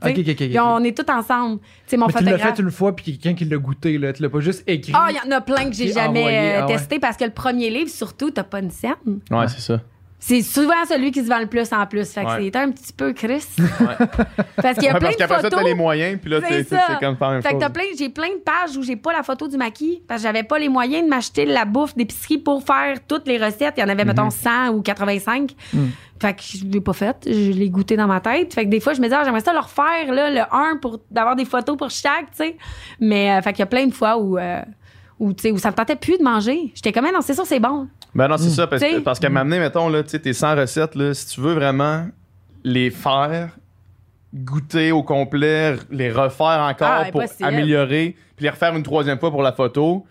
[SPEAKER 4] On est tous ensemble. Tu sais, mon
[SPEAKER 3] Mais tu l'as fait une fois, puis quelqu'un qui l'a goûté, là. Tu l'as pas juste écrit.
[SPEAKER 4] Ah, il y en a plein que j'ai jamais
[SPEAKER 3] envoyé,
[SPEAKER 4] euh,
[SPEAKER 3] ah ouais.
[SPEAKER 4] testé parce que le premier livre, surtout, t'as pas une scène.
[SPEAKER 2] Ouais, c'est ça.
[SPEAKER 4] C'est souvent celui qui se vend le plus en plus. Fait que
[SPEAKER 2] Ouais.
[SPEAKER 4] c'est un petit peu Chris.
[SPEAKER 2] Ouais.
[SPEAKER 4] parce qu'il y a
[SPEAKER 2] Ouais,
[SPEAKER 4] plein
[SPEAKER 2] parce
[SPEAKER 4] de
[SPEAKER 2] qu'après ça,
[SPEAKER 4] photos.
[SPEAKER 2] t'as les moyens, puis là,
[SPEAKER 4] C'est
[SPEAKER 2] comme pas la même
[SPEAKER 4] Fait que
[SPEAKER 2] chose.
[SPEAKER 4] t'as plein, j'ai plein de pages où j'ai pas la photo du maquis parce que j'avais pas les moyens de m'acheter la bouffe d'épicerie pour faire toutes les recettes. Il y en avait,
[SPEAKER 2] Mhm.
[SPEAKER 4] mettons, 100 ou 85.
[SPEAKER 3] Mm.
[SPEAKER 4] Fait que je l'ai pas faite. Je l'ai goûté dans ma tête. Fait que des fois, je me disais, ah, j'aimerais ça le refaire, là, le 1 pour d'avoir des photos pour chaque, tu sais. Mais, euh, fait qu'il y a plein de fois où, euh, sais, où ça me tentait plus de manger. J'étais comme, non, c'est sûr, c'est bon.
[SPEAKER 2] Ben non, c'est ça, parce,
[SPEAKER 4] T'sais.
[SPEAKER 2] parce qu'à m'amener, mettons, là, tu sais, tes 100 recettes, là, si tu veux vraiment les faire, goûter au complet, les refaire encore
[SPEAKER 4] Ah,
[SPEAKER 2] pour
[SPEAKER 4] impossible.
[SPEAKER 2] améliorer, puis les refaire une troisième fois pour la photo,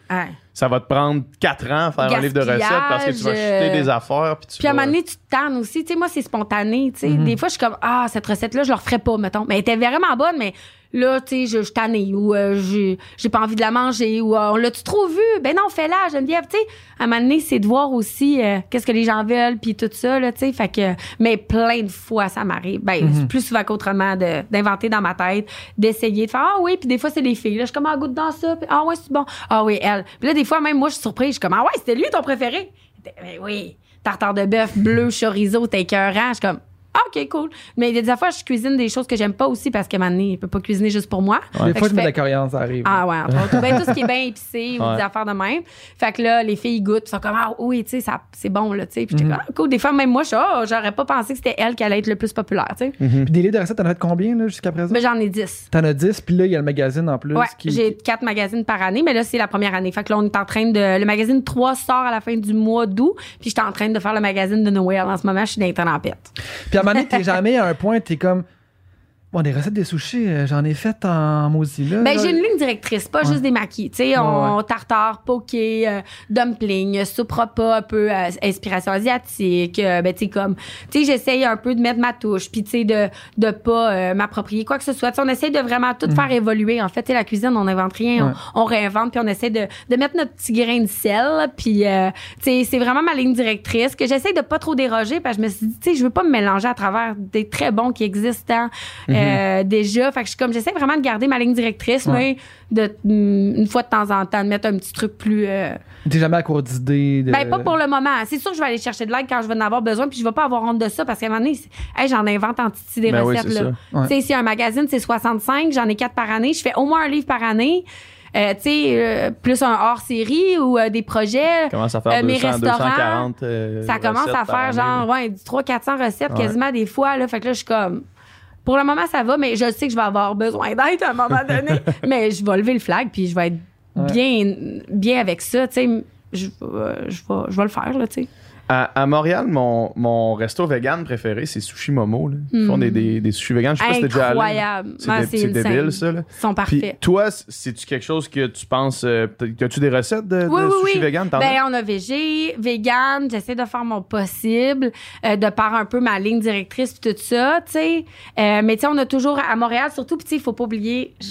[SPEAKER 2] ça va te prendre 4 ans à faire un livre de recettes parce que tu vas
[SPEAKER 4] euh,
[SPEAKER 2] des affaires, puis tu
[SPEAKER 4] Puis à un moment donné, tu te tannes aussi. Tu sais, moi, c'est spontané. Tu sais, Des fois, je suis comme, ah, cette recette-là, je la referais pas, mettons. Mais elle était vraiment bonne, mais là, tu sais, je je tannée ou euh, j'ai j'ai pas envie de la manger ou euh, on l'a-tu trop vu? Ben non, fais-la, Geneviève. Tu sais, à un moment donné, c'est de voir aussi euh, qu'est-ce que les gens veulent, puis tout ça, là, tu sais. Fait que, mais plein de fois, ça m'arrive. Ben, c'est plus souvent qu'autrement de- d'inventer dans ma tête, d'essayer de faire, ah oui, puis des fois, c'est les filles. Là, je suis comme, ah, goûte dans ça, puis ah ouais, c'est bon. Ah oui, elle. Puis là, des fois, même moi, je suis surprise. Je suis comme, ah ouais, c'était lui ton préféré? Ben oui, tartare de bœuf, bleu, chorizo, t'es écœurant. Je suis comme, OK, cool. Mais il y a des fois, je cuisine des choses que j'aime pas aussi parce moment donné, je peux pas cuisiner juste pour moi.
[SPEAKER 3] Des
[SPEAKER 4] Fait que
[SPEAKER 3] fois,
[SPEAKER 4] je
[SPEAKER 3] mets de la coriandre, ça arrive.
[SPEAKER 4] ah ouais, entre autres. Ben, tout ce qui est bien épicé ou
[SPEAKER 2] Ouais.
[SPEAKER 4] des affaires de même. Fait que là, les filles ils goûtent, ils sont comme ah oui, tu sais, ça- c'est bon là, tu sais. Puis j'étais comme ah, cool. Des fois même moi, je suis ah, j'aurais pas pensé que c'était elle qui allait être le plus populaire, tu sais.
[SPEAKER 3] Puis des livres de recettes, t'en as combien, là, jusqu'à présent?
[SPEAKER 4] Mais j'en ai 10.
[SPEAKER 3] T'en as 10, puis là, il y a le magazine en plus.
[SPEAKER 4] Ouais,
[SPEAKER 3] qui-
[SPEAKER 4] j'ai quatre magazines par année, mais là c'est la première année. Fait que là on est en train de le magazine 3 sort à la fin du mois d'août, puis j'étais en train de faire le magazine de Noël en ce moment, je suis dans les
[SPEAKER 3] moment t'es jamais à un point, t'es comme. Bon, des recettes des sushis, euh, j'en ai fait en Mozilla.
[SPEAKER 4] Ben, j'ai une ligne directrice, pas juste des maquis. Tu sais, on
[SPEAKER 3] Ouais, ouais.
[SPEAKER 4] tartare, poké, euh, dumpling, soupe repas, un peu euh, inspiration asiatique. euh, ben, tu sais, comme, tu sais, j'essaye un peu de mettre ma touche, puis tu sais, de, de pas m'approprier quoi que ce soit. Tu sais, on essaye de vraiment tout faire évoluer. En fait, la cuisine, on n'invente rien,
[SPEAKER 3] Mm.
[SPEAKER 4] On, on réinvente, puis on essaie de, de mettre notre petit grain de sel. Puis, euh, tu sais, c'est vraiment ma ligne directrice que j'essaie de pas trop déroger, parce que je me suis dit, tu sais, je veux pas me mélanger à travers des très bons qui existent euh, déjà. Fait que je suis comme, j'essaie vraiment de garder ma ligne directrice,
[SPEAKER 3] Ouais.
[SPEAKER 4] mais de, mm, une fois de temps en temps, de mettre un petit truc plus. euh,
[SPEAKER 3] T'es jamais à court d'idées. De...
[SPEAKER 4] Ben, pas pour le moment. C'est sûr que je vais aller chercher de l'aide quand je vais en avoir besoin, puis je vais pas avoir honte de ça parce qu'à un moment donné, hey, j'en invente en titi des
[SPEAKER 2] Ben
[SPEAKER 4] recettes. là.
[SPEAKER 3] Ouais.
[SPEAKER 4] Tu sais, si un magazine, c'est 65, j'en ai quatre par année, je fais au moins un livre par année. Euh, tu sais, euh, plus un hors-série ou euh, des projets.
[SPEAKER 2] commence à faire
[SPEAKER 4] Euh, mes
[SPEAKER 2] 200,
[SPEAKER 4] restaurants,
[SPEAKER 2] 240 euh,
[SPEAKER 4] ça commence à faire genre ouais, du 300-400 recettes
[SPEAKER 2] Ouais.
[SPEAKER 4] quasiment des fois. Là. Fait que là, je suis comme. Pour le moment, ça va, mais je sais que je vais avoir besoin d'aide à un moment donné. mais je vais lever le flag, puis je vais être
[SPEAKER 3] Ouais.
[SPEAKER 4] bien, bien avec ça. Tu sais, je, euh, je, vais, je vais le faire, là, tu sais.
[SPEAKER 2] À, à Montréal, mon, mon resto vegan préféré, c'est Sushi Momo. Là. Ils font des, des, des sushis vegan. Je sais pas si t'es déjà allé.
[SPEAKER 4] Incroyable.
[SPEAKER 2] C'est
[SPEAKER 4] Ouais, insane.
[SPEAKER 2] débile, ça. Là.
[SPEAKER 4] Ils sont
[SPEAKER 2] Puis
[SPEAKER 4] parfaits.
[SPEAKER 2] toi, c'est-tu quelque chose que tu penses. Euh, As-tu des recettes de, de
[SPEAKER 4] Oui, oui,
[SPEAKER 2] sushi
[SPEAKER 4] oui.
[SPEAKER 2] vegan?
[SPEAKER 4] Ben, on a végé, vegan. J'essaie de faire mon possible, euh, de par un peu ma ligne directrice pis tout ça, tu sais. Euh, mais tu sais, on a toujours à Montréal, surtout, pis tu sais, il faut pas oublier. je-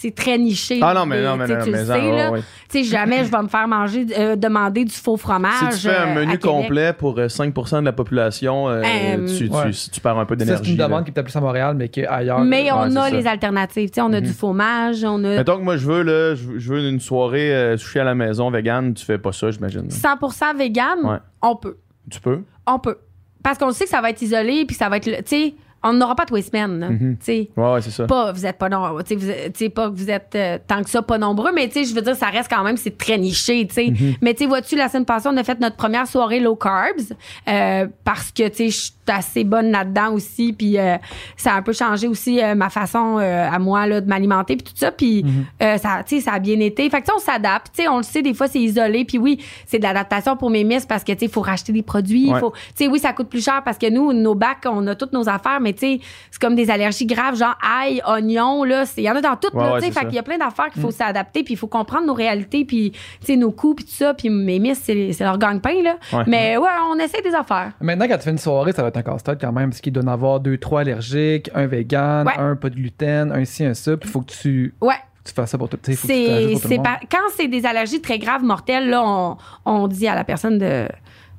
[SPEAKER 4] c'est très niché.
[SPEAKER 2] Ah non, mais non, mais
[SPEAKER 4] Tu sais,
[SPEAKER 2] non,
[SPEAKER 4] tu
[SPEAKER 2] mais
[SPEAKER 4] sais,
[SPEAKER 2] non,
[SPEAKER 4] là.
[SPEAKER 2] ouais, ouais.
[SPEAKER 4] Tu sais, jamais je vais me faire manger, euh, demander du faux fromage.
[SPEAKER 2] Si tu fais un
[SPEAKER 4] euh,
[SPEAKER 2] menu complet pour euh, 5% de la population, euh,
[SPEAKER 4] Euh,
[SPEAKER 2] tu, tu,
[SPEAKER 3] ouais.
[SPEAKER 2] tu perds un peu
[SPEAKER 3] Ça, c'est
[SPEAKER 2] d'énergie.
[SPEAKER 3] une
[SPEAKER 2] là.
[SPEAKER 3] demande qui est peut-être plus à Montréal, mais qu'ailleurs.
[SPEAKER 4] Mais on a
[SPEAKER 2] ça.
[SPEAKER 4] les alternatives. Tu sais, on a du fromage, on a
[SPEAKER 2] Mettons que moi, je veux, là, je veux, je veux une soirée euh, sushi à la maison vegan, tu fais pas ça, j'imagine.
[SPEAKER 4] 100% vegan?
[SPEAKER 2] Ouais.
[SPEAKER 4] On peut.
[SPEAKER 2] Tu peux?
[SPEAKER 4] On peut. Parce qu'on sait que ça va être isolé, puis ça va être. le- Tu sais, on n'aura pas tous les semaines. là.
[SPEAKER 2] Mhm.
[SPEAKER 4] Tu sais.
[SPEAKER 2] Ouais, c'est ça.
[SPEAKER 4] Pas, vous êtes pas nombreux. Pas que vous êtes euh, tant que ça pas nombreux, mais tu sais, je veux dire, ça reste quand même, c'est très niché, tu sais.
[SPEAKER 2] Mhm.
[SPEAKER 4] Mais tu sais, vois-tu, la semaine passée, on a fait notre première soirée low carbs euh, parce que, tu sais, je suis assez bonne là-dedans aussi, puis euh, ça a un peu changé aussi euh, ma façon euh, à moi là, de m'alimenter, puis tout ça, puis
[SPEAKER 2] Mhm.
[SPEAKER 4] euh, ça, ça a bien été. Fait que on s'adapte, tu sais, on le sait, des fois, c'est isolé, puis oui, c'est de l'adaptation pour mes miss parce que, il faut racheter des produits,
[SPEAKER 2] Ouais.
[SPEAKER 4] faut, tu sais, oui, ça coûte plus cher parce que nous, nos bacs, on a toutes nos affaires, mais tu sais, c'est comme des allergies graves, genre ail, oignon, là, il y en a dans toutes,
[SPEAKER 2] Ouais,
[SPEAKER 4] là,
[SPEAKER 2] ouais,
[SPEAKER 4] tu sais, qu'il y a plein d'affaires qu'il faut s'adapter, puis il faut comprendre nos réalités, puis, tu sais, nos coûts, puis tout ça, puis mes miss, c'est leur gagne-pain, là.
[SPEAKER 2] Ouais.
[SPEAKER 4] Mais ouais, on essaie des affaires.
[SPEAKER 3] Maintenant, quand tu fais une soirée, ça va être un casse-tête quand même, parce qu'il doit en avoir deux, trois allergiques, un vegan, un pas de gluten, un ci, un ça, puis il faut que tu,
[SPEAKER 4] Ouais.
[SPEAKER 3] tu fasses ça pour tout. tu sais, faut que tu pour tout le
[SPEAKER 4] c'est
[SPEAKER 3] monde.
[SPEAKER 4] par- quand c'est des allergies très graves, mortelles, là, on, on dit à la personne de,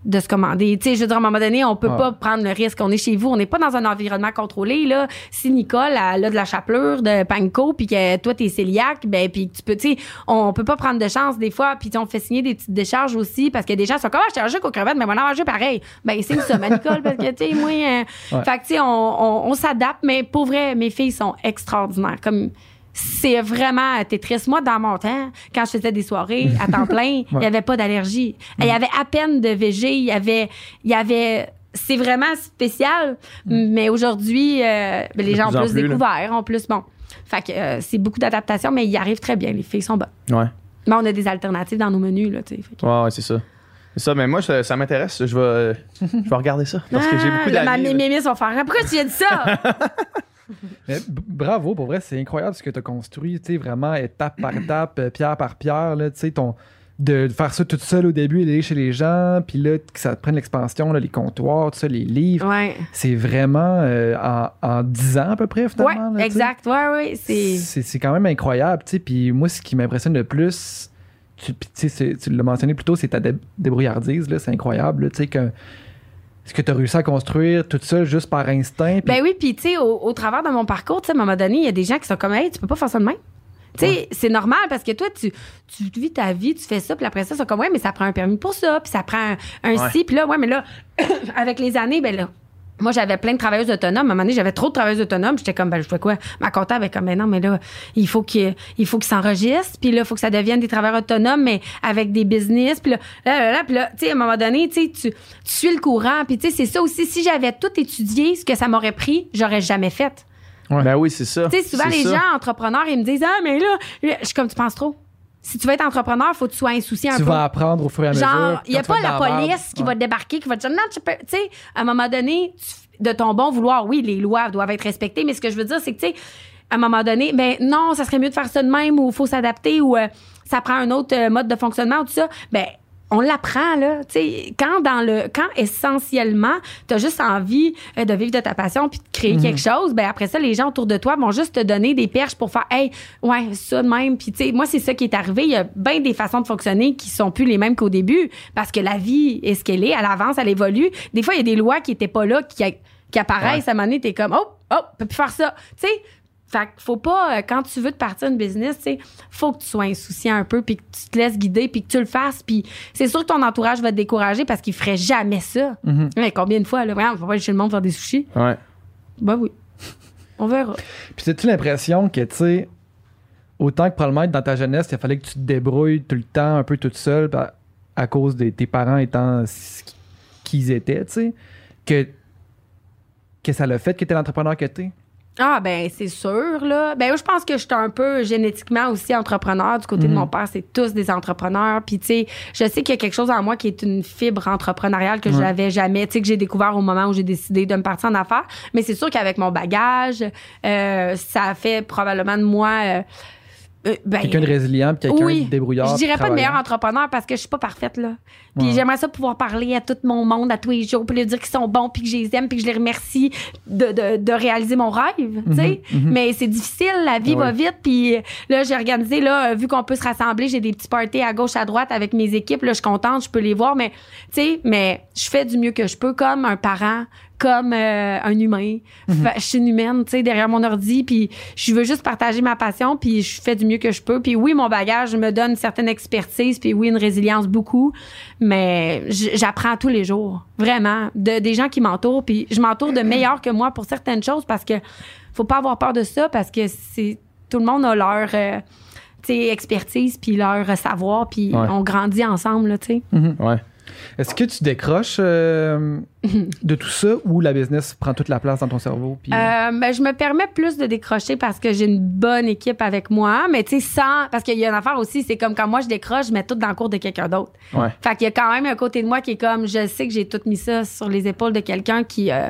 [SPEAKER 4] de se commander. Tu sais, je veux dire, à un moment donné, on peut
[SPEAKER 3] Ouais.
[SPEAKER 4] pas prendre le risque. On est chez vous, on n'est pas dans un environnement contrôlé, là. Si Nicole, elle a de la chapelure de panko, puis que toi, t'es cœliaque, ben, puis tu peux, tu sais, on peut pas prendre de chance des fois, puis on fait signer des petites décharges aussi, parce que des gens sont comme, ah, je suis allergique aux crevettes, mais moi, non, j'ai pareil. Ben, signe ça, ma Nicole, parce que, tu sais, moi, euh,
[SPEAKER 3] Ouais.
[SPEAKER 4] fait que, tu sais, on, on, on s'adapte, mais pour vrai, mes filles sont extraordinaires. Comme, c'est vraiment Tetris. Moi, dans mon temps, quand je faisais des soirées à temps plein, il n'y avait pas d'allergie. Il y avait à peine de VG. Il y avait, il y avait, c'est vraiment spécial. Mais aujourd'hui, euh, ben, les gens ont
[SPEAKER 2] plus en
[SPEAKER 4] plus découvert, ont plus, bon. Fait que euh, c'est beaucoup d'adaptation, mais ils arrivent très bien. Les filles sont bonnes.
[SPEAKER 2] Ouais.
[SPEAKER 4] Mais on a des alternatives dans nos menus, là, tu sais. Fait que-
[SPEAKER 2] Ouais, ouais, c'est ça. C'est ça, mais moi, ça, ça m'intéresse. Je vais, je vais regarder ça. Parce que j'ai
[SPEAKER 4] Ah,
[SPEAKER 2] beaucoup
[SPEAKER 4] ma-
[SPEAKER 2] d'amis.
[SPEAKER 4] Mes mémis vont faire. Pourquoi tu as dit ça?
[SPEAKER 3] Mais bravo, pour vrai, c'est incroyable ce que tu as construit, tu sais, vraiment étape par étape, euh, pierre par pierre, tu sais, ton de faire ça toute seule au début, d'aller chez les gens, puis là, que ça te prenne l'expansion, là, les comptoirs, tout ça, les livres.
[SPEAKER 4] ouais.
[SPEAKER 3] C'est vraiment euh, en, en 10 ans à peu près,
[SPEAKER 4] Ouais,
[SPEAKER 3] finalement. là, sais.
[SPEAKER 4] exact. Ouais, ouais. C'est.
[SPEAKER 3] C'est c'est quand même incroyable, tu sais. Puis moi, ce qui m'impressionne le plus, tu, tu sais, c'est- tu l'as mentionné plus tôt, c'est ta dé- débrouillardise, là. C'est incroyable, sais, que ce que tu as réussi à construire toute seule juste par instinct.
[SPEAKER 4] Ben oui, puis tu sais, au, au travers de mon parcours, tu sais, à un moment donné, il y a des gens qui sont comme, hey, tu peux pas faire ça de même. Tu sais, c'est normal parce que toi, tu, tu vis ta vie, tu fais ça, puis après ça, c'est comme, ouais, mais ça prend un permis pour ça, puis ça prend un, un
[SPEAKER 2] Ouais.
[SPEAKER 4] ci, puis là, ouais, mais là, avec les années, ben là, moi, j'avais plein de travailleuses autonomes. À un moment donné, j'avais trop de travailleuses autonomes. J'étais comme, ben, je fais quoi? Ma comptable est comme, ben non, mais là, il faut qu'il il faut qu'ils s'enregistrent. Puis là, il faut que ça devienne des travailleurs autonomes, mais avec des business. Puis là, là, là, là, puis là, tu sais, à un moment donné, tu sais, tu suis le courant. Puis tu sais, c'est ça aussi. Si j'avais tout étudié, ce que ça m'aurait pris, j'aurais jamais fait.
[SPEAKER 3] Ouais.
[SPEAKER 2] Ben oui, c'est ça.
[SPEAKER 4] Tu sais, souvent, les
[SPEAKER 2] ça.
[SPEAKER 4] gens entrepreneurs, ils me disent, ah, mais là, je suis comme, tu penses trop. Si tu veux être entrepreneur, faut que tu sois insouciant un
[SPEAKER 3] tu
[SPEAKER 4] peu.
[SPEAKER 3] vas apprendre au fur et à mesure.
[SPEAKER 4] Genre, il n'y a pas la police qui
[SPEAKER 3] ouais.
[SPEAKER 4] va te débarquer, qui va te dire, non, tu peux. Tu sais, à un moment donné, tu- de ton bon vouloir, oui, les lois doivent être respectées, mais ce que je veux dire, c'est que, tu sais, à un moment donné, ben non, ça serait mieux de faire ça de même ou il faut s'adapter ou euh, ça prend un autre euh, mode de fonctionnement ou tout ça. Ben, on l'apprend, là. Tu sais, quand dans le. Quand essentiellement, tu as juste envie euh, de vivre de ta passion puis de créer quelque chose, ben après ça, les gens autour de toi vont juste te donner des perches pour faire, hey, ouais, ça de même. Puis, tu sais, moi, c'est ça qui est arrivé. Il y a bien des façons de fonctionner qui sont plus les mêmes qu'au début parce que la vie est ce qu'elle est. Elle avance, elle évolue. Des fois, il y a des lois qui étaient pas là, qui, qui apparaissent. À un moment donné, t'es comme, oh, oh, peut plus faire ça. Tu sais, fait que faut pas, euh, quand tu veux te partir une business, tu sais, faut que tu sois insouciant un peu, puis que tu te laisses guider, puis que tu le fasses. Puis c'est sûr que ton entourage va te décourager parce qu'il ferait jamais ça.
[SPEAKER 3] Mhm.
[SPEAKER 4] Mais combien de fois, là, on va pas aller chez le monde faire des sushis?
[SPEAKER 2] Ouais.
[SPEAKER 4] Ben oui. On verra.
[SPEAKER 3] Puis as-tu l'impression que, tu sais, autant que probablement dans ta jeunesse, il fallait que tu te débrouilles tout le temps, un peu toute seule, à cause de tes parents étant ce qu'ils étaient, tu sais, que, que ça l'a fait que t'es l'entrepreneur que t'es?
[SPEAKER 4] Ah, ben, c'est sûr, là. Ben, je pense que je suis un peu génétiquement aussi entrepreneur. Du côté de mon père, c'est tous des entrepreneurs. Puis, tu sais, je sais qu'il y a quelque chose en moi qui est une fibre entrepreneuriale que je
[SPEAKER 3] Ouais.
[SPEAKER 4] n'avais jamais, tu sais, que j'ai découvert au moment où j'ai décidé de me partir en affaires. Mais c'est sûr qu'avec mon bagage, euh, ça a fait probablement de moi. euh, Euh, ben,
[SPEAKER 3] Quelqu'un de résilient, puis quelqu'un
[SPEAKER 4] oui,
[SPEAKER 3] de débrouillard.
[SPEAKER 4] Je dirais pas de meilleur entrepreneur parce que je suis pas parfaite là. Puis
[SPEAKER 3] Ouais.
[SPEAKER 4] j'aimerais ça pouvoir parler à tout mon monde à tous les jours, puis leur dire qu'ils sont bons, puis que je les aime, puis que je les remercie de, de, de réaliser mon rêve, tu sais.
[SPEAKER 3] mhm.
[SPEAKER 4] Mais c'est difficile, la vie
[SPEAKER 3] Ah
[SPEAKER 4] va vite, puis là j'ai organisé là, euh, vu qu'on peut se rassembler, j'ai des petits parties à gauche à droite avec mes équipes, là je suis contente, je peux les voir, mais tu sais, mais je fais du mieux que je peux comme un parent comme euh, un humain. Fait- je suis une humaine, tu sais, derrière mon ordi, puis je veux juste partager ma passion, puis je fais du mieux que je peux. Puis oui, mon bagage me donne une certaine expertise, puis oui, une résilience beaucoup, mais j'apprends tous les jours, vraiment, de des gens qui m'entourent, puis je m'entoure de meilleurs que moi pour certaines choses parce que faut pas avoir peur de ça parce que c'est tout le monde a leur euh, expertise puis leur savoir puis
[SPEAKER 2] Ouais.
[SPEAKER 4] on grandit ensemble tu sais.
[SPEAKER 2] Ouais.
[SPEAKER 3] Est-ce que tu décroches euh, de tout ça ou la business prend toute la place dans ton cerveau? Puis,
[SPEAKER 4] Euh, ben, je me permets plus de décrocher parce que j'ai une bonne équipe avec moi, mais tu sais, sans. Parce qu'il y a une affaire aussi, c'est comme quand moi je décroche, je mets tout dans le cours de quelqu'un d'autre.
[SPEAKER 2] Ouais.
[SPEAKER 4] Fait qu'il y a quand même un côté de moi qui est comme, je sais que j'ai tout mis ça sur les épaules de quelqu'un qui, euh,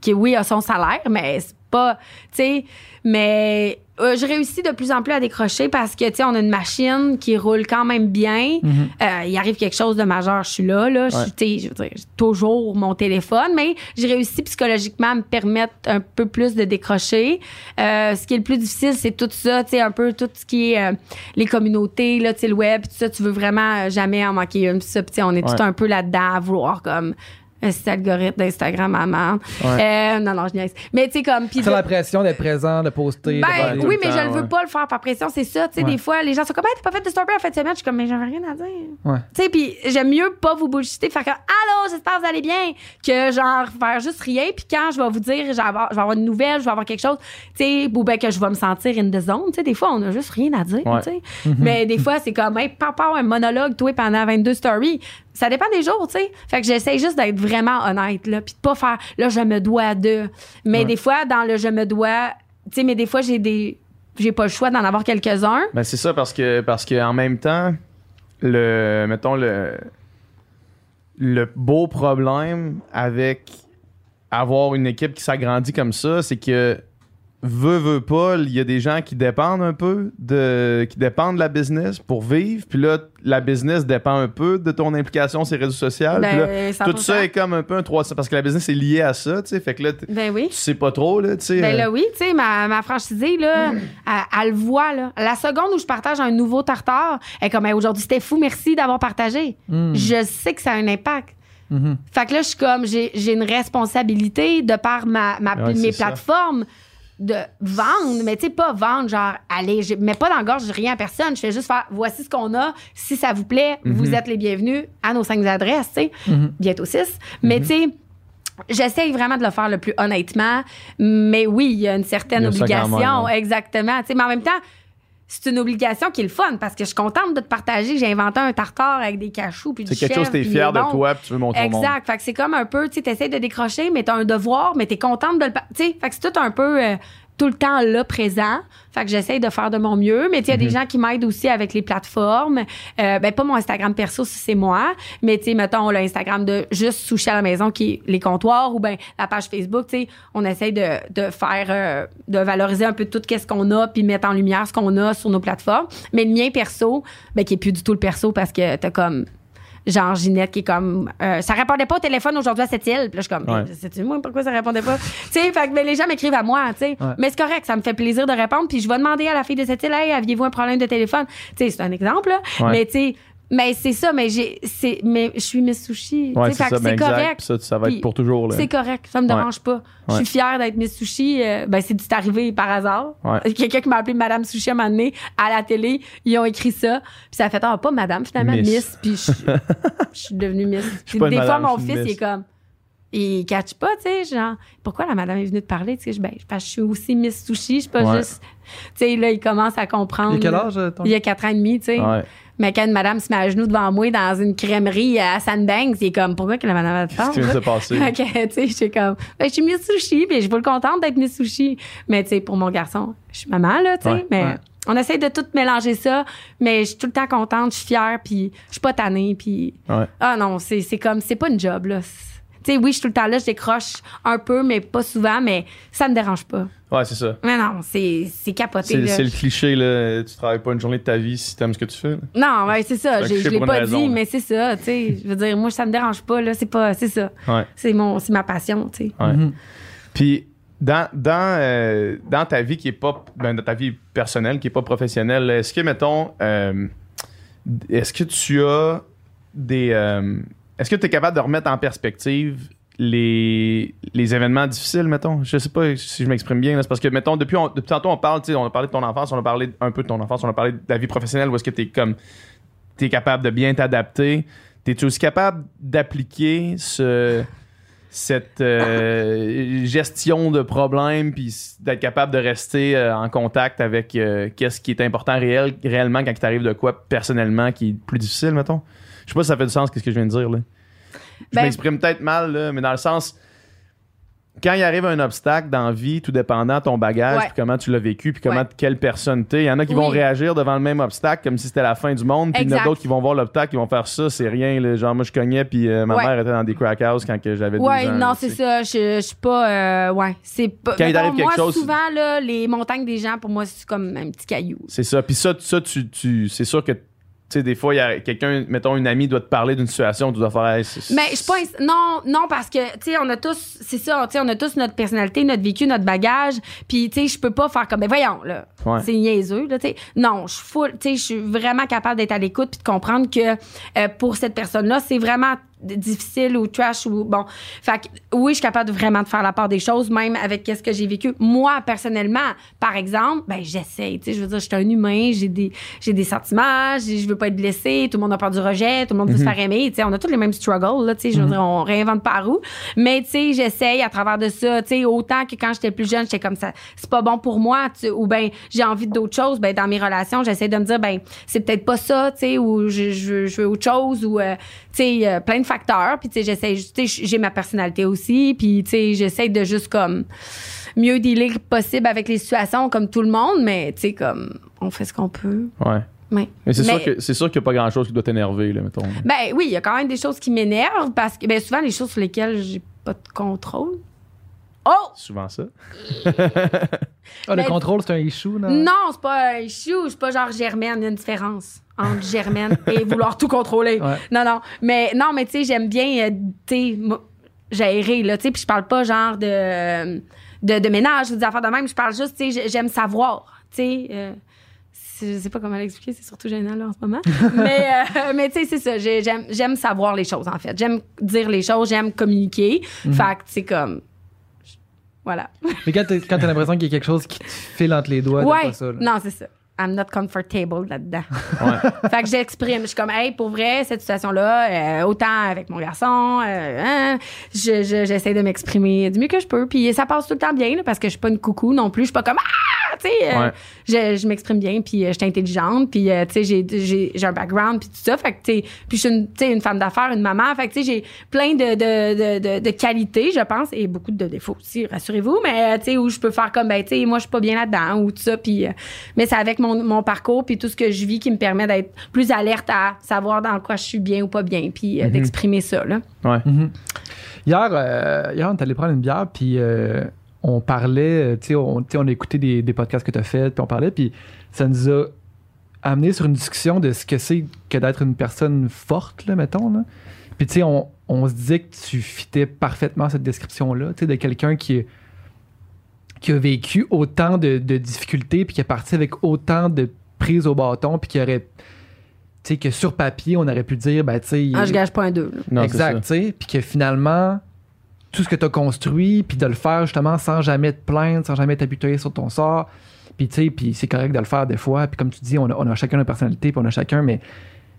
[SPEAKER 4] qui, oui, a son salaire, mais c'est pas. Tu sais, mais. euh, je réussis de plus en plus à décrocher parce que, tu sais, on a une machine qui roule quand même bien.
[SPEAKER 3] Mhm.
[SPEAKER 4] Euh, il arrive quelque chose de majeur, je suis là, là. Je veux dire, j'ai toujours mon téléphone, mais j'ai réussi psychologiquement à me permettre un peu plus de décrocher. Euh, ce qui est le plus difficile, c'est tout ça, tu sais, un peu tout ce qui est les communautés, là, tu sais, le web, tout ça, tu veux vraiment jamais en manquer une. Puis ça, on est
[SPEAKER 2] Ouais.
[SPEAKER 4] tout un peu là-dedans à vouloir comme cet algorithme d'Instagram à merde. Euh, non, non, je niaise. Mais tu sais, comme.
[SPEAKER 3] as
[SPEAKER 4] de-
[SPEAKER 3] l'impression d'être présent, de poster.
[SPEAKER 4] ben, oui, mais
[SPEAKER 3] temps,
[SPEAKER 4] je ne veux pas le faire par pression, c'est ça. Tu sais,
[SPEAKER 3] Ouais.
[SPEAKER 4] des fois, les gens sont comme, hey, t'as pas fait de story en fin de semaine? Je suis comme, mais j'avais rien à dire.
[SPEAKER 3] Ouais.
[SPEAKER 4] Tu sais, puis j'aime mieux pas vous bullshiter, faire comme, allô, j'espère que vous allez bien, que genre faire juste rien. Puis quand je vais vous dire, je vais avoir, une nouvelle, je vais avoir quelque chose, tu sais, ou ben que je vais me sentir in the zone. Tu sais, des fois, on a juste rien à dire, tu sais. Mais des fois, c'est comme, hey, papa, un monologue, toi, pendant 22 stories. Ça dépend des jours, tu sais. Fait que j'essaie juste d'être vraiment honnête, là, puis de pas faire, là, je me dois de. Mais
[SPEAKER 3] Ouais.
[SPEAKER 4] des fois, dans le je me dois, tu sais, mais des fois, j'ai des. J'ai pas le choix d'en avoir quelques-uns.
[SPEAKER 2] Ben c'est ça parce que parce que en même temps le mettons le le beau problème avec avoir une équipe qui s'agrandit comme ça, c'est que veut veut pas, il y a des gens qui dépendent un peu de qui dépendent de la business pour vivre, puis là la business dépend un peu de ton implication sur les réseaux sociaux, là,
[SPEAKER 4] Ben,
[SPEAKER 2] tout
[SPEAKER 4] 100%.
[SPEAKER 2] ça est comme un peu un 300 parce que la business est liée à ça, tu sais, fait que là
[SPEAKER 4] Ben oui.
[SPEAKER 2] tu sais pas trop là, tu sais.
[SPEAKER 4] Ben
[SPEAKER 2] euh,
[SPEAKER 4] là, oui, tu sais, ma, ma franchisée, là, elle, elle le voit, là. La seconde où je partage un nouveau tartare, elle est comme, Hey, aujourd'hui, c'était fou, merci d'avoir partagé.
[SPEAKER 3] Mm.
[SPEAKER 4] Je sais que ça a un impact.
[SPEAKER 3] Mhm.
[SPEAKER 4] Fait que là, je suis comme, j'ai une responsabilité de par ma, ma-
[SPEAKER 2] Ouais,
[SPEAKER 4] mes
[SPEAKER 2] ça.
[SPEAKER 4] De vendre, mais tu sais, pas vendre, genre, allez, je mets pas dans la gorge rien à personne. Je fais juste faire, voici ce qu'on a. Si ça vous plaît, vous êtes les bienvenus à nos cinq adresses, tu sais.
[SPEAKER 3] Mhm.
[SPEAKER 4] Bientôt six. Mais tu sais, J'essaye vraiment de le faire le plus honnêtement, mais oui, il y a une certaine
[SPEAKER 2] a
[SPEAKER 4] obligation,
[SPEAKER 2] même, ouais.
[SPEAKER 4] exactement. Mais en même temps, c'est une obligation qui est le fun parce que je suis contente de te partager. que J'ai inventé un tartare avec des cachous puis du
[SPEAKER 2] c'est quelque chose
[SPEAKER 4] chèvre,
[SPEAKER 2] que t'es fier de toi, puis tu veux montrer au monde.
[SPEAKER 4] Exact. Fait que c'est comme un peu, tu sais, t'essayes de décrocher, mais t'as un devoir, mais t'es contente de le. Tu sais, fait que c'est tout un peu euh, tout le temps là, présent. Fait que j'essaye de faire de mon mieux. Mais tu sais, il y a des
[SPEAKER 2] Mhm.
[SPEAKER 4] gens qui m'aident aussi avec les plateformes. Euh, ben, pas mon Instagram perso, si c'est moi. Mais tu sais, mettons, l'Instagram de juste sushi à la maison qui est les comptoirs ou ben la page Facebook, tu sais, on essaye de, de faire, euh, de valoriser un peu tout qu'est-ce qu'on a puis mettre en lumière ce qu'on a sur nos plateformes. Mais le mien perso, ben, qui est plus du tout le perso parce que t'as comme genre Ginette qui est comme euh, ça répondait pas au téléphone aujourd'hui à cette île puis là je suis comme
[SPEAKER 2] Ouais.
[SPEAKER 4] sais-tu moi pourquoi ça répondait pas? Tu sais fait que mais les gens m'écrivent à moi tu sais
[SPEAKER 3] Ouais.
[SPEAKER 4] mais c'est correct ça me fait plaisir de répondre puis je vais demander à la fille de cette île hey aviez-vous un problème de téléphone? Tu sais c'est un exemple là
[SPEAKER 2] Ouais.
[SPEAKER 4] mais tu sais mais c'est ça mais j'ai c'est mais je suis Miss Sushi
[SPEAKER 2] Ouais, c'est ça, ben
[SPEAKER 4] correct
[SPEAKER 2] Ça, ça va être pour toujours
[SPEAKER 4] c'est correct, ça me
[SPEAKER 2] Ouais.
[SPEAKER 4] dérange pas. Je suis fière d'être Miss Sushi. euh, ben, c'est arrivé par hasard. Quelqu'un qui m'a appelé Madame Sushi à un moment donné, à la télé, ils ont écrit ça. Puis ça a fait, ah, pas Madame, finalement,
[SPEAKER 2] Miss.
[SPEAKER 4] Miss. Puis je, je suis devenue Miss. Des fois, mon fils, il est comme, il catch pas, tu sais, genre, pourquoi la madame est venue te parler? Tu sais, je, ben, parce que je suis aussi Miss Sushi, je suis pas
[SPEAKER 2] Ouais.
[SPEAKER 4] juste. Tu sais, là, il commence à comprendre.
[SPEAKER 3] Il a quel âge, euh, ton
[SPEAKER 4] Il y a quatre ans et demi, tu sais.
[SPEAKER 2] Ouais.
[SPEAKER 4] Mais quand une madame se met à genoux devant moi dans une crèmerie à Sandbanks, c'est comme, pourquoi que la madame te
[SPEAKER 2] Qu'est-ce qui
[SPEAKER 4] parle?
[SPEAKER 2] vient de se passer?
[SPEAKER 4] Fait que, tu sais, j'étais comme, ben, je suis Miss Sushi, puis je suis pas contente d'être Miss Sushi. Mais, tu sais, pour mon garçon, je suis maman, là, tu sais,
[SPEAKER 2] Ouais,
[SPEAKER 4] mais
[SPEAKER 3] ouais.
[SPEAKER 4] on essaie de tout mélanger ça, mais je suis tout le temps contente, je suis fière, puis je suis pas tannée, puis
[SPEAKER 2] Ouais.
[SPEAKER 4] ah non, c'est c'est comme, c'est pas une job, là. Tu sais, oui, je suis tout le temps là, je décroche un peu, mais pas souvent, mais ça me dérange pas.
[SPEAKER 2] Ouais, c'est ça.
[SPEAKER 4] Mais non, c'est c'est capoté.
[SPEAKER 2] C'est le cliché, là. Tu travailles pas une journée de ta vie si t'aimes ce que tu fais. là.
[SPEAKER 4] Non, ouais, c'est ça. Je l'ai pas
[SPEAKER 2] raison,
[SPEAKER 4] dit,
[SPEAKER 2] là.
[SPEAKER 4] mais c'est ça. Tu sais, je veux dire, moi, ça me dérange pas. Là, c'est pas, c'est ça.
[SPEAKER 2] Ouais.
[SPEAKER 4] C'est mon, c'est ma passion. Tu sais.
[SPEAKER 2] Ouais.
[SPEAKER 3] Mhm.
[SPEAKER 2] Puis, dans, dans, euh, dans ta vie qui est pas. Ben, dans ta vie personnelle qui est pas professionnelle, est-ce que, mettons. euh, est-ce que tu as des. euh, est-ce que tu es capable de remettre en perspective les, événements difficiles, mettons? Je sais pas si je m'exprime bien. C'est parce que, mettons, depuis, tantôt, on parle, on a parlé de ton enfance, on a parlé un peu de ton enfance, on a parlé de ta vie professionnelle, où est-ce que tu es comme. Tu es capable de bien t'adapter. Es-tu aussi capable d'appliquer ce cette euh, gestion de problèmes puis d'être capable de rester euh, en contact avec euh, qu'est-ce qui est important réel, réellement quand il t'arrive de quoi personnellement qui est plus difficile, mettons? Je sais pas si ça fait du sens qu'est-ce que je viens de dire là. Je
[SPEAKER 4] Ben-
[SPEAKER 2] m'exprime peut-être mal là, mais dans le sens quand il arrive un obstacle dans la vie, tout dépendant de ton bagage,
[SPEAKER 4] Ouais.
[SPEAKER 2] puis comment tu l'as vécu, puis comment
[SPEAKER 4] Ouais.
[SPEAKER 2] quelle personne t'es. Il y en a qui vont réagir devant le même obstacle comme si c'était la fin du monde, puis il y en a d'autres qui vont voir l'obstacle, qui vont faire ça, c'est rien. là. Genre moi je cognais, puis euh, ma
[SPEAKER 4] Ouais.
[SPEAKER 2] mère était dans des crack houses quand j'avais 12 ans.
[SPEAKER 4] Ouais, non, c'est ça. Je, je suis pas. euh, ouais, c'est pas.
[SPEAKER 2] Quand il t'arrive quelque
[SPEAKER 4] moi,
[SPEAKER 2] chose-
[SPEAKER 4] souvent, là, les montagnes des gens, pour moi, c'est comme un petit caillou.
[SPEAKER 2] C'est ça. Puis ça, ça tu, tu, c'est sûr que, tu sais, des fois, il y a quelqu'un, mettons, une amie doit te parler d'une situation, tu dois faire. Hey,
[SPEAKER 4] Mais je ins- Non, non, parce que, tu sais, on a tous. C'est ça, tu sais, on a tous notre personnalité, notre vécu, notre bagage. Puis, tu sais, je peux pas faire comme. Ben, voyons, là.
[SPEAKER 2] Ouais.
[SPEAKER 4] C'est niaiseux, là, tu sais. Non, je suis full. Tu sais, je suis vraiment capable d'être à l'écoute puis de comprendre que euh, pour cette personne-là, c'est vraiment difficile ou trash ou bon. Fait que, oui, je suis capable de vraiment de faire la part des choses, même avec qu'est-ce que j'ai vécu. Moi, personnellement, par exemple, ben, j'essaye. Tu sais, je veux dire, je suis un humain, j'ai des, j'ai des sentiments, je veux pas être blessée, tout le monde a peur du rejet, tout le monde veut se faire aimer. Tu sais, on a tous les mêmes struggles, là, tu sais, je veux dire, on réinvente pas roue. Mais, tu sais, j'essaye à travers de ça, tu sais, autant que quand j'étais plus jeune, j'étais comme ça, c'est pas bon pour moi, tu ou ben, j'ai envie d'autre chose, ben, dans mes relations, j'essaie de me dire, ben, c'est peut-être pas ça, tu sais, ou je, je, veux- je veux autre chose, ou, euh, sais, euh, plein de facteurs. Puis, tu sais, j'essaie, tu sais, j'ai ma personnalité aussi, puis, tu sais, j'essaie de juste comme mieux dealer possible avec les situations comme tout le monde, mais, tu sais, comme, on fait ce qu'on peut.
[SPEAKER 2] Ouais. Mais c'est sûr que c'est sûr qu'il n'y a pas grand chose qui doit t'énerver, là, mettons.
[SPEAKER 4] Ben oui, il y a quand même des choses qui m'énervent parce que ben souvent les choses sur lesquelles j'ai pas de contrôle. Oh
[SPEAKER 2] Souvent ça.
[SPEAKER 3] Ah, le
[SPEAKER 4] Mais-
[SPEAKER 3] contrôle, c'est un issue, non?
[SPEAKER 4] non, c'est pas un issue, c'est pas genre Germaine, il y a une différence entre Germaine et vouloir tout contrôler.
[SPEAKER 3] Ouais.
[SPEAKER 4] Non non, mais non mais tu sais j'aime bien euh, tu gérer là, tu sais puis je parle pas genre de de, de ménage ou des affaires de même, je parle juste tu sais j'aime savoir, tu sais euh, je sais pas comment l'expliquer, c'est surtout gênant là en ce moment. mais euh, mais tu sais c'est ça, j'ai- j'aime j'aime savoir les choses en fait. J'aime dire les choses, j'aime communiquer.
[SPEAKER 3] Mhm.
[SPEAKER 4] Fait que c'est comme voilà.
[SPEAKER 3] Mais quand t'as quand t'as l'impression qu'il y a quelque chose qui te file entre les doigts,
[SPEAKER 4] ouais.
[SPEAKER 3] pas ça. là.
[SPEAKER 4] Non, c'est ça. I'm not comfortable là-dedans.
[SPEAKER 2] Ouais.
[SPEAKER 4] fait que j'exprime. Je suis comme, hey, pour vrai, cette situation-là, euh, autant avec mon garçon, euh, hein, je- je- j'essaie de m'exprimer du mieux que je peux. Puis ça passe tout le temps bien, là, parce que je suis pas une coucou non plus. Je suis pas comme, ah, tu sais, euh,
[SPEAKER 2] Ouais.
[SPEAKER 4] je, je m'exprime bien, puis euh, je suis intelligente, puis euh, tu sais, j'ai- j'ai j'ai un background, puis tout ça. Fait que, tu sais, puis je suis une, une femme d'affaires, une maman. Fait que, tu sais, j'ai plein de, de, de, de, de qualités, je pense, et beaucoup de défauts aussi, rassurez-vous. Mais, euh, tu sais, où je peux faire comme, ben, tu sais, moi, je suis pas bien là-dedans, ou tout ça. Puis, euh, mais c'est avec mon, mon parcours, puis tout ce que je vis qui me permet d'être plus alerte à savoir dans quoi je suis bien ou pas bien, puis euh, d'exprimer ça, là.
[SPEAKER 2] Ouais.
[SPEAKER 3] Mhm. Hier, euh, hier, on est allé prendre une bière, puis euh, on parlait, euh, tu sais, on, on a écouté des, des podcasts que tu as fait, puis on parlait, puis ça nous a amené sur une discussion de ce que c'est que d'être une personne forte, là, mettons. Là. Puis, tu sais, on, on se disait que tu fitais parfaitement cette description-là, tu sais, de quelqu'un qui, qui a vécu autant de, de difficultés, puis qui est parti avec autant de prises au bâton, puis qui aurait. Tu sais, que sur papier, on aurait pu dire, ben, tu sais.
[SPEAKER 4] Ah, je gage pas un deux, là.
[SPEAKER 2] Non,
[SPEAKER 3] exact, tu sais. Puis que finalement, tout ce que tu as construit, puis de le faire justement sans jamais te plaindre, sans jamais t'appuyer sur ton sort. Puis tu sais, puis c'est correct de le faire des fois. Puis comme tu dis, on a, on a chacun notre personnalité, puis on a chacun, mais,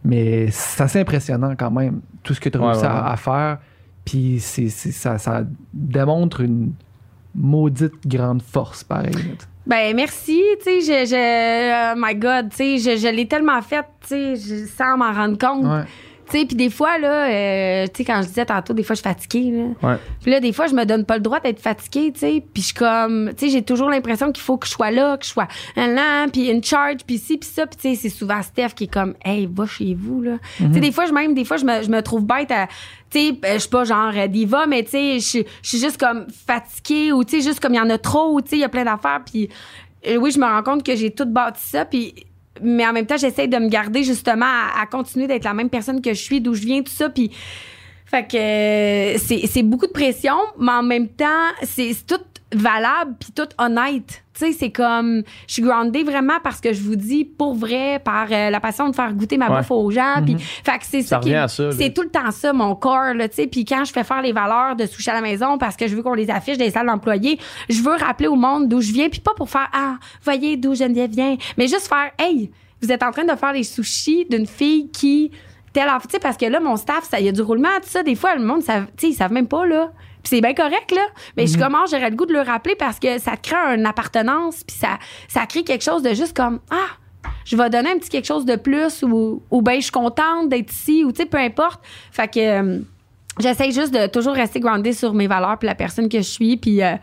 [SPEAKER 3] mais c'est assez impressionnant quand même, tout ce que tu as
[SPEAKER 2] Ouais,
[SPEAKER 3] réussi
[SPEAKER 2] ouais,
[SPEAKER 3] à, faire. Puis c'est, c'est- ça, ça démontre une maudite grande force, pareil.
[SPEAKER 4] Ben merci, tu sais, je, je oh my God, tu sais, je, je l'ai tellement fait, tu sais, je- sans m'en rendre compte.
[SPEAKER 3] Ouais.
[SPEAKER 4] Tu sais, puis des fois, là, euh, tu sais, quand je disais tantôt, des fois, je suis fatiguée, là.
[SPEAKER 2] Ouais.
[SPEAKER 4] Puis là, des fois, je me donne pas le droit d'être fatiguée, tu sais. Puis je suis comme, tu sais, j'ai toujours l'impression qu'il faut que je sois là, que je sois là, puis une charge, puis ci, puis ça. Puis tu sais, c'est souvent Steph qui est comme, hey, va chez vous, là. Tu sais, des fois, je, même, des fois, je me, je me trouve bête à, tu sais, euh, je suis pas genre diva, mais tu sais, je suis- juste comme fatiguée ou tu sais, juste comme il y en a trop, ou tu sais, il y a plein d'affaires. Puis euh, oui, je me rends compte que j'ai tout bâti ça, puis mais en même temps, j'essaie de me garder justement à, continuer d'être la même personne que je suis, d'où je viens, tout ça, puis fait que euh, c'est beaucoup de pression, mais en même temps, c'est tout valable puis tout honnête. Tu sais, c'est comme je suis groundée vraiment parce que je vous dis pour vrai par euh, la passion de faire goûter ma
[SPEAKER 2] Ouais.
[SPEAKER 4] bouffe aux gens puis fait que c'est
[SPEAKER 2] Ça
[SPEAKER 4] ça, c'est tout le temps ça mon corps là, tu sais, puis quand je fais faire les valeurs de sushi à la maison parce que je veux qu'on les affiche dans les salles d'employés, je veux rappeler au monde d'où je viens puis pas pour faire ah, voyez d'où Geneviève vient, mais juste faire hey, vous êtes en train de faire les sushis d'une fille qui telle affaire, tu sais, parce que là, mon staff, ça, il y a du roulement, tout ça. Des fois, le monde, ça, tu sais, ils savent même pas, là. Puis c'est bien correct, là. Mais je commence, j'aurais le goût de le rappeler parce que ça crée une appartenance, puis ça, ça crée quelque chose de juste comme, ah, je vais donner un petit quelque chose de plus ou, ou ben, je suis contente d'être ici ou, tu sais, peu importe. Fait que, euh, J'essaie juste de toujours rester groundée sur mes valeurs puis la personne que je suis puis euh,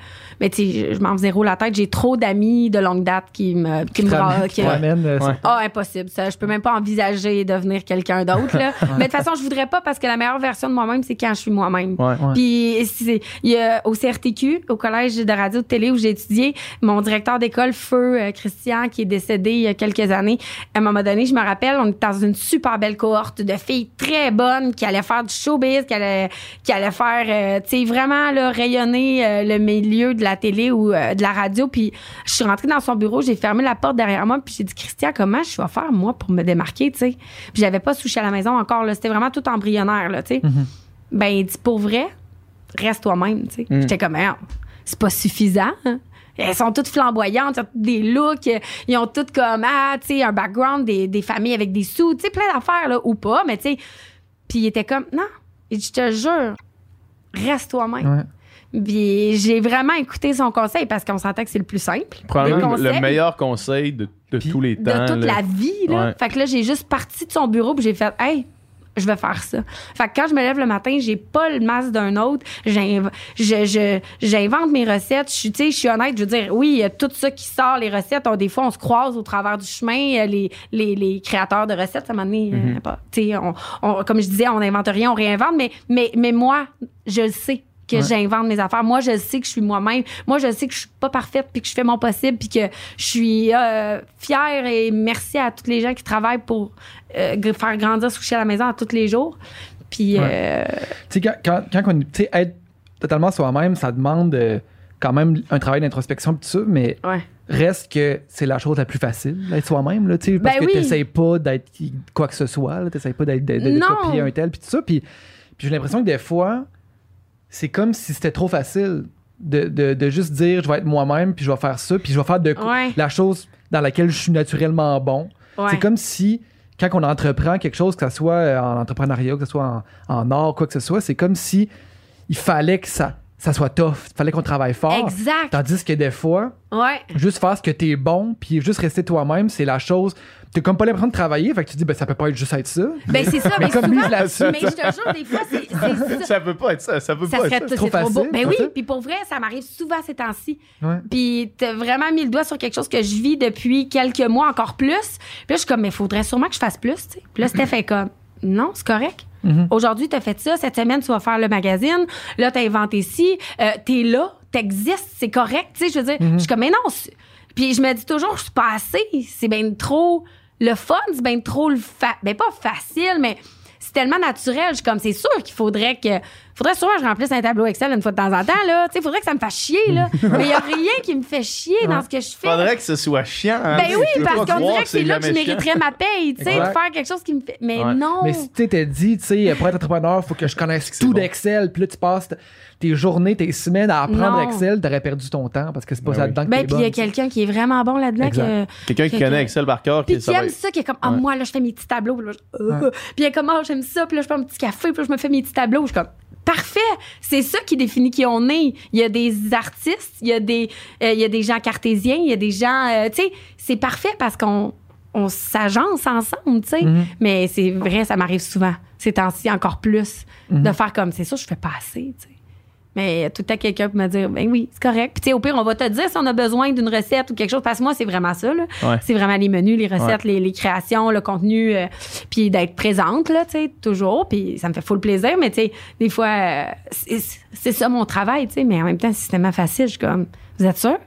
[SPEAKER 4] mais tu sais je m'en faisais zéro la tête j'ai trop d'amis de longue date qui me qui me
[SPEAKER 3] Qui te
[SPEAKER 4] bra-
[SPEAKER 3] ramène-
[SPEAKER 4] qui-
[SPEAKER 3] qui te ramène, euh,
[SPEAKER 2] Ouais.
[SPEAKER 4] ah, impossible, ça. Je peux même pas envisager devenir quelqu'un d'autre, là. Mais de toute façon, je voudrais pas parce que la meilleure version de moi-même, c'est quand je suis moi-même.
[SPEAKER 2] Ouais.
[SPEAKER 3] Ouais.
[SPEAKER 4] Puis, c'est- il y a au CRTQ, au collège de radio de télé où j'ai étudié, mon directeur d'école, Feu euh, Christian, qui est décédé il y a quelques années, à un moment donné, je me rappelle, on était dans une super belle cohorte de filles très bonnes qui allaient faire du showbiz, qui allaient, qui allaient faire, euh, tu sais, vraiment, là, rayonner euh, le milieu de la télé ou euh, de la radio. Puis, je suis rentrée dans son bureau, j'ai fermé la porte derrière moi, puis j'ai dit, Christian, comment je vais faire, moi, pour me démarquer, tu sais? Puis, j'avais pas sushi à la maison encore, là. C'était vraiment tout embryonnaire, là, tu sais. Ben, il dit, pour vrai, reste toi-même, tu sais.
[SPEAKER 2] Mm.
[SPEAKER 4] J'étais comme, Merde, c'est pas suffisant. hein? Elles sont toutes flamboyantes, ils ont toutes des looks, euh, ils ont toutes comme, ah, tu sais, un background, des, des familles avec des sous, tu sais, plein d'affaires, là, ou pas, mais tu sais. Puis il était comme, non, il dit, je te jure, reste toi-même.
[SPEAKER 3] Ouais.
[SPEAKER 4] Puis j'ai vraiment écouté son conseil parce qu'on sentait que c'est le plus simple.
[SPEAKER 2] Probablement le meilleur conseil de, de
[SPEAKER 3] Puis
[SPEAKER 2] tous les
[SPEAKER 4] de
[SPEAKER 2] temps.
[SPEAKER 4] toute
[SPEAKER 2] là.
[SPEAKER 4] la vie. Là.
[SPEAKER 2] Ouais.
[SPEAKER 4] Fait que là, j'ai juste parti de son bureau puis j'ai fait Hey, je vais faire ça. Fait que quand je me lève le matin, j'ai pas le masque d'un autre. J'inv- je- je- J'invente mes recettes. Je suis, tu sais, je suis honnête. Je veux dire, oui, il y a tout ça qui sort, les recettes. On- des fois, on se croise au travers du chemin. euh, Les, les, les créateurs de recettes, ça m'a donné.
[SPEAKER 2] Mm-hmm.
[SPEAKER 4] tu sais, on, on- comme je disais, on n'invente rien, on réinvente. Mais, mais, mais moi, je le sais que
[SPEAKER 3] Ouais.
[SPEAKER 4] j'invente mes affaires. Moi, je sais que je suis moi-même. Moi, je sais que je suis pas parfaite puis que je fais mon possible puis que je suis euh, fière et merci à tous les gens qui travaillent pour euh, faire grandir Sushi à la maison à tous les jours. Puis euh,
[SPEAKER 3] Tu sais, quand, quand, quand on, tu sais, être totalement soi-même, ça demande euh, quand même un travail d'introspection tout ça, mais
[SPEAKER 4] ouais.
[SPEAKER 3] reste que c'est la chose la plus facile, d'être soi-même, là, tu sais, parce
[SPEAKER 4] Ben
[SPEAKER 3] que
[SPEAKER 4] oui.
[SPEAKER 3] t'essayes pas d'être quoi que ce soit, t'essayes pas d'être, de, de- de
[SPEAKER 4] Non.
[SPEAKER 3] copier un tel, puis tout ça, puis j'ai l'impression que des fois, c'est comme si c'était trop facile de, de, de juste dire, je vais être moi-même, puis je vais faire ça, puis je vais faire de
[SPEAKER 4] Ouais.
[SPEAKER 3] la chose dans laquelle je suis naturellement bon.
[SPEAKER 4] Ouais.
[SPEAKER 3] C'est comme si, quand on entreprend quelque chose, que ce soit euh, en entrepreneuriat, que ce soit en, en art, quoi que ce soit, c'est comme si il fallait que ça, ça soit tough. Il fallait qu'on travaille fort.
[SPEAKER 4] Exact.
[SPEAKER 3] Tandis que des fois,
[SPEAKER 4] Ouais.
[SPEAKER 3] juste faire ce que t'es bon, puis juste rester toi-même, c'est la chose. T'as comme pas l'impression de travailler, fait que tu te dis, ben ça peut pas être juste être ça.
[SPEAKER 4] Ben c'est ça.
[SPEAKER 3] Mais
[SPEAKER 4] mais souvent, mais je te jure, des fois, c'est ça.
[SPEAKER 2] Ça peut pas être ça. Ça peut
[SPEAKER 4] Ça
[SPEAKER 2] pas
[SPEAKER 4] serait
[SPEAKER 2] être ça.
[SPEAKER 4] c'est
[SPEAKER 3] trop
[SPEAKER 4] trop, beau.
[SPEAKER 3] facile,
[SPEAKER 4] Ben oui,
[SPEAKER 3] ça?
[SPEAKER 4] puis pour vrai, ça m'arrive souvent ces temps-ci.
[SPEAKER 3] Ouais.
[SPEAKER 4] Puis t'as vraiment mis le doigt sur quelque chose que je vis depuis quelques mois encore plus. Puis là, je suis comme, mais faudrait sûrement que je fasse plus, tu sais. Puis là, Steph fait comme, non, c'est correct.
[SPEAKER 3] Mhm.
[SPEAKER 4] Aujourd'hui, t'as fait ça. Cette semaine, tu vas faire le magazine. Là, t'as inventé ci. Euh, t'es là. T'existes. C'est correct. Tu sais, je veux dire, je suis comme, mais non. Puis je me dis toujours, je suis pas assez. C'est bien trop le fun. C'est bien trop le fa... Ben, pas facile, mais tellement naturel. Je comme, c'est sûr qu'il faudrait que. Faudrait sûrement que je remplisse un tableau Excel une fois de temps en temps, là. Tu sais, faudrait que ça me fasse chier, là. mais il y a rien qui me fait chier dans ce que je fais.
[SPEAKER 2] Faudrait que ce soit chiant. hein.
[SPEAKER 4] Ben oui, parce qu'on dirait que c'est là que je mériterais ma paye, tu sais, de faire quelque chose qui me fait. Mais
[SPEAKER 2] Ouais.
[SPEAKER 4] non.
[SPEAKER 3] Mais si tu t'es dit, tu sais, pour être entrepreneur, faut que je connaisse tout
[SPEAKER 2] bon.
[SPEAKER 3] d'Excel, puis là, tu passes tes journées, tes semaines à apprendre
[SPEAKER 4] Non.
[SPEAKER 3] Excel, t'aurais perdu ton temps parce que c'est pas
[SPEAKER 2] Ben
[SPEAKER 3] ça
[SPEAKER 2] oui.
[SPEAKER 3] dedans que
[SPEAKER 4] Ben,
[SPEAKER 3] t'es
[SPEAKER 4] puis il y a quelqu'un qui est vraiment bon là-dedans. Que-
[SPEAKER 2] Quelqu'un qui connaît Excel par cœur,
[SPEAKER 4] Puis
[SPEAKER 2] qui ça
[SPEAKER 4] aime qui est comme, ah, moi, là, je fais mes petits tableaux. Puis, euh, il est comme, ah, j'aime ça. Puis là, je prends un petit café. Puis là, je me fais mes petits tableaux. Je suis comme, parfait. C'est ça qui définit qui on est. Il y a des artistes, il y a des, euh, il y a des gens cartésiens, il y a des gens, euh, tu sais, c'est parfait parce qu'on on s'agence ensemble, tu sais.
[SPEAKER 3] Mhm.
[SPEAKER 4] Mais c'est vrai, ça m'arrive souvent, ces temps-ci encore plus, de faire comme, c'est ça, je fais pas assez, tu sais. Mais tout le temps, quelqu'un peut me dire, ben oui, c'est correct. Puis, tu sais, au pire, on va te dire si on a besoin d'une recette ou quelque chose. Parce que moi, c'est vraiment ça, là.
[SPEAKER 2] Ouais.
[SPEAKER 4] C'est vraiment les menus, les recettes, les, les créations, le contenu, euh, puis d'être présente, là, tu sais, toujours. Puis ça me fait full plaisir. Mais, tu sais, des fois, euh, c'est ça mon travail, tu sais. Mais en même temps, c'est tellement facile, je suis comme, vous êtes sûr?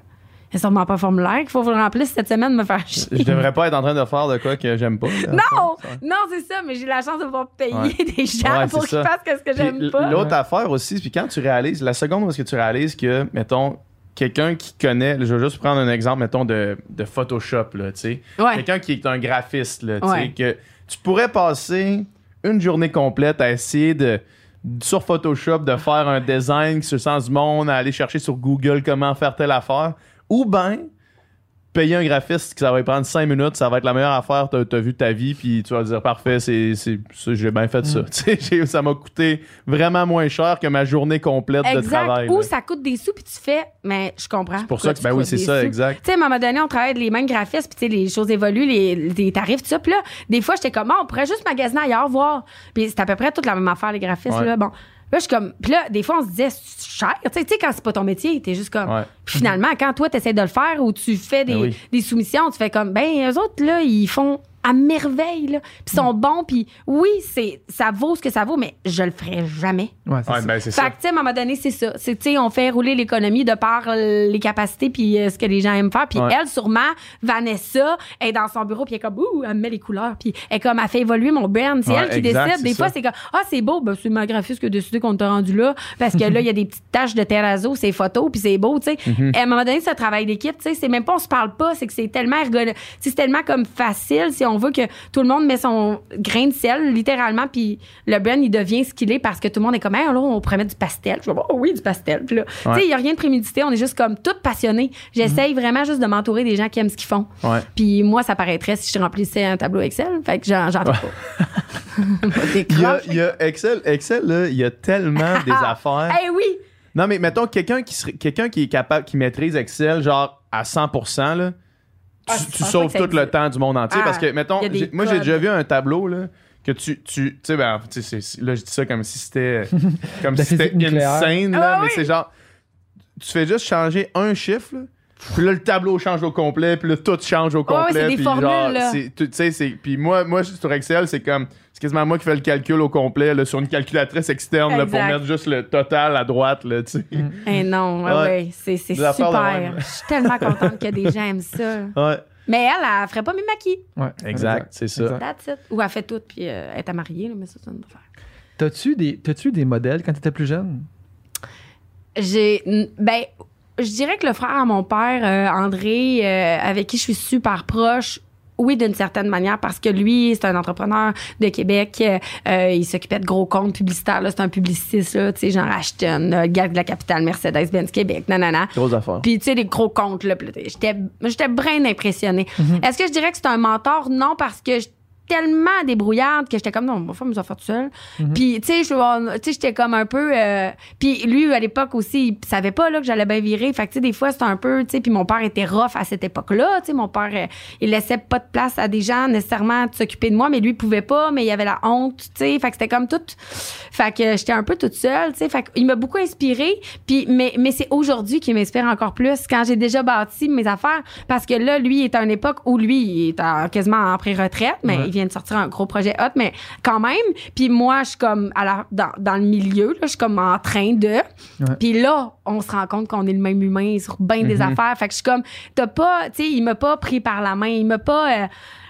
[SPEAKER 4] A sûrement pas formulaire qu'il faut je remplisse cette semaine de me faire chier.
[SPEAKER 2] Je devrais pas être en train de faire de quoi que j'aime pas.
[SPEAKER 4] Non! Non, c'est ça, mais j'ai la chance de pouvoir payer
[SPEAKER 2] Ouais.
[SPEAKER 4] des gens
[SPEAKER 2] Ouais,
[SPEAKER 4] pour
[SPEAKER 2] c'est
[SPEAKER 4] qu'ils fassent ce que j'aime pas.
[SPEAKER 2] L'autre affaire aussi, puis quand tu réalises, la seconde où est-ce que tu réalises que, mettons, quelqu'un qui connaît, je vais juste prendre un exemple, mettons, de, de Photoshop, là, tu sais.
[SPEAKER 4] Ouais.
[SPEAKER 2] Quelqu'un qui est un graphiste, là, tu sais, que tu pourrais passer une journée complète à essayer de sur Photoshop de faire un design sur le sens du monde, à aller chercher sur Google comment faire telle affaire, ou ben payer un graphiste que ça va prendre 5 minutes, ça va être la meilleure affaire que tu as vu de ta vie, puis tu vas dire parfait, c'est, j'ai bien fait ça. Tu j'ai- ça m'a coûté vraiment moins cher que ma journée complète de
[SPEAKER 4] Exact.
[SPEAKER 2] travail.
[SPEAKER 4] Ou
[SPEAKER 2] là.
[SPEAKER 4] ça coûte des sous, puis tu fais, mais je comprends.
[SPEAKER 2] C'est pour ça que, ben oui, c'est ça,
[SPEAKER 4] Tu
[SPEAKER 2] exact.
[SPEAKER 4] sais, à un moment donné, on travaille avec les mêmes graphistes, puis tu les choses évoluent, les, les tarifs, tout ça. Puis là, des fois, j'étais comme, Ah, on pourrait juste magasiner ailleurs, voir. Puis c'est à peu près toute la même affaire, les graphistes,
[SPEAKER 2] Ouais.
[SPEAKER 4] là. Bon. Là, je suis comme. Puis là, des fois, on se disait, c'est cher. Tu sais, quand c'est pas ton métier, t'es juste comme.
[SPEAKER 2] Ouais.
[SPEAKER 4] Puis finalement, quand toi, t'essaies de le faire ou tu fais des,
[SPEAKER 2] Ben oui.
[SPEAKER 4] des soumissions, tu fais comme, ben, eux autres, là, ils font à merveille, là. Puis ils sont
[SPEAKER 2] Mm.
[SPEAKER 4] bons, puis oui, c'est, ça vaut ce que ça vaut, mais je le ferai jamais.
[SPEAKER 3] Ouais, c'est
[SPEAKER 2] Ouais,
[SPEAKER 3] ça.
[SPEAKER 2] ben, c'est
[SPEAKER 4] Fait
[SPEAKER 2] ça.
[SPEAKER 4] que, tu sais, à un moment donné, c'est ça. C'est, tu sais, on fait rouler l'économie de par les capacités puis euh, ce que les gens aiment faire. Puis
[SPEAKER 2] Ouais.
[SPEAKER 4] elle, sûrement, Vanessa, est dans son bureau puis elle est comme, ouh, elle me met les couleurs. Puis elle est comme, elle fait évoluer mon brand. C'est
[SPEAKER 2] Ouais,
[SPEAKER 4] elle qui
[SPEAKER 2] exact,
[SPEAKER 4] décide. Des
[SPEAKER 2] c'est
[SPEAKER 4] fois,
[SPEAKER 2] ça.
[SPEAKER 4] c'est comme, ah, c'est beau. Ben, c'est ma graphiste qui a décidé qu'on t'a rendu là. Parce que là, il y a des petites taches de terrazzo, ces photos, puis c'est beau, tu sais.
[SPEAKER 2] Mm-hmm.
[SPEAKER 4] Et À un moment donné, c'est un travail d'équipe, tu sais. C'est même pas, on se parle pas. C'est que c'est tellement C'est tellement comme facile si on veut que tout le monde met son grain de sel, littéralement, puis le brand, il devient ce qu'il est parce que tout le monde est comme, hey, là, on pourrait mettre du pastel. Je vais oh oui, du pastel. Puis là, tu sais, il y a rien de prémédité. On est juste comme tout passionnés. J'essaye vraiment juste de m'entourer des gens qui aiment ce qu'ils font.
[SPEAKER 2] Ouais.
[SPEAKER 4] Puis moi, ça paraîtrait si je remplissais un tableau Excel. Fait que j'en, pas.
[SPEAKER 2] Il y a,
[SPEAKER 4] croches.
[SPEAKER 2] il y a Excel, Excel, là, il y a tellement des affaires.
[SPEAKER 4] Eh oui!
[SPEAKER 2] Non, mais mettons quelqu'un qui quelqu'un qui est capable, qui maîtrise Excel, genre à 100%, là,
[SPEAKER 4] Ah,
[SPEAKER 2] tu
[SPEAKER 4] pense
[SPEAKER 2] sauves tout le temps du monde entier.
[SPEAKER 4] Ah,
[SPEAKER 2] parce que, mettons,
[SPEAKER 4] il y a des
[SPEAKER 2] j'ai- moi, j'ai déjà vu un tableau, là, que tu, tu, tu sais, ben, tu sais, c'est- là, je dis ça comme si c'était, comme si c'était
[SPEAKER 3] nucléaire.
[SPEAKER 2] insane, là,
[SPEAKER 4] Ah
[SPEAKER 2] mais
[SPEAKER 4] oui.
[SPEAKER 2] c'est genre, tu fais juste changer un chiffre, là, puis là, le tableau change au complet, puis là, tout change au
[SPEAKER 4] ouais,
[SPEAKER 2] complet.
[SPEAKER 4] c'est des
[SPEAKER 2] puis
[SPEAKER 4] formules,
[SPEAKER 2] genre,
[SPEAKER 4] là.
[SPEAKER 2] c'est- tu tu sais, c'est, puis moi, moi, sur Excel, c'est comme, c'est quasiment moi qui fais le calcul au complet, là, sur une calculatrice externe, là, pour mettre juste le total à droite, là, tu sais.
[SPEAKER 4] Eh non, ouais,
[SPEAKER 2] Ouais.
[SPEAKER 4] ouais, c'est, super. Je suis tellement contente que des gens aiment ça.
[SPEAKER 2] Ouais.
[SPEAKER 4] Mais elle, elle ferait pas mes maquis.
[SPEAKER 3] Ouais,
[SPEAKER 2] Exact, c'est ça.
[SPEAKER 3] Exact.
[SPEAKER 4] That's it. Ou elle fait tout, puis euh, elle est à marier, là, mais ça, c'est une affaire.
[SPEAKER 3] T'as-tu des, t'as-tu des modèles quand t'étais plus jeune?
[SPEAKER 4] J'ai. Ben, je dirais que le frère à mon père, euh, André, euh, avec qui je suis super proche, oui, d'une certaine manière, parce que lui, c'est un entrepreneur de Québec. euh, euh, il s'occupait de gros comptes publicitaires. là. C'est un publiciste, là, tu sais, genre Ashton, gars de la capitale Mercedes-Benz Québec, nanana.
[SPEAKER 2] Grosse affaire.
[SPEAKER 4] Puis, tu sais, les gros comptes, là. J'étais, j'étais bien impressionnée. Est-ce que je dirais que c'est un mentor? Non, parce que je tellement débrouillarde que j'étais comme non, on va faire mes affaires tout seul. Puis tu sais, je on- tu sais, j'étais comme un peu euh, puis lui à l'époque aussi, il savait pas là que j'allais bien virer. Fait que tu sais des fois c'était un peu tu sais puis mon père était rough à cette époque-là, tu sais mon père euh, il laissait pas de place à des gens nécessairement de s'occuper de moi, mais lui il pouvait pas, mais il avait la honte, tu sais. Fait que c'était comme tout fait que j'étais un peu toute seule, tu sais. Fait qu'il m'a beaucoup inspiré. Puis, mais, mais c'est aujourd'hui qu'il m'inspire encore plus quand j'ai déjà bâti mes affaires. Parce que là, lui, il est à une époque où lui, il est en- quasiment en pré-retraite, mais
[SPEAKER 3] Ouais.
[SPEAKER 4] Vient de sortir un gros projet hot, mais quand même. Puis moi, je suis comme à la, dans, dans le milieu, là, je suis comme en train de. Puis là, on se rend compte qu'on est le même humain sur bien des affaires. Fait que je suis comme, t'as pas, tu sais, il m'a pas pris par la main, il m'a pas. euh,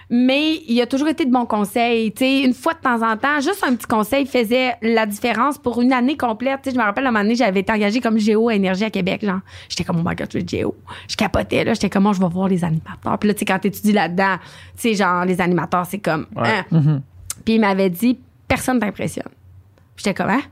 [SPEAKER 4] mais il a toujours été de bons conseils. Une fois de temps en temps, juste un petit conseil faisait la différence pour une année complète. Je me rappelle, à un moment donné, j'avais été engagée comme géo Énergie à Québec. Genre, j'étais comme, oh my god, je suis géo. Je capotais, là. J'étais comme, moi, je vais voir les animateurs. Puis là, tu sais, quand t'étudies là-dedans, tu sais, genre, les animateurs, c'est comme,
[SPEAKER 2] Ouais.
[SPEAKER 4] hein.
[SPEAKER 3] Mhm.
[SPEAKER 4] Puis il m'avait dit, personne t'impressionne. J'étais comme, hein?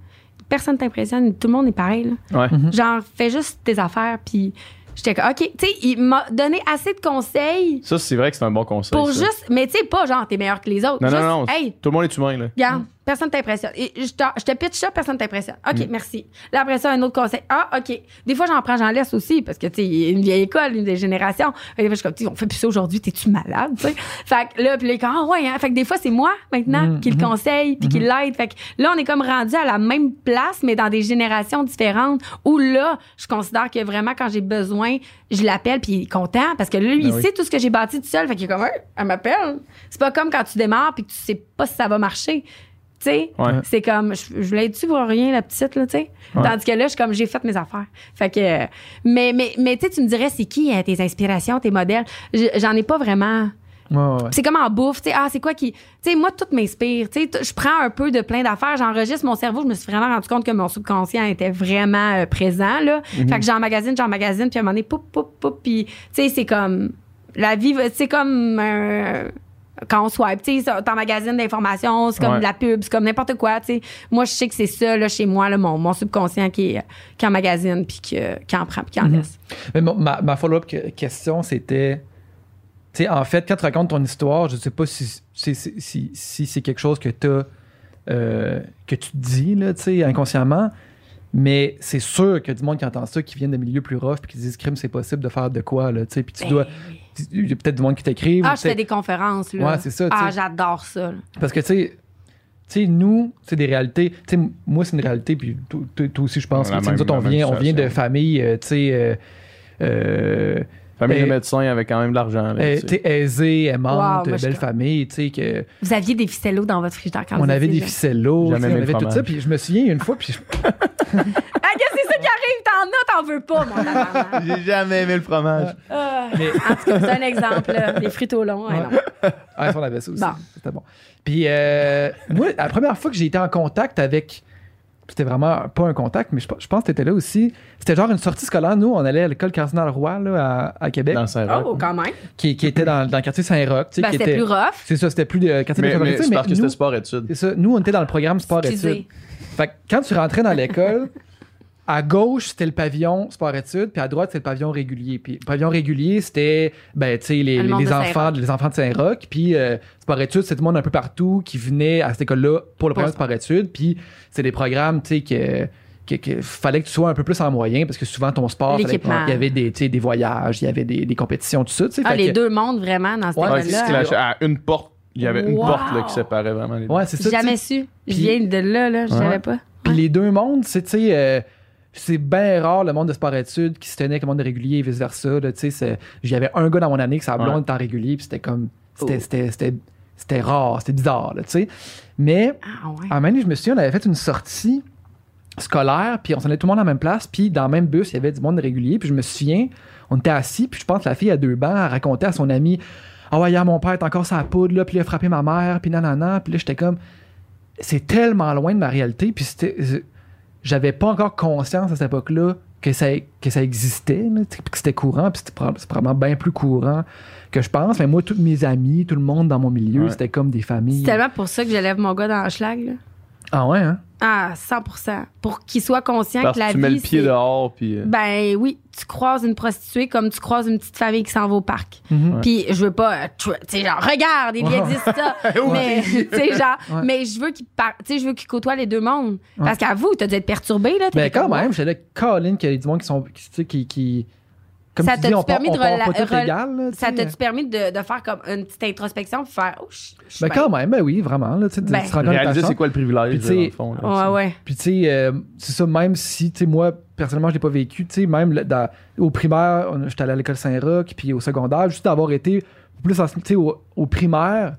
[SPEAKER 4] Personne t'impressionne. Tout le monde est pareil, là.
[SPEAKER 2] Ouais.
[SPEAKER 4] Genre, fais juste tes affaires. Puis j'étais comme, OK. Tu sais, il m'a donné assez de conseils
[SPEAKER 2] Ça, c'est vrai que c'est un bon conseil.
[SPEAKER 4] pour
[SPEAKER 2] ça.
[SPEAKER 4] juste, mais tu sais, pas genre, t'es meilleur que les autres.
[SPEAKER 2] Non,
[SPEAKER 4] Juste,
[SPEAKER 2] non, non.
[SPEAKER 4] Hey,
[SPEAKER 2] Tout le monde est humain, là.
[SPEAKER 4] regarde, personne t'impressionne. Et je te, je te pitch ça, personne t'impressionne. OK,
[SPEAKER 2] Mm.
[SPEAKER 4] merci. Là, après ça, un autre conseil. Ah, OK. Des fois, j'en prends, j'en laisse aussi, parce que, tu sais, une vieille école, une des générations. Fait que je suis comme, on fait plus ça aujourd'hui, t'es-tu malade, tu sais? Fait que là, puis là, ah, ouais, hein. Fait que des fois, c'est moi, maintenant,
[SPEAKER 3] Mm,
[SPEAKER 4] qui le
[SPEAKER 3] mhm.
[SPEAKER 4] conseille, puis qui l'aide. Fait que là, on est comme rendu à la même place, mais dans des générations différentes, où là, je considère que vraiment, quand j'ai besoin, je l'appelle, puis il est content, parce que lui,
[SPEAKER 2] Ben
[SPEAKER 4] il
[SPEAKER 2] oui.
[SPEAKER 4] sait tout ce que j'ai bâti tout seul. Fait qu'il est comme, Hey, elle m'appelle. C'est pas comme quand tu démarres, puis que tu sais pas si ça va marcher. Tu sais,
[SPEAKER 2] Ouais.
[SPEAKER 4] c'est comme, je, je l'aide-tu pour rien, la petite, là, tu sais?
[SPEAKER 2] Ouais.
[SPEAKER 4] Tandis que là, je suis comme, j'ai fait mes affaires. Fait que, mais, mais, mais tu sais, tu me dirais, c'est qui euh, tes inspirations, tes modèles? J'en ai pas vraiment.
[SPEAKER 3] Ouais.
[SPEAKER 4] C'est comme en bouffe, tu sais, ah, c'est quoi qui. Tu sais, moi, tout m'inspire. Tu sais, je prends un peu de plein d'affaires, j'enregistre mon cerveau, je me suis vraiment rendu compte que mon subconscient était vraiment euh, présent, là. Fait que j'emmagasine, j'emmagasine, puis à un moment donné, poup, poup, poup, puis, tu sais, c'est comme. La vie, c'est comme. un- quand on swipe, tu sais, ça, t'emmagasines d'informations, c'est comme
[SPEAKER 2] Ouais.
[SPEAKER 4] de la pub, c'est comme n'importe quoi, tu sais. Moi, je sais que c'est ça, là, chez moi, là, mon, mon subconscient qui, est- qui emmagasine, puis qui, qui en prend, puis qui en
[SPEAKER 3] Mhm.
[SPEAKER 4] laisse.
[SPEAKER 3] Mais mon- ma, ma follow-up que- question, c'était. Tu sais, en fait, quand tu racontes ton histoire, je sais pas si, si, si, si- c'est quelque chose que, t'as, euh, que tu dis, là, tu sais, inconsciemment. Mais c'est sûr qu'il y a du monde qui entend ça, qui viennent de milieux plus rough, puis qui disent crime, c'est possible de faire de quoi, là, tu sais. Puis tu
[SPEAKER 4] Ben
[SPEAKER 3] dois. Il y a peut-être du monde qui t'écrive.
[SPEAKER 4] Ah,
[SPEAKER 3] ou
[SPEAKER 4] je fais des conférences, là.
[SPEAKER 3] Ouais, c'est ça,
[SPEAKER 4] Ah, j'adore ça, là.
[SPEAKER 3] Parce que, tu sais, tu sais, nous, c'est des réalités. Tu sais, moi, c'est une réalité, puis toi, aussi, je pense. Que, tu sais,
[SPEAKER 2] même-
[SPEAKER 3] nous autres, on vient, on vient de familles, euh, tu sais.
[SPEAKER 2] Famille de médecins avec quand même de l'argent. sais.
[SPEAKER 3] t'es aisée, aimante,
[SPEAKER 4] Wow, moi,
[SPEAKER 3] belle famille, tu sais, que
[SPEAKER 4] Vous aviez des ficellos dans votre frigidaire quand
[SPEAKER 3] on
[SPEAKER 4] vous
[SPEAKER 3] avait
[SPEAKER 4] étiez
[SPEAKER 3] des ficellos, on
[SPEAKER 2] aimé le
[SPEAKER 3] avait tout ça,
[SPEAKER 2] fromage.
[SPEAKER 3] puis je me souviens une fois, puis je-
[SPEAKER 4] Ah, qu'est-ce que c'est ça qui arrive? T'en as, t'en veux pas, mon.
[SPEAKER 2] J'ai jamais aimé le fromage.
[SPEAKER 4] Ah.
[SPEAKER 3] mais
[SPEAKER 4] En tout cas, c'est un exemple, là. Les frites au long. ouais, non.
[SPEAKER 3] ah, on avait ça aussi,
[SPEAKER 4] Bon.
[SPEAKER 3] c'était bon. Puis euh, moi, la première fois que j'ai été en contact avec c'était vraiment pas un contact, mais je, je pense que t'étais là aussi. C'était genre une sortie scolaire. Nous, on allait à l'école Cardinal Roy là, à, à Québec,
[SPEAKER 2] Dans Saint-Roch.
[SPEAKER 4] Oh, quand même.
[SPEAKER 3] qui, qui était dans, dans le quartier Saint-Roch. tu sais,
[SPEAKER 4] Ben,
[SPEAKER 3] qui
[SPEAKER 4] c'était
[SPEAKER 3] était-
[SPEAKER 4] plus rough.
[SPEAKER 3] C'est ça, c'était plus de quartier
[SPEAKER 2] mais, mais c'est
[SPEAKER 3] mais
[SPEAKER 2] parce que
[SPEAKER 3] nous-
[SPEAKER 2] c'était sport-études.
[SPEAKER 3] C'est ça. Nous, on était dans le programme sport-études. Fait que quand tu rentrais dans l'école, à gauche, c'était le pavillon sport-études, puis à droite, c'était le pavillon régulier. Puis le pavillon régulier, c'était, ben, tu sais, les, les enfants, les enfants de Saint-Roch. Puis euh, sport-études, c'était tout le monde un peu partout qui venait à cette école-là pour le programme sport-études. Puis c'est des programmes, tu sais, que que, que fallait que tu sois un peu plus en moyen parce que souvent ton sport il y avait des tu sais, des voyages il y avait des, des compétitions tout ça tu sais
[SPEAKER 4] Ah, les
[SPEAKER 3] que-
[SPEAKER 4] deux mondes, vraiment, dans cette
[SPEAKER 3] Ouais,
[SPEAKER 4] école-là.
[SPEAKER 2] clashait à une porte. Il y avait une
[SPEAKER 4] Wow.
[SPEAKER 2] porte là, qui séparait vraiment les deux.
[SPEAKER 3] ouais c'est
[SPEAKER 4] jamais su. Je viens de là, là. Je
[SPEAKER 2] Ouais.
[SPEAKER 4] savais pas.
[SPEAKER 3] Puis les deux mondes, c'est, tu sais, euh, c'est bien rare le monde de sport-études qui se tenait avec le monde de régulier et vice-versa. J'avais un gars dans mon année que sa blonde était en régulier, puis c'était comme. C'était,
[SPEAKER 4] Oh.
[SPEAKER 3] c'était, c'était, c'était rare, c'était bizarre, tu sais. Mais
[SPEAKER 4] Ah, ouais.
[SPEAKER 3] un moment donné, je me souviens, on avait fait une sortie scolaire, puis on s'en allait tout le monde à la même place, puis dans le même bus, il y avait du monde de régulier, puis je me souviens, on était assis, puis je pense que la fille à deux bancs, elle racontait à son ami Ah ouais, hier, mon père est encore sa poudre, là, puis il a frappé ma mère, puis nanana, puis là, j'étais comme C'est tellement loin de ma réalité, puis c'était. J'avais pas encore conscience à cette époque-là que ça, que ça existait, que c'était courant, puis c'est probablement bien plus courant que je pense. Mais moi, tous mes amis, tout le monde dans mon milieu,
[SPEAKER 2] Ouais.
[SPEAKER 3] c'était comme des familles.
[SPEAKER 4] C'est tellement pour ça que je lève mon gars dans le schlag, là.
[SPEAKER 3] Ah ouais, hein?
[SPEAKER 4] Ah, 100% Pour qu'il soit conscient
[SPEAKER 2] Parce
[SPEAKER 4] que la
[SPEAKER 2] que tu
[SPEAKER 4] vie.
[SPEAKER 2] mets le pied
[SPEAKER 4] c'est-
[SPEAKER 2] dehors, puis. euh,
[SPEAKER 4] Ben oui, tu croises une prostituée comme tu croises une petite famille qui s'en va au parc.
[SPEAKER 3] Mhm.
[SPEAKER 4] Puis je veux pas, euh, tu sais, genre, regarde, il dire ça. mais, tu sais, genre,
[SPEAKER 3] Ouais.
[SPEAKER 4] mais je veux qu'il par- tu sais, je veux qu'il côtoie les deux mondes.
[SPEAKER 3] Ouais.
[SPEAKER 4] Parce qu'à vous, t'as dû être perturbé, là.
[SPEAKER 3] Ben
[SPEAKER 4] t'étais
[SPEAKER 3] quand
[SPEAKER 4] comme,
[SPEAKER 3] même, là, Colin, qu'il y a du monde qui sont. Qui, tu sais, qui, qui- comme
[SPEAKER 4] Ça
[SPEAKER 3] tu
[SPEAKER 4] t'a-tu
[SPEAKER 3] dis, on part,
[SPEAKER 4] permis
[SPEAKER 3] on
[SPEAKER 4] de
[SPEAKER 3] part
[SPEAKER 4] rela-
[SPEAKER 3] pas tout
[SPEAKER 4] rel-
[SPEAKER 3] égal, là, tu
[SPEAKER 4] Ça
[SPEAKER 3] sais.
[SPEAKER 4] t'a-tu permis de, de faire comme une petite introspection pour faire, oh,
[SPEAKER 3] Ben quand même, ben oui, vraiment. Là, tu
[SPEAKER 4] Ben.
[SPEAKER 3] te rends compte de ta
[SPEAKER 2] Réaliser c'est quoi le privilège,
[SPEAKER 3] Puis,
[SPEAKER 2] dans le fond. là,
[SPEAKER 4] Ouais, ouais.
[SPEAKER 3] Puis tu sais, euh, c'est ça, même si, tu sais, moi, personnellement, je l'ai pas vécu, tu sais, même dans- au primaire, j'étais allé à l'école Saint-Roch, puis au secondaire, juste d'avoir été plus, tu sais, au, au primaire,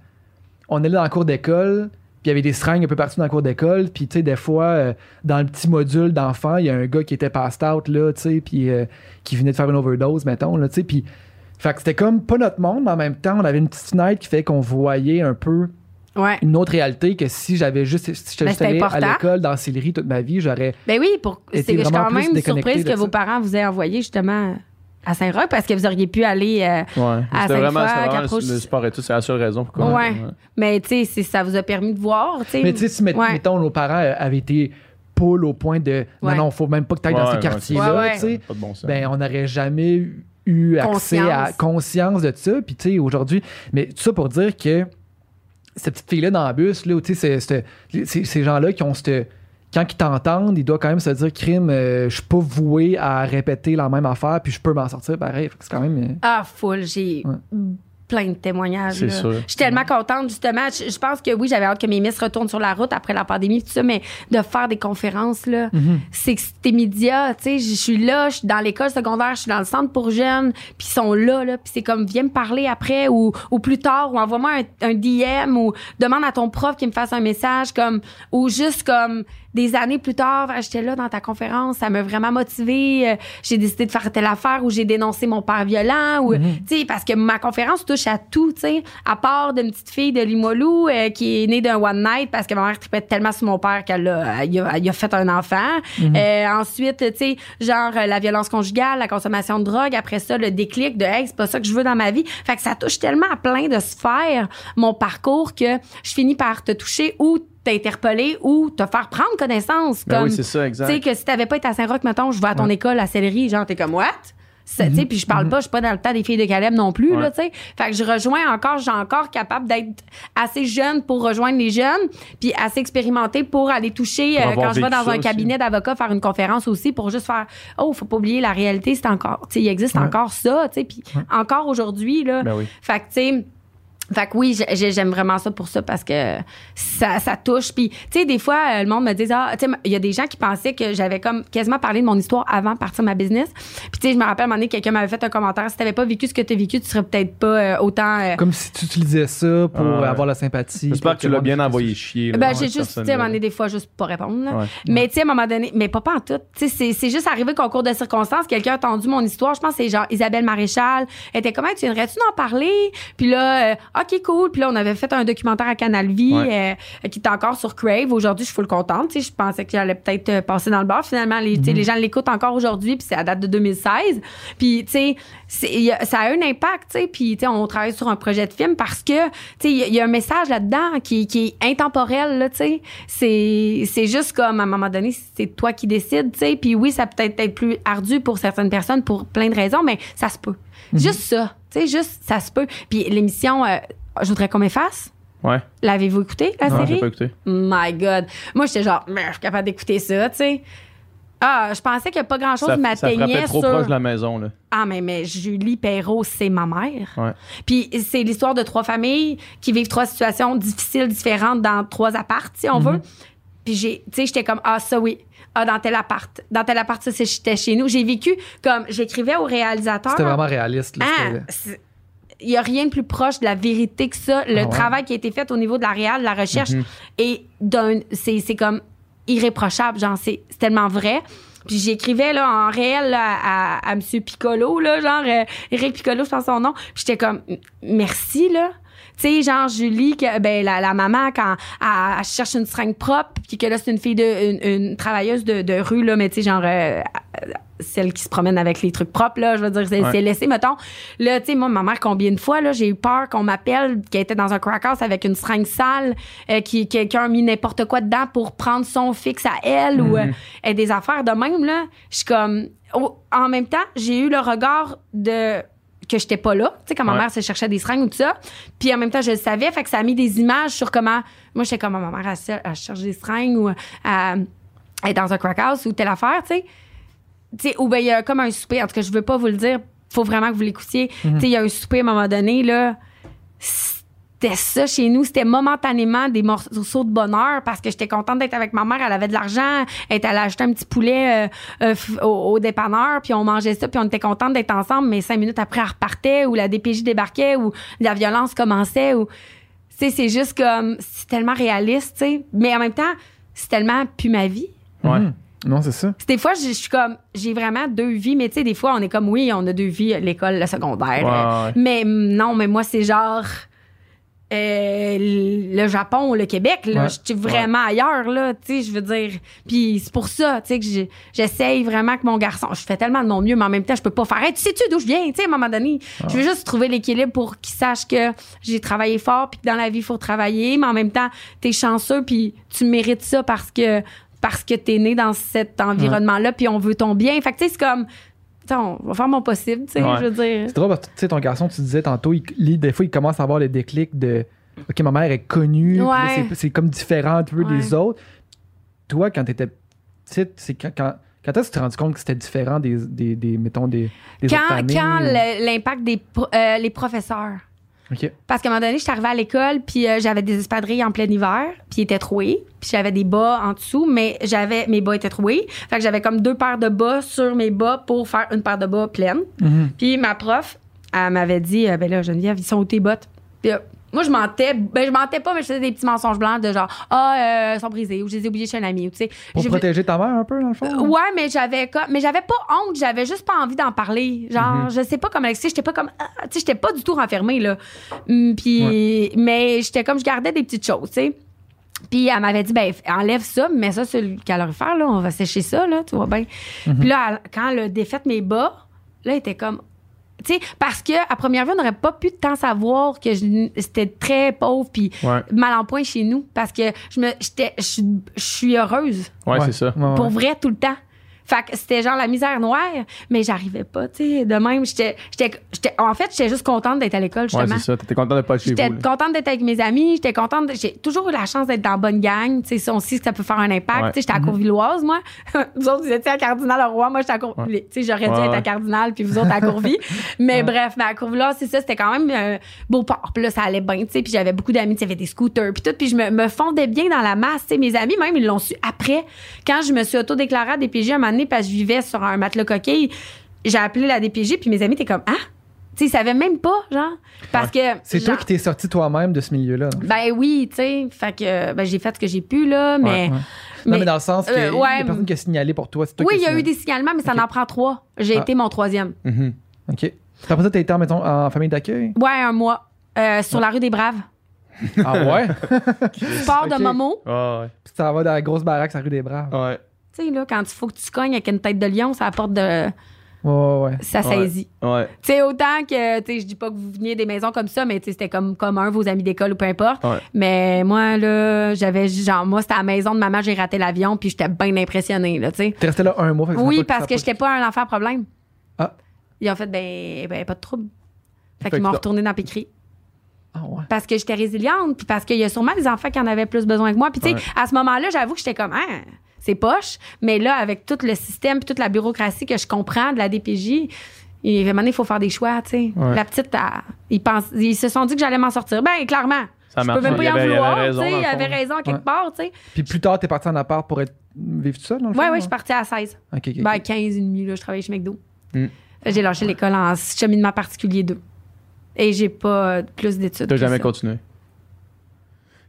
[SPEAKER 3] on allait dans la cour d'école, puis il y avait des seringues un peu partout dans la cour d'école, puis tu sais, des fois, euh, dans le petit module d'enfants, il y a un gars qui était passed out, là, tu sais, puis euh, qui venait de faire une overdose, mettons, là, tu sais, puis... Fait que c'était comme pas notre monde, mais en même temps, on avait une petite fenêtre qui fait qu'on voyait un peu
[SPEAKER 4] Ouais.
[SPEAKER 3] une autre réalité que si j'avais juste, si j'étais
[SPEAKER 4] Ben,
[SPEAKER 3] juste
[SPEAKER 4] c'est
[SPEAKER 3] allé à l'école dans Sillery toute ma vie, j'aurais
[SPEAKER 4] Ben oui, pour, c'est, quand même surprise que vos parents vous aient envoyé justement à Saint-Roch parce que vous auriez pu aller. euh,
[SPEAKER 2] Ouais.
[SPEAKER 4] À qu'approche-
[SPEAKER 2] le, sport et tout, c'est la seule raison pourquoi.
[SPEAKER 4] Ouais. mais tu sais, ça vous a permis de voir. tu sais.
[SPEAKER 3] Mais tu sais, si met-
[SPEAKER 4] Ouais.
[SPEAKER 3] mettons, nos parents euh, avaient été poules au point de
[SPEAKER 4] Ouais.
[SPEAKER 3] non, non, faut même pas que tu ailles dans ces quartiers-là,
[SPEAKER 4] ouais, ouais.
[SPEAKER 3] tu sais.
[SPEAKER 2] Pas de bon sens.
[SPEAKER 3] Ben, on n'aurait jamais eu accès
[SPEAKER 4] Conscience.
[SPEAKER 3] à conscience de ça. Puis, tu sais, aujourd'hui, mais tout ça pour dire que cette petite fille-là dans le bus, là, où, tu sais, ces gens-là qui ont cette. Quand ils t'entendent, ils doivent quand même se dire, crime, euh, je suis pas voué à répéter la même affaire, puis je peux m'en sortir pareil. Fait que c'est quand même. euh,
[SPEAKER 4] Ah, full. J'ai
[SPEAKER 3] Ouais.
[SPEAKER 4] plein de témoignages.
[SPEAKER 2] C'est
[SPEAKER 4] là.
[SPEAKER 2] sûr.
[SPEAKER 4] Je suis tellement contente, justement. Je, je pense que oui, j'avais hâte que mes miss retournent sur la route après la pandémie, tout ça, mais de faire des conférences, là,
[SPEAKER 3] Mhm.
[SPEAKER 4] c'est que c'est immédiat. Tu sais, je suis là, je suis dans l'école secondaire, je suis dans le centre pour jeunes, puis ils sont là, là, puis c'est comme, viens me parler après ou, ou plus tard, ou envoie-moi un, un DM ou demande à ton prof qu'il me fasse un message, comme, ou juste comme des années plus tard, j'étais là dans ta conférence, ça m'a vraiment motivée, euh, j'ai décidé de faire telle affaire ou j'ai dénoncé mon père violent ou, tu sais, parce que ma conférence touche à tout, tu sais, à part d'une petite fille de Limoilou euh, qui est née d'un one night parce que ma mère tripait tellement sur mon père qu'elle a, il a, fait un enfant. Euh, ensuite, tu sais, genre la violence conjugale, la consommation de drogue, après ça, le déclic de, hey, c'est pas ça que je veux dans ma vie. Fait que ça touche tellement à plein de sphères, mon parcours, que je finis par te toucher ou t'interpeller ou te faire prendre connaissance.
[SPEAKER 2] Ben
[SPEAKER 4] comme,
[SPEAKER 2] oui, c'est ça,
[SPEAKER 4] tu
[SPEAKER 2] exact.
[SPEAKER 4] sais, que si t'avais pas été à Saint-Roch, mettons, je vais à ton école à Céleri, genre, t'es comme, what? Ça, tu sais, Puis je parle pas, je suis pas dans le temps des filles de Caleb non plus.
[SPEAKER 2] Ouais.
[SPEAKER 4] là, tu sais. Fait que je rejoins encore, j'ai encore capable d'être assez jeune pour rejoindre les jeunes, puis assez expérimentée pour aller toucher
[SPEAKER 2] Pour
[SPEAKER 4] euh, quand je vais dans un
[SPEAKER 2] aussi.
[SPEAKER 4] cabinet d'avocats faire une conférence aussi pour juste faire, oh, faut pas oublier la réalité, c'est encore, tu sais, il existe encore ça, tu sais, puis encore aujourd'hui, là.
[SPEAKER 2] Ben oui.
[SPEAKER 4] Fait que, tu sais, fait que oui, j'ai- j'aime vraiment ça pour ça parce que ça, ça touche. Puis, tu sais, des fois, euh, le monde me dit, ah, tu sais, il y a des gens qui pensaient que j'avais comme quasiment parlé de mon histoire avant de partir ma business. Puis, tu sais, je me rappelle à un moment donné, quelqu'un m'avait fait un commentaire, si t'avais pas vécu ce que t'as vécu, tu serais peut-être pas euh, autant. euh,
[SPEAKER 3] Comme si tu utilisais ça pour
[SPEAKER 2] Ah ouais.
[SPEAKER 3] avoir la sympathie.
[SPEAKER 2] J'espère que tu l'as bien envoyé chier. là,
[SPEAKER 4] Ben, j'ai juste, tu sais, à un moment donné, des fois, juste pas répondre. là.
[SPEAKER 2] Ouais.
[SPEAKER 4] Mais, tu sais, à un moment donné, mais pas, pas en tout. Tu sais, c'est- c'est juste arrivé qu'au cours de circonstances, quelqu'un a entendu mon histoire. Je pense que c'est genre Isabelle Maréchal. Elle était comment, tu viendrais-tu en parler? Puis là, euh, OK, cool. Puis là, on avait fait un documentaire à Canal Vie
[SPEAKER 2] Ouais.
[SPEAKER 4] euh, qui est encore sur Crave. Aujourd'hui, je suis full contente. Tu sais, je pensais que j'allais peut-être euh, passer dans le bar. Finalement, les, tu sais, les gens l'écoutent encore aujourd'hui, puis c'est à date de 2016. Puis, tu sais, ça a un impact, tu sais. Puis, tu sais, on travaille sur un projet de film parce que, tu sais, il y a- il y, a un message là-dedans qui, qui est intemporel, là, tu sais. C'est, c'est juste comme, à un moment donné, c'est toi qui décides, tu sais. Puis oui, ça peut être être plus ardu pour certaines personnes pour plein de raisons, mais ça se peut. Juste ça, tu sais, juste ça se peut. Puis l'émission, euh, je voudrais qu'on m'efface.
[SPEAKER 2] Ouais.
[SPEAKER 4] L'avez-vous écouté, la
[SPEAKER 2] Non,
[SPEAKER 4] série?
[SPEAKER 2] pas écouté.
[SPEAKER 4] My God. Moi, j'étais genre, mais je suis capable d'écouter ça, tu sais. Ah, je pensais que pas grand-chose
[SPEAKER 2] Ça, ça frappait
[SPEAKER 4] m'atteignait
[SPEAKER 2] trop
[SPEAKER 4] sur...
[SPEAKER 2] proche de la maison, là.
[SPEAKER 4] Ah, mais, mais Julie Perrault, c'est ma mère.
[SPEAKER 2] Ouais.
[SPEAKER 4] Puis c'est l'histoire de trois familles qui vivent trois situations difficiles, différentes dans trois apparts, si on veut. Puis j'ai, tu sais, j'étais comme, ah, ça oui. Ah, dans tel appart. Dans tel appart, ça, c'est- j'étais chez nous. J'ai vécu comme, j'écrivais au réalisateur.
[SPEAKER 3] C'était vraiment réaliste. Là,
[SPEAKER 4] Ah, il n'y a rien de plus proche de la vérité que ça. Le
[SPEAKER 3] Ah ouais.
[SPEAKER 4] travail qui a été fait au niveau de la réal, de la recherche, et d'un, c'est, c'est comme irréprochable. Genre, c'est, c'est tellement vrai. Puis j'écrivais là, en réel là, à, à M. Piccolo, là, genre euh, Eric Piccolo, je pense son nom. Puis j'étais comme merci là. Tu sais, genre Julie, que, ben, la, la maman, quand elle, elle cherche une seringue propre, puis que là, c'est une fille de une, une travailleuse de, de rue, là, mais tu sais, genre euh, celle qui se promène avec les trucs propres, là, je veux dire, c'est
[SPEAKER 2] Ouais.
[SPEAKER 4] laissé, mettons. Là, tu sais, moi, ma mère, combien de fois, là, j'ai eu peur qu'on m'appelle, qu'elle était dans un crack house avec une seringue sale, euh, qui quelqu'un a mis n'importe quoi dedans pour prendre son fixe à elle, ou euh, euh, des affaires de même, là. Je suis comme... oh, en même temps, j'ai eu le regard de que j'étais pas là, tu sais, quand ma
[SPEAKER 2] Ouais.
[SPEAKER 4] mère se cherchait des seringues ou tout ça. Puis en même temps, je le savais, fait que ça a mis des images sur comment... Moi, j'étais comme, ma mère, elle, elle cherche des seringues ou elle, elle est dans un crack house ou telle affaire, tu sais. Tu sais, ou ben il y a comme un souper, en tout cas, je veux pas vous le dire, faut vraiment que vous l'écoutiez. Tu sais, il y a un souper à un moment donné, là, c'était ça chez nous. C'était momentanément des morceaux de bonheur parce que j'étais contente d'être avec ma mère. Elle avait de l'argent. Elle était allée acheter un petit poulet euh, euh, au, au dépanneur, puis on mangeait ça, puis on était contente d'être ensemble. Mais cinq minutes après, elle repartait, ou la DPJ débarquait, ou la violence commençait, ou... Tu sais, c'est juste comme... C'est tellement réaliste, tu sais. Mais en même temps, c'est tellement plus ma vie.
[SPEAKER 2] Ouais.
[SPEAKER 3] Mhm. Non, c'est ça.
[SPEAKER 4] Des fois, je je suis comme, j'ai vraiment deux vies, mais tu sais, des fois, on est comme, oui, on a deux vies, l'école, le secondaire.
[SPEAKER 2] Ouais, ouais.
[SPEAKER 4] Mais non, mais moi, c'est genre euh, le Japon, le Québec, là.
[SPEAKER 3] Ouais.
[SPEAKER 4] Je suis vraiment ailleurs, là, tu sais, je veux dire. Puis c'est pour ça, tu sais, que j'essaye vraiment que mon garçon, je fais tellement de mon mieux, mais en même temps, je peux pas faire, Hey, tu sais-tu d'où je viens, tu sais, à un moment donné. Je veux juste trouver l'équilibre pour qu'il sache que j'ai travaillé fort, puis que dans la vie, il faut travailler, mais en même temps, t'es chanceux, puis tu mérites ça parce que parce que t'es né dans cet environnement-là, puis on veut ton bien. Fait que, tu sais, c'est comme, on va faire mon possible, tu sais,
[SPEAKER 2] Ouais.
[SPEAKER 4] je veux dire.
[SPEAKER 3] C'est drôle parce que tu sais, ton garçon, tu disais tantôt, il, il- des fois, il commence à avoir les déclics de OK, ma mère est connue,
[SPEAKER 4] Ouais.
[SPEAKER 3] c'est- c'est comme différent un peu
[SPEAKER 4] Ouais.
[SPEAKER 3] des autres. Toi, quand t'étais petite, c'est quand, quand, quand est-ce que tu t'es rendu compte que c'était différent des, des, des, mettons, des, des autres
[SPEAKER 4] Quand, quand
[SPEAKER 3] ou-
[SPEAKER 4] le- l'impact des euh, les professeurs. Parce qu'à un moment donné, j'étais arrivée à l'école, puis euh, j'avais des espadrilles en plein hiver, puis ils étaient troués. Puis j'avais des bas en dessous, mais j'avais mes bas étaient troués. Fait que j'avais comme deux paires de bas sur mes bas pour faire une paire de bas pleine.
[SPEAKER 3] Mhm.
[SPEAKER 4] Puis ma prof, elle m'avait dit, euh, ben là, Geneviève, ils sont où tes bottes? Puis euh, moi, je mentais. Ben, je mentais pas, mais je faisais des petits mensonges blancs de genre, ah, euh, elles sont brisées, ou je les ai oubliées chez un ami, ou tu sais.
[SPEAKER 3] Pour
[SPEAKER 4] J'ai-
[SPEAKER 3] protéger ta mère un peu, dans le fond?
[SPEAKER 4] Ouais, mais j'avais comme mais j'avais pas honte, j'avais juste pas envie d'en parler. Genre
[SPEAKER 3] Mhm.
[SPEAKER 4] je sais pas comment l'expliquer, j'étais pas comme ah, tu sais j'étais pas du tout renfermée là. Hum, Puis mais j'étais comme je gardais des petites choses, tu sais. Puis elle m'avait dit ben enlève ça, mets ça sur le calorifère là, on va sécher ça là, tu vois bien.
[SPEAKER 3] Mhm.
[SPEAKER 4] Puis là elle- quand elle a défait mes bas, là elle était comme tu sais parce que à première vue on n'aurait pas pu tant savoir que je- c'était très pauvre puis
[SPEAKER 2] Ouais,
[SPEAKER 4] mal en point chez nous. Parce que je me j'étais je suis- heureuse.
[SPEAKER 2] Ouais, c'est ça.
[SPEAKER 4] Pour vrai tout le temps. Fait que c'était genre la misère noire, mais j'arrivais pas, tu sais. De même, j'étais, en fait, j'étais juste contente d'être à l'école,
[SPEAKER 2] Ouais,
[SPEAKER 4] justement.
[SPEAKER 2] c'est ça. T'étais content de pas être chez
[SPEAKER 4] J'étais contente d'être avec mes amis, j'étais contente. j'ai toujours eu la chance d'être dans la bonne gang. Tu sais, ça aussi, ça peut faire un impact.
[SPEAKER 2] Ouais.
[SPEAKER 4] Tu sais, j'étais à Courvilloise, moi. vous autres, vous étiez à Cardinal-Roi. Moi, j'étais à Cour...
[SPEAKER 2] Ouais.
[SPEAKER 4] Tu sais, j'aurais dû
[SPEAKER 2] Ouais,
[SPEAKER 4] être
[SPEAKER 2] ouais.
[SPEAKER 4] à Cardinal, puis vous autres à Courville. mais bref, mais à Courvilloise, c'est ça, c'était quand même euh, beau port. Puis là, ça allait bien, tu sais. Puis j'avais beaucoup d'amis, tu des scooters, puis tout. Puis je me, me fondais bien dans la masse, tu sais. Mes amis, même, ils l'ont su après. Quand je me suis auto-déclarée à DPJ un moment donné, parce que je vivais sur un matelas coquille, j'ai appelé la DPJ, puis mes amis étaient comme, ah! Tu sais, ils savaient même pas, genre. Parce que.
[SPEAKER 3] C'est toi qui t'es sorti toi-même de ce milieu-là.
[SPEAKER 4] ben oui, tu sais. Fait que ben, j'ai fait ce que j'ai pu, là, mais.
[SPEAKER 3] Ouais. Non, mais dans le sens que
[SPEAKER 4] euh,
[SPEAKER 3] il y
[SPEAKER 4] ouais,
[SPEAKER 3] a personne qui a signalé pour toi. c'est toi
[SPEAKER 4] Oui, il y a eu des signalements, mais ça en prend trois. J'ai
[SPEAKER 3] Ah.
[SPEAKER 4] été mon troisième.
[SPEAKER 2] Mhm.
[SPEAKER 3] OK. Après ça, t'as été, mettons, en famille d'accueil?
[SPEAKER 4] Ouais, un mois. euh, sur la rue des Braves.
[SPEAKER 3] Ah ouais?
[SPEAKER 4] Port
[SPEAKER 3] Ok.
[SPEAKER 4] de Momo.
[SPEAKER 2] Ah, ouais.
[SPEAKER 3] Puis ça va dans la grosse baraque, ça rue des Braves.
[SPEAKER 2] Ouais.
[SPEAKER 4] Tu sais, là, quand il faut que tu cognes avec une tête de lion, ça apporte de.
[SPEAKER 3] Ouais, ouais, ouais.
[SPEAKER 4] Ça saisit.
[SPEAKER 2] Ouais.
[SPEAKER 4] Tu sais, autant que, tu sais, je dis pas que vous veniez des maisons comme ça, mais tu sais, c'était comme, comme un, vos amis d'école ou peu importe.
[SPEAKER 2] Ouais.
[SPEAKER 4] Mais moi, là, j'avais, genre, moi, c'était à la maison de maman, j'ai raté l'avion, puis j'étais bien impressionnée, là, tu sais.
[SPEAKER 3] T'es resté là un mois. fait que
[SPEAKER 4] Oui,
[SPEAKER 3] pas-
[SPEAKER 4] parce que j'étais pas un enfant à problème.
[SPEAKER 3] Ah.
[SPEAKER 4] Ils ont fait, ben, ben pas de trouble. Fait,
[SPEAKER 2] Fait
[SPEAKER 4] qu'ils m'ont retourné dans Pécry.
[SPEAKER 3] Ah ouais.
[SPEAKER 4] Parce que j'étais résiliente, puis parce qu'il y a sûrement des enfants qui en avaient plus besoin que moi. Puis, tu sais,
[SPEAKER 2] Ouais.
[SPEAKER 4] à ce moment-là, j'avoue que j'étais comme, ah, c'est poche. Mais là, avec tout le système, toute la bureaucratie que je comprends de la DPJ, il, à un moment donné, il faut faire des choix, tu sais.
[SPEAKER 2] Ouais.
[SPEAKER 4] La petite, elle- ils, pensent, ils se sont dit que j'allais m'en sortir. Ben, clairement.
[SPEAKER 2] Ça
[SPEAKER 4] je
[SPEAKER 2] marche.
[SPEAKER 4] peux même pas y en
[SPEAKER 2] avait- il avait
[SPEAKER 4] vouloir,
[SPEAKER 2] raison,
[SPEAKER 4] tu sais.
[SPEAKER 2] dans
[SPEAKER 4] Il avait raison à quelque
[SPEAKER 3] Ouais.
[SPEAKER 4] part, tu sais.
[SPEAKER 3] Puis plus tard, t'es parti en appart pour être vivre tout seul, dans le
[SPEAKER 4] Ouais,
[SPEAKER 3] fond?
[SPEAKER 4] ouais, je suis partie à 16.
[SPEAKER 3] OK, OK.
[SPEAKER 4] Ben,
[SPEAKER 3] ok.
[SPEAKER 4] 15 et demi, là, je travaillais chez McDo.
[SPEAKER 2] Mm.
[SPEAKER 4] J'ai lâché l'école en cheminement particulier 2. Et j'ai pas plus d'études.
[SPEAKER 2] T'as jamais
[SPEAKER 4] ça.
[SPEAKER 2] continué?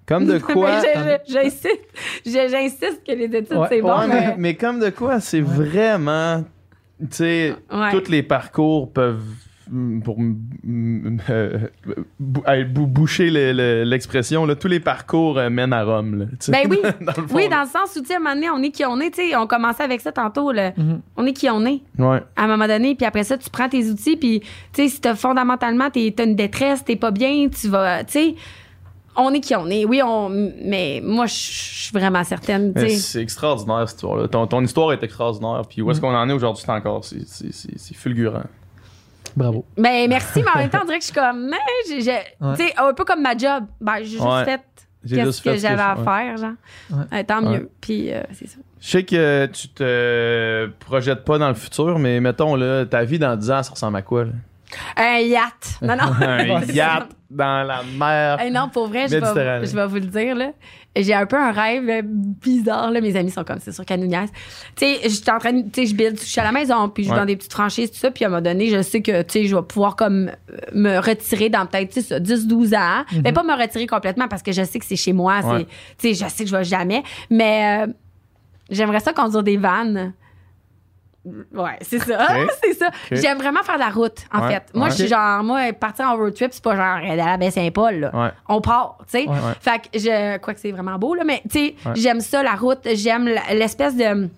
[SPEAKER 2] Comme de quoi.
[SPEAKER 4] J'insiste que les études,
[SPEAKER 3] Ouais,
[SPEAKER 4] c'est bon.
[SPEAKER 2] Ouais,
[SPEAKER 4] mais-
[SPEAKER 2] comme de quoi, c'est vraiment. Tu sais,
[SPEAKER 4] Ouais.
[SPEAKER 2] tous les parcours peuvent. mm, Pour euh, bou- bou- boucher le- le- l'expression, tous les parcours euh, mènent à Rome. Là.
[SPEAKER 4] Ben oui.
[SPEAKER 2] dans le fond,
[SPEAKER 4] Oui, dans le sens où, tu sais, à un moment donné, on est qui on est. Tu sais, on commençait avec ça tantôt. là.
[SPEAKER 3] Mhm.
[SPEAKER 4] On est qui on est.
[SPEAKER 2] Ouais.
[SPEAKER 4] À un moment donné, puis après ça, tu prends tes outils, puis, tu sais, si t'as fondamentalement, t'es- t'as une détresse, t'es pas bien, tu vas, tu sais, on est qui on est. Oui, on, mais moi, je suis vraiment certaine.
[SPEAKER 2] C'est extraordinaire, cette histoire-là. Ton, ton histoire est extraordinaire. Puis où est-ce qu'on en est aujourd'hui, c'est encore. C'est, c'est, c'est, c'est fulgurant.
[SPEAKER 3] Bravo.
[SPEAKER 4] Ben, merci, mais en même temps, on dirait que je suis comme, tu sais, un peu comme ma job. Ben, j'ai juste
[SPEAKER 2] Ouais.
[SPEAKER 4] fait qu'est-ce
[SPEAKER 2] fait
[SPEAKER 4] que
[SPEAKER 2] ce
[SPEAKER 4] j'avais à faire, genre.
[SPEAKER 3] Ouais.
[SPEAKER 4] Euh, tant
[SPEAKER 2] Ouais.
[SPEAKER 4] mieux. Puis, euh, c'est ça.
[SPEAKER 2] Je sais que tu te projettes pas dans le futur, mais mettons, là, ta vie dans 10 ans, ça ressemble à quoi? Là?
[SPEAKER 4] Un yacht. Non, non.
[SPEAKER 2] Un yacht dans la mer.
[SPEAKER 4] Hey, non, pour vrai, je vais, je vais vous le dire. Là. J'ai un peu un rêve euh, bizarre. Là. Mes amis sont comme c'est sûr qu'à nous. Tu sais, je suis en train de. Tu sais, je build, je suis à la maison, puis je
[SPEAKER 2] Ouais.
[SPEAKER 4] dans des petites franchises, tout ça. Puis à un moment donné, je sais que, tu sais, je vais pouvoir comme euh, me retirer dans peut-être, tu sais, ça, 10, 12 ans. Mais pas me retirer complètement parce que je sais que c'est chez moi.
[SPEAKER 2] Ouais.
[SPEAKER 4] Tu sais, je sais que je vais jamais. Mais euh, j'aimerais ça conduire des vannes. Ouais, c'est ça. C'est ça. J'aime vraiment faire la route, en
[SPEAKER 2] Ouais.
[SPEAKER 4] fait. Moi,
[SPEAKER 2] Ouais.
[SPEAKER 4] je suis genre, moi, partir en road trip, c'est pas genre aller à la Baie-Saint-Paul, là.
[SPEAKER 2] Ouais.
[SPEAKER 4] On part, tu sais. Fait que je, quoi que c'est vraiment beau, là, mais tu sais, j'aime ça, la route, j'aime l'espèce de.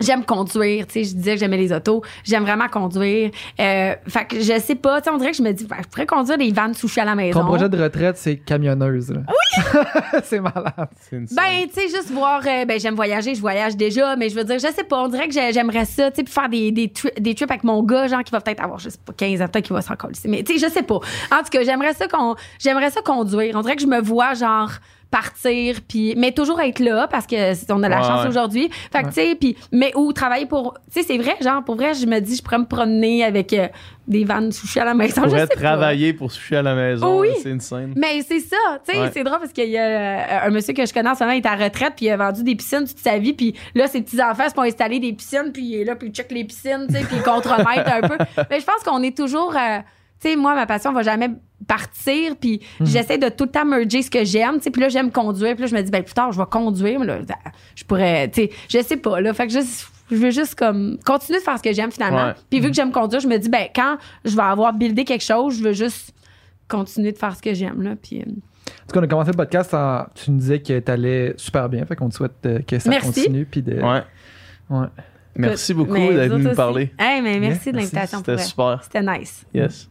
[SPEAKER 4] J'aime conduire, tu sais, je disais que j'aimais les autos. J'aime vraiment conduire. Euh, fait que je sais pas, tu sais, on dirait que je me dis, ben, je pourrais conduire des vannes sushi à la maison.
[SPEAKER 3] Ton projet de retraite, c'est camionneuse. Là. Oui! c'est malade.
[SPEAKER 2] C'est une
[SPEAKER 4] Ben, tu sais, juste voir, euh, ben, j'aime voyager, je voyage déjà, mais je veux dire, je sais pas, on dirait que j'ai- j'aimerais ça, tu sais, puis faire des, des, tri- des trips avec mon gars, genre, qui va peut-être avoir, je sais pas, 15 ans, peut-être qu'il va se recoller. Mais, tu sais, je sais pas. En tout cas, j'aimerais ça qu'on, j'aimerais ça conduire. On dirait que je me vois, genre, partir puis mais toujours être là parce que on a la
[SPEAKER 2] Ouais,
[SPEAKER 4] chance
[SPEAKER 2] ouais.
[SPEAKER 4] aujourd'hui fait que tu sais puis mais ou travailler pour tu sais c'est vrai genre pour vrai je me dis je pourrais me promener avec euh, des vannes sushi à la maison je
[SPEAKER 2] pourrais
[SPEAKER 4] sais pas.
[SPEAKER 2] travailler pour sushi à la maison.
[SPEAKER 4] Oui.
[SPEAKER 2] C'est une scène.
[SPEAKER 4] Mais c'est ça, tu sais,
[SPEAKER 2] Ouais.
[SPEAKER 4] c'est drôle parce qu'il y a euh, un monsieur que je connais en ce moment, il est à retraite, puis il a vendu des piscines toute sa vie, puis là, ses petits-enfants se font installer des piscines, puis il est là, puis il check les piscines, tu sais, puis il contremaître un peu. Mais je pense qu'on est toujours... euh, tu sais, moi, ma passion va jamais partir, puis j'essaie de tout le temps merger ce que j'aime, tu sais, puis là, j'aime conduire, puis là, je me dis, ben plus tard, je vais conduire, mais là, je pourrais, tu sais, je sais pas, là, fait que juste... Je veux juste comme continuer de faire ce que j'aime finalement.
[SPEAKER 2] Ouais.
[SPEAKER 4] Puis vu que j'aime conduire, je me dis ben quand je vais avoir buildé quelque chose, je veux juste continuer de faire ce que j'aime là. Puis euh,
[SPEAKER 3] En tout cas, on a commencé le podcast en. Tu nous disais que t'allais super bien. Fait qu'on te souhaite euh, que ça
[SPEAKER 4] Merci.
[SPEAKER 3] continue. Puis de...
[SPEAKER 2] Ouais.
[SPEAKER 3] Ouais.
[SPEAKER 2] Merci beaucoup d'être venu nous parler.
[SPEAKER 4] Hey, mais merci
[SPEAKER 3] Merci,
[SPEAKER 4] de l'invitation
[SPEAKER 2] C'était super.
[SPEAKER 4] C'était nice.
[SPEAKER 2] Yes.